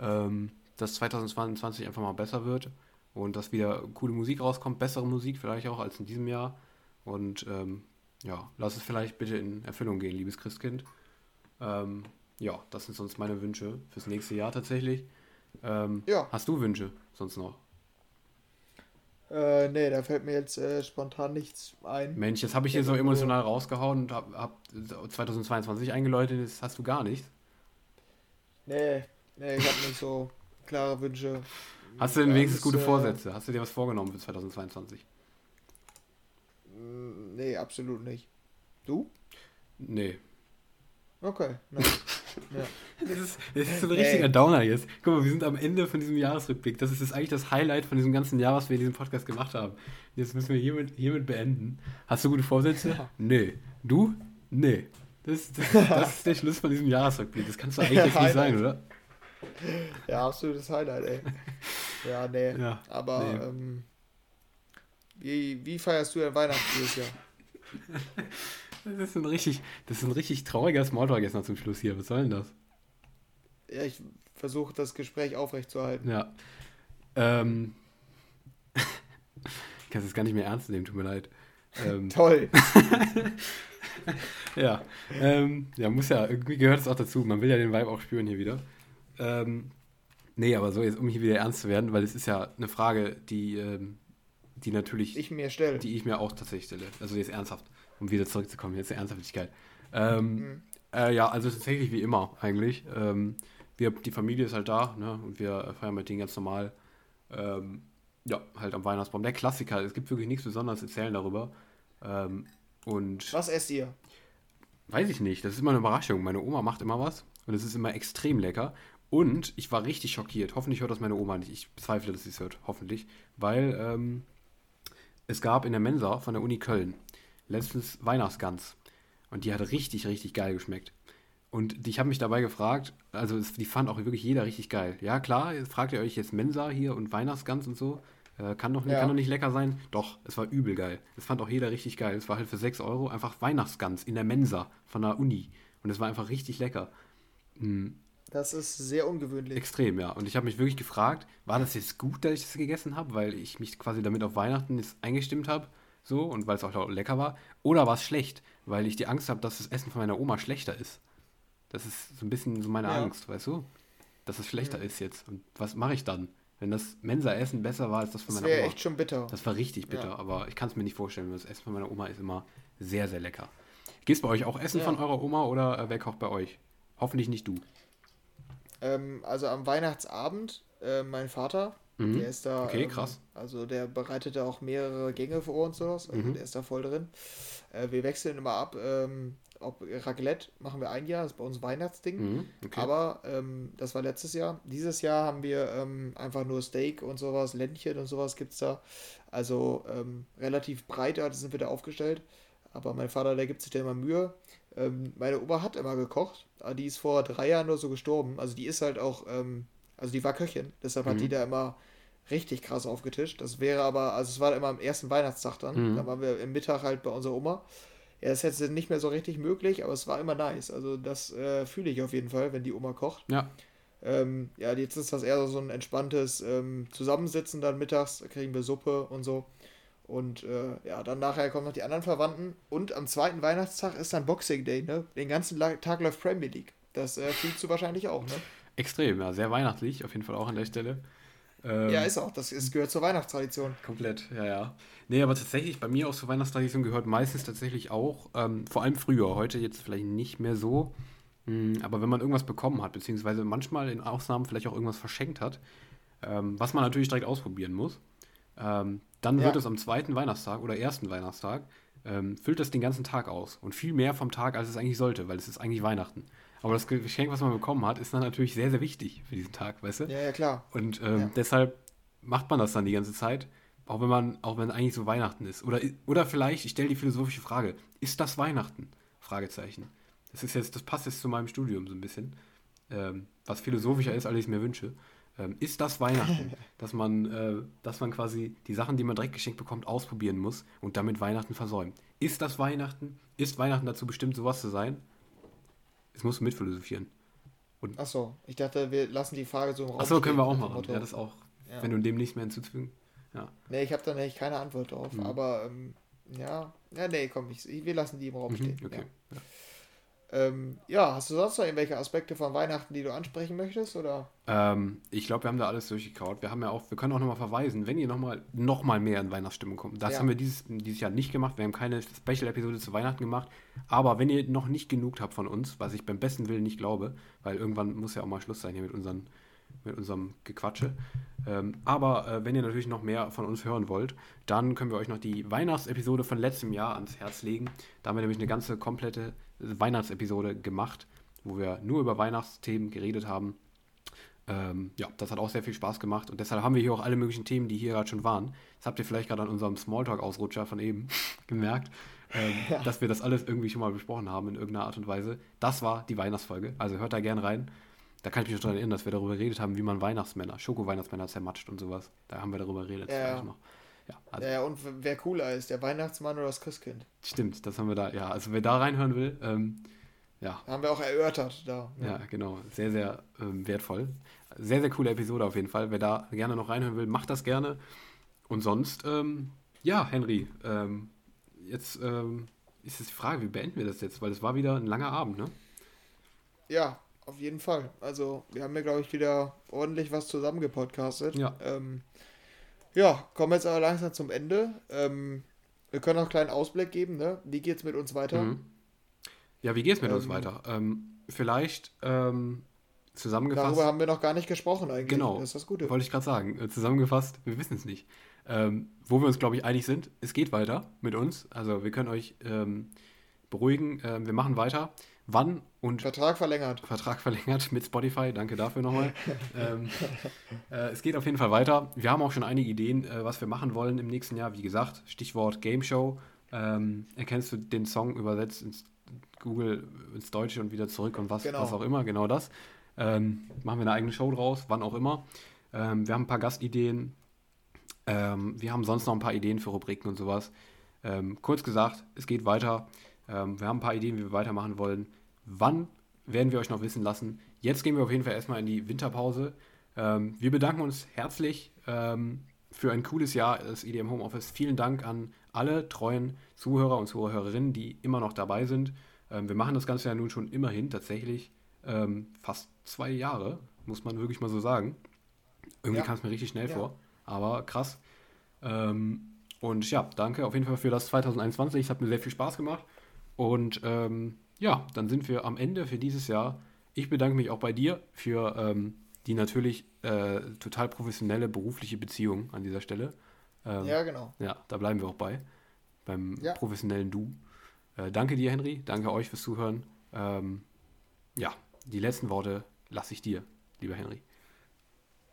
ähm, dass 2022 einfach mal besser wird und dass wieder coole Musik rauskommt, bessere Musik vielleicht auch als in diesem Jahr. Und ähm, ja, lass es vielleicht bitte in Erfüllung gehen, liebes Christkind. Ähm, ja, das sind sonst meine Wünsche fürs nächste Jahr tatsächlich. Ähm, ja. Hast du Wünsche sonst noch? Äh, nee, da fällt mir jetzt äh, spontan nichts ein. Mensch, jetzt habe ich hier so emotional rausgehauen und habe hab 2022 eingeläutet, jetzt hast du gar nichts. Nee, nee, ich habe nicht so klare Wünsche. Hast du denn wenigstens gute äh, Vorsätze? Hast du dir was vorgenommen für 2022? Nee, absolut nicht. Du? Nee. Okay. Ja. Das, ist, das ist so ein richtiger Downer jetzt. Guck mal, wir sind am Ende von diesem Jahresrückblick. Das ist jetzt eigentlich das Highlight von diesem ganzen Jahr, was wir in diesem Podcast gemacht haben. Jetzt müssen wir hiermit, hiermit beenden. Hast du gute Vorsätze? Ja. Nee. Du? Nee. Das, das, das ist der Schluss von diesem Jahresrückblick. Das kannst du eigentlich jetzt nicht sein, oder? Ja, absolutes Highlight, ey. Ja, nee. Ja, Aber nee. Ähm, wie, wie feierst du dein Weihnachten dieses Jahr? Das ist ein richtig, das ist ein richtig trauriger Smalltalk jetzt noch zum Schluss hier. Was soll denn das? Ja, ich versuche das Gespräch aufrechtzuerhalten. Ja. Ähm. ich kann es gar nicht mehr ernst nehmen, tut mir leid. Ähm, Toll. ja. Ähm, ja, muss ja, irgendwie gehört es auch dazu. Man will ja den Vibe auch spüren hier wieder. Ähm, nee, aber so jetzt, um hier wieder ernst zu werden, weil es ist ja eine Frage, die, ähm, die natürlich. Ich mir stelle. Die ich mir auch tatsächlich stelle. Also jetzt ernsthaft, um wieder zurückzukommen, jetzt Ernsthaftigkeit. Ähm, mhm. äh, ja, also tatsächlich wie immer eigentlich. Ähm, wir, die Familie ist halt da, ne? Und wir feiern mit denen ganz normal. Ähm, ja, halt am Weihnachtsbaum. Der Klassiker, es gibt wirklich nichts Besonderes zu erzählen darüber. Ähm, und. Was esst ihr? Weiß ich nicht, das ist immer eine Überraschung. Meine Oma macht immer was und es ist immer extrem lecker. Und ich war richtig schockiert. Hoffentlich hört das meine Oma nicht. Ich bezweifle, dass sie es hört. Hoffentlich. Weil ähm, es gab in der Mensa von der Uni Köln letztens Weihnachtsgans. Und die hat richtig, richtig geil geschmeckt. Und ich habe mich dabei gefragt, also es, die fand auch wirklich jeder richtig geil. Ja, klar, jetzt fragt ihr euch jetzt Mensa hier und Weihnachtsgans und so. Äh, kann, doch nicht, ja. kann doch nicht lecker sein. Doch, es war übel geil. Das fand auch jeder richtig geil. Es war halt für 6 Euro einfach Weihnachtsgans in der Mensa von der Uni. Und es war einfach richtig lecker. Mhm. Das ist sehr ungewöhnlich. Extrem, ja. Und ich habe mich wirklich gefragt, war das jetzt gut, dass ich das gegessen habe, weil ich mich quasi damit auf Weihnachten jetzt eingestimmt habe, so, und weil es auch lecker war, oder war es schlecht, weil ich die Angst habe, dass das Essen von meiner Oma schlechter ist. Das ist so ein bisschen so meine ja. Angst, weißt du? Dass es schlechter mhm. ist jetzt. Und was mache ich dann? Wenn das Mensa-Essen besser war als das von das meiner Oma. Das wäre echt schon bitter. Das war richtig bitter, ja. aber ich kann es mir nicht vorstellen, weil das Essen von meiner Oma ist immer sehr, sehr lecker. Gibt es bei euch auch Essen ja. von eurer Oma oder äh, wer kocht bei euch? Hoffentlich nicht du. Ähm, also am Weihnachtsabend, äh, mein Vater, mhm. der ist da. Okay, ähm, krass. Also der bereitet da auch mehrere Gänge vor uns sowas. Also mhm. der ist da voll drin. Äh, wir wechseln immer ab. Ähm, ob Raclette machen wir ein Jahr, das ist bei uns Weihnachtsding. Mhm, okay. Aber ähm, das war letztes Jahr. Dieses Jahr haben wir ähm, einfach nur Steak und sowas, Ländchen und sowas gibt es da. Also ähm, relativ breit sind wir da aufgestellt. Aber mein Vater, der gibt sich da immer Mühe. Ähm, meine Oma hat immer gekocht. Die ist vor drei Jahren nur so gestorben. Also die ist halt auch, ähm, also die war Köchin. Deshalb mhm. hat die mhm. da immer richtig krass aufgetischt. Das wäre aber, also es war immer am ersten Weihnachtstag dann. Mhm. Da waren wir im Mittag halt bei unserer Oma. Ja, das ist jetzt nicht mehr so richtig möglich, aber es war immer nice. Also das äh, fühle ich auf jeden Fall, wenn die Oma kocht. Ja. Ähm, ja, jetzt ist das eher so ein entspanntes ähm, Zusammensitzen dann mittags, da kriegen wir Suppe und so. Und äh, ja, dann nachher kommen noch die anderen Verwandten. Und am zweiten Weihnachtstag ist dann Boxing Day, ne? Den ganzen Tag läuft Premier League. Das äh, fühlst du wahrscheinlich auch, ne? Extrem, ja. Sehr weihnachtlich, auf jeden Fall auch an der Stelle. Ähm, ja, ist auch. Das ist, gehört zur Weihnachtstradition. Komplett, ja, ja. Nee, aber tatsächlich, bei mir auch zur Weihnachtstradition gehört meistens tatsächlich auch, ähm, vor allem früher, heute jetzt vielleicht nicht mehr so, mh, hm, aber wenn man irgendwas bekommen hat, beziehungsweise manchmal in Ausnahmen vielleicht auch irgendwas verschenkt hat, ähm, was man natürlich direkt ausprobieren muss, ähm, dann ja. wird es am zweiten Weihnachtstag oder ersten Weihnachtstag, ähm, füllt das den ganzen Tag aus. Und viel mehr vom Tag, als es eigentlich sollte, weil es ist eigentlich Weihnachten. Aber das Geschenk, was man bekommen hat, ist dann natürlich sehr, sehr wichtig für diesen Tag, weißt du? Ja, ja, klar. Und ähm, ja. deshalb macht man das dann die ganze Zeit, auch wenn man, auch wenn eigentlich so Weihnachten ist. Oder, oder vielleicht, ich stelle die philosophische Frage, ist das Weihnachten? Fragezeichen. Das ist jetzt, das passt jetzt zu meinem Studium so ein bisschen. Ähm, was philosophischer ist, als ich mir wünsche. Ähm, ist das Weihnachten, dass man, äh, dass man quasi die Sachen, die man direkt geschenkt bekommt, ausprobieren muss und damit Weihnachten versäumt? Ist das Weihnachten? Ist Weihnachten dazu bestimmt, sowas zu sein? Es musst du mitphilosophieren. Und Achso, ich dachte, wir lassen die Frage so im Raum. Achso, können wir auch machen. Ja, das auch. Ja. Wenn du dem nichts mehr hinzufügen. Ja. Nee, ich habe da nämlich keine Antwort drauf. Mhm. Aber ähm, ja, ja, nee, komm, ich, wir lassen die im Raum mhm, stehen. Okay. Ja. Ähm, ja, hast du sonst noch irgendwelche Aspekte von Weihnachten, die du ansprechen möchtest? Oder? Ähm, ich glaube, wir haben da alles durchgekaut. Wir haben ja auch, wir können auch nochmal verweisen, wenn ihr nochmal noch mal mehr in Weihnachtsstimmung kommt. Das ja. haben wir dieses, dieses Jahr nicht gemacht. Wir haben keine Special-Episode zu Weihnachten gemacht. Aber wenn ihr noch nicht genug habt von uns, was ich beim besten Willen nicht glaube, weil irgendwann muss ja auch mal Schluss sein hier mit unseren mit unserem Gequatsche. Ähm, aber äh, wenn ihr natürlich noch mehr von uns hören wollt, dann können wir euch noch die Weihnachtsepisode von letztem Jahr ans Herz legen. Da haben wir nämlich eine ganze komplette Weihnachtsepisode gemacht, wo wir nur über Weihnachtsthemen geredet haben. Ähm, ja, das hat auch sehr viel Spaß gemacht und deshalb haben wir hier auch alle möglichen Themen, die hier gerade schon waren. Das habt ihr vielleicht gerade an unserem Smalltalk-Ausrutscher von eben gemerkt, ähm, ja. dass wir das alles irgendwie schon mal besprochen haben in irgendeiner Art und Weise. Das war die Weihnachtsfolge, also hört da gerne rein. Da kann ich mich noch daran erinnern, dass wir darüber geredet haben, wie man Weihnachtsmänner, Schoko-Weihnachtsmänner zermatscht und sowas. Da haben wir darüber geredet. Ja, noch. Ja, also ja, und wer cooler ist, der Weihnachtsmann oder das Christkind? Stimmt, das haben wir da, ja. Also wer da reinhören will, ähm, ja. Haben wir auch erörtert da. Ja, ja genau. Sehr, sehr ähm, wertvoll. Sehr, sehr coole Episode auf jeden Fall. Wer da gerne noch reinhören will, macht das gerne. Und sonst, ähm, ja, Henry, ähm, jetzt ähm, ist es die Frage, wie beenden wir das jetzt? Weil es war wieder ein langer Abend, ne? Ja, auf jeden Fall. Also, wir haben ja, glaube ich, wieder ordentlich was zusammengepodcastet. Ja. Ähm, ja, kommen jetzt aber langsam zum Ende. Ähm, wir können noch einen kleinen Ausblick geben, ne? Wie geht's mit uns weiter? Mhm. Ja, wie geht's mit ähm, uns weiter? Ähm, vielleicht ähm, zusammengefasst. Darüber haben wir noch gar nicht gesprochen eigentlich. Genau. Das ist das Gute. Wollte ich gerade sagen. Äh, zusammengefasst, wir wissen es nicht. Ähm, wo wir uns, glaube ich, einig sind, es geht weiter mit uns. Also wir können euch ähm, beruhigen. Wir machen weiter. Wann und. Vertrag verlängert. Vertrag verlängert mit Spotify. Danke dafür nochmal. ähm, äh, es geht auf jeden Fall weiter. Wir haben auch schon einige Ideen, äh, was wir machen wollen im nächsten Jahr. Wie gesagt, Stichwort Game Show. Ähm, erkennst du den Song übersetzt ins Google ins Deutsche und wieder zurück und was, genau. was auch immer, genau das. Ähm, machen wir eine eigene Show draus, wann auch immer. Ähm, wir haben ein paar Gastideen. Ähm, wir haben sonst noch ein paar Ideen für Rubriken und sowas. Ähm, kurz gesagt, es geht weiter. Ähm, wir haben ein paar Ideen, wie wir weitermachen wollen. Wann werden wir euch noch wissen lassen? Jetzt gehen wir auf jeden Fall erstmal in die Winterpause. Ähm, wir bedanken uns herzlich ähm, für ein cooles Jahr des EDM Homeoffice. Vielen Dank an alle treuen Zuhörer und Zuhörerinnen, die immer noch dabei sind. Ähm, wir machen das Ganze ja nun schon immerhin tatsächlich ähm, fast zwei Jahre, muss man wirklich mal so sagen. Irgendwie ja. kam es mir richtig schnell ja. vor, aber krass. Ähm, und ja, danke auf jeden Fall für das 2021. Es hat mir sehr viel Spaß gemacht. Und ähm, ja, dann sind wir am Ende für dieses Jahr. Ich bedanke mich auch bei dir für ähm, die natürlich äh, total professionelle berufliche Beziehung an dieser Stelle. Ähm, ja, genau. Ja, da bleiben wir auch bei. Beim ja. professionellen Du. Äh, danke dir, Henry. Danke euch fürs Zuhören. Ähm, ja, die letzten Worte lasse ich dir, lieber Henry.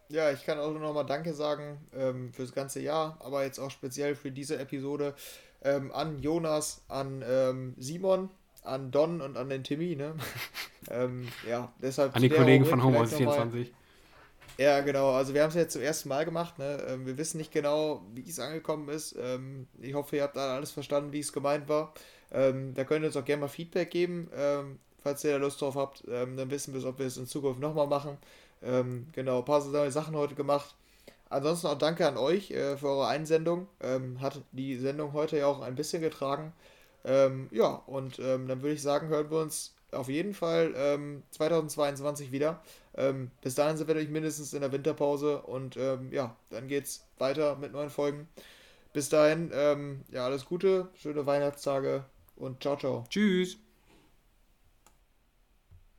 Ja, ich kann auch nur nochmal Danke sagen ähm, fürs ganze Jahr, aber jetzt auch speziell für diese Episode ähm, an Jonas, an ähm, Simon, an Don und an den Timmy. Ne? ähm, ja, deshalb an die Kollegen von Homeoffice 24. Ja, genau. Also wir haben es jetzt zum ersten Mal gemacht. Ne? Ähm, wir wissen nicht genau, wie es angekommen ist. Ähm, ich hoffe, ihr habt da alles verstanden, wie es gemeint war. Ähm, da könnt ihr uns auch gerne mal Feedback geben, falls ihr da Lust drauf habt. dann wissen wir, ob wir es in Zukunft nochmal machen. genau, ein paar neue Sachen heute gemacht. Ansonsten auch danke an euch äh, für eure Einsendung. Hat die Sendung heute ja auch ein bisschen getragen. Ähm, ja, und ähm, dann würde ich sagen, hören wir uns auf jeden Fall 2022 ähm, wieder. Ähm, bis dahin sind wir natürlich mindestens in der Winterpause und ähm, ja, dann geht's weiter mit neuen Folgen. Bis dahin, ja, alles Gute, schöne Weihnachtstage und ciao, ciao. Tschüss.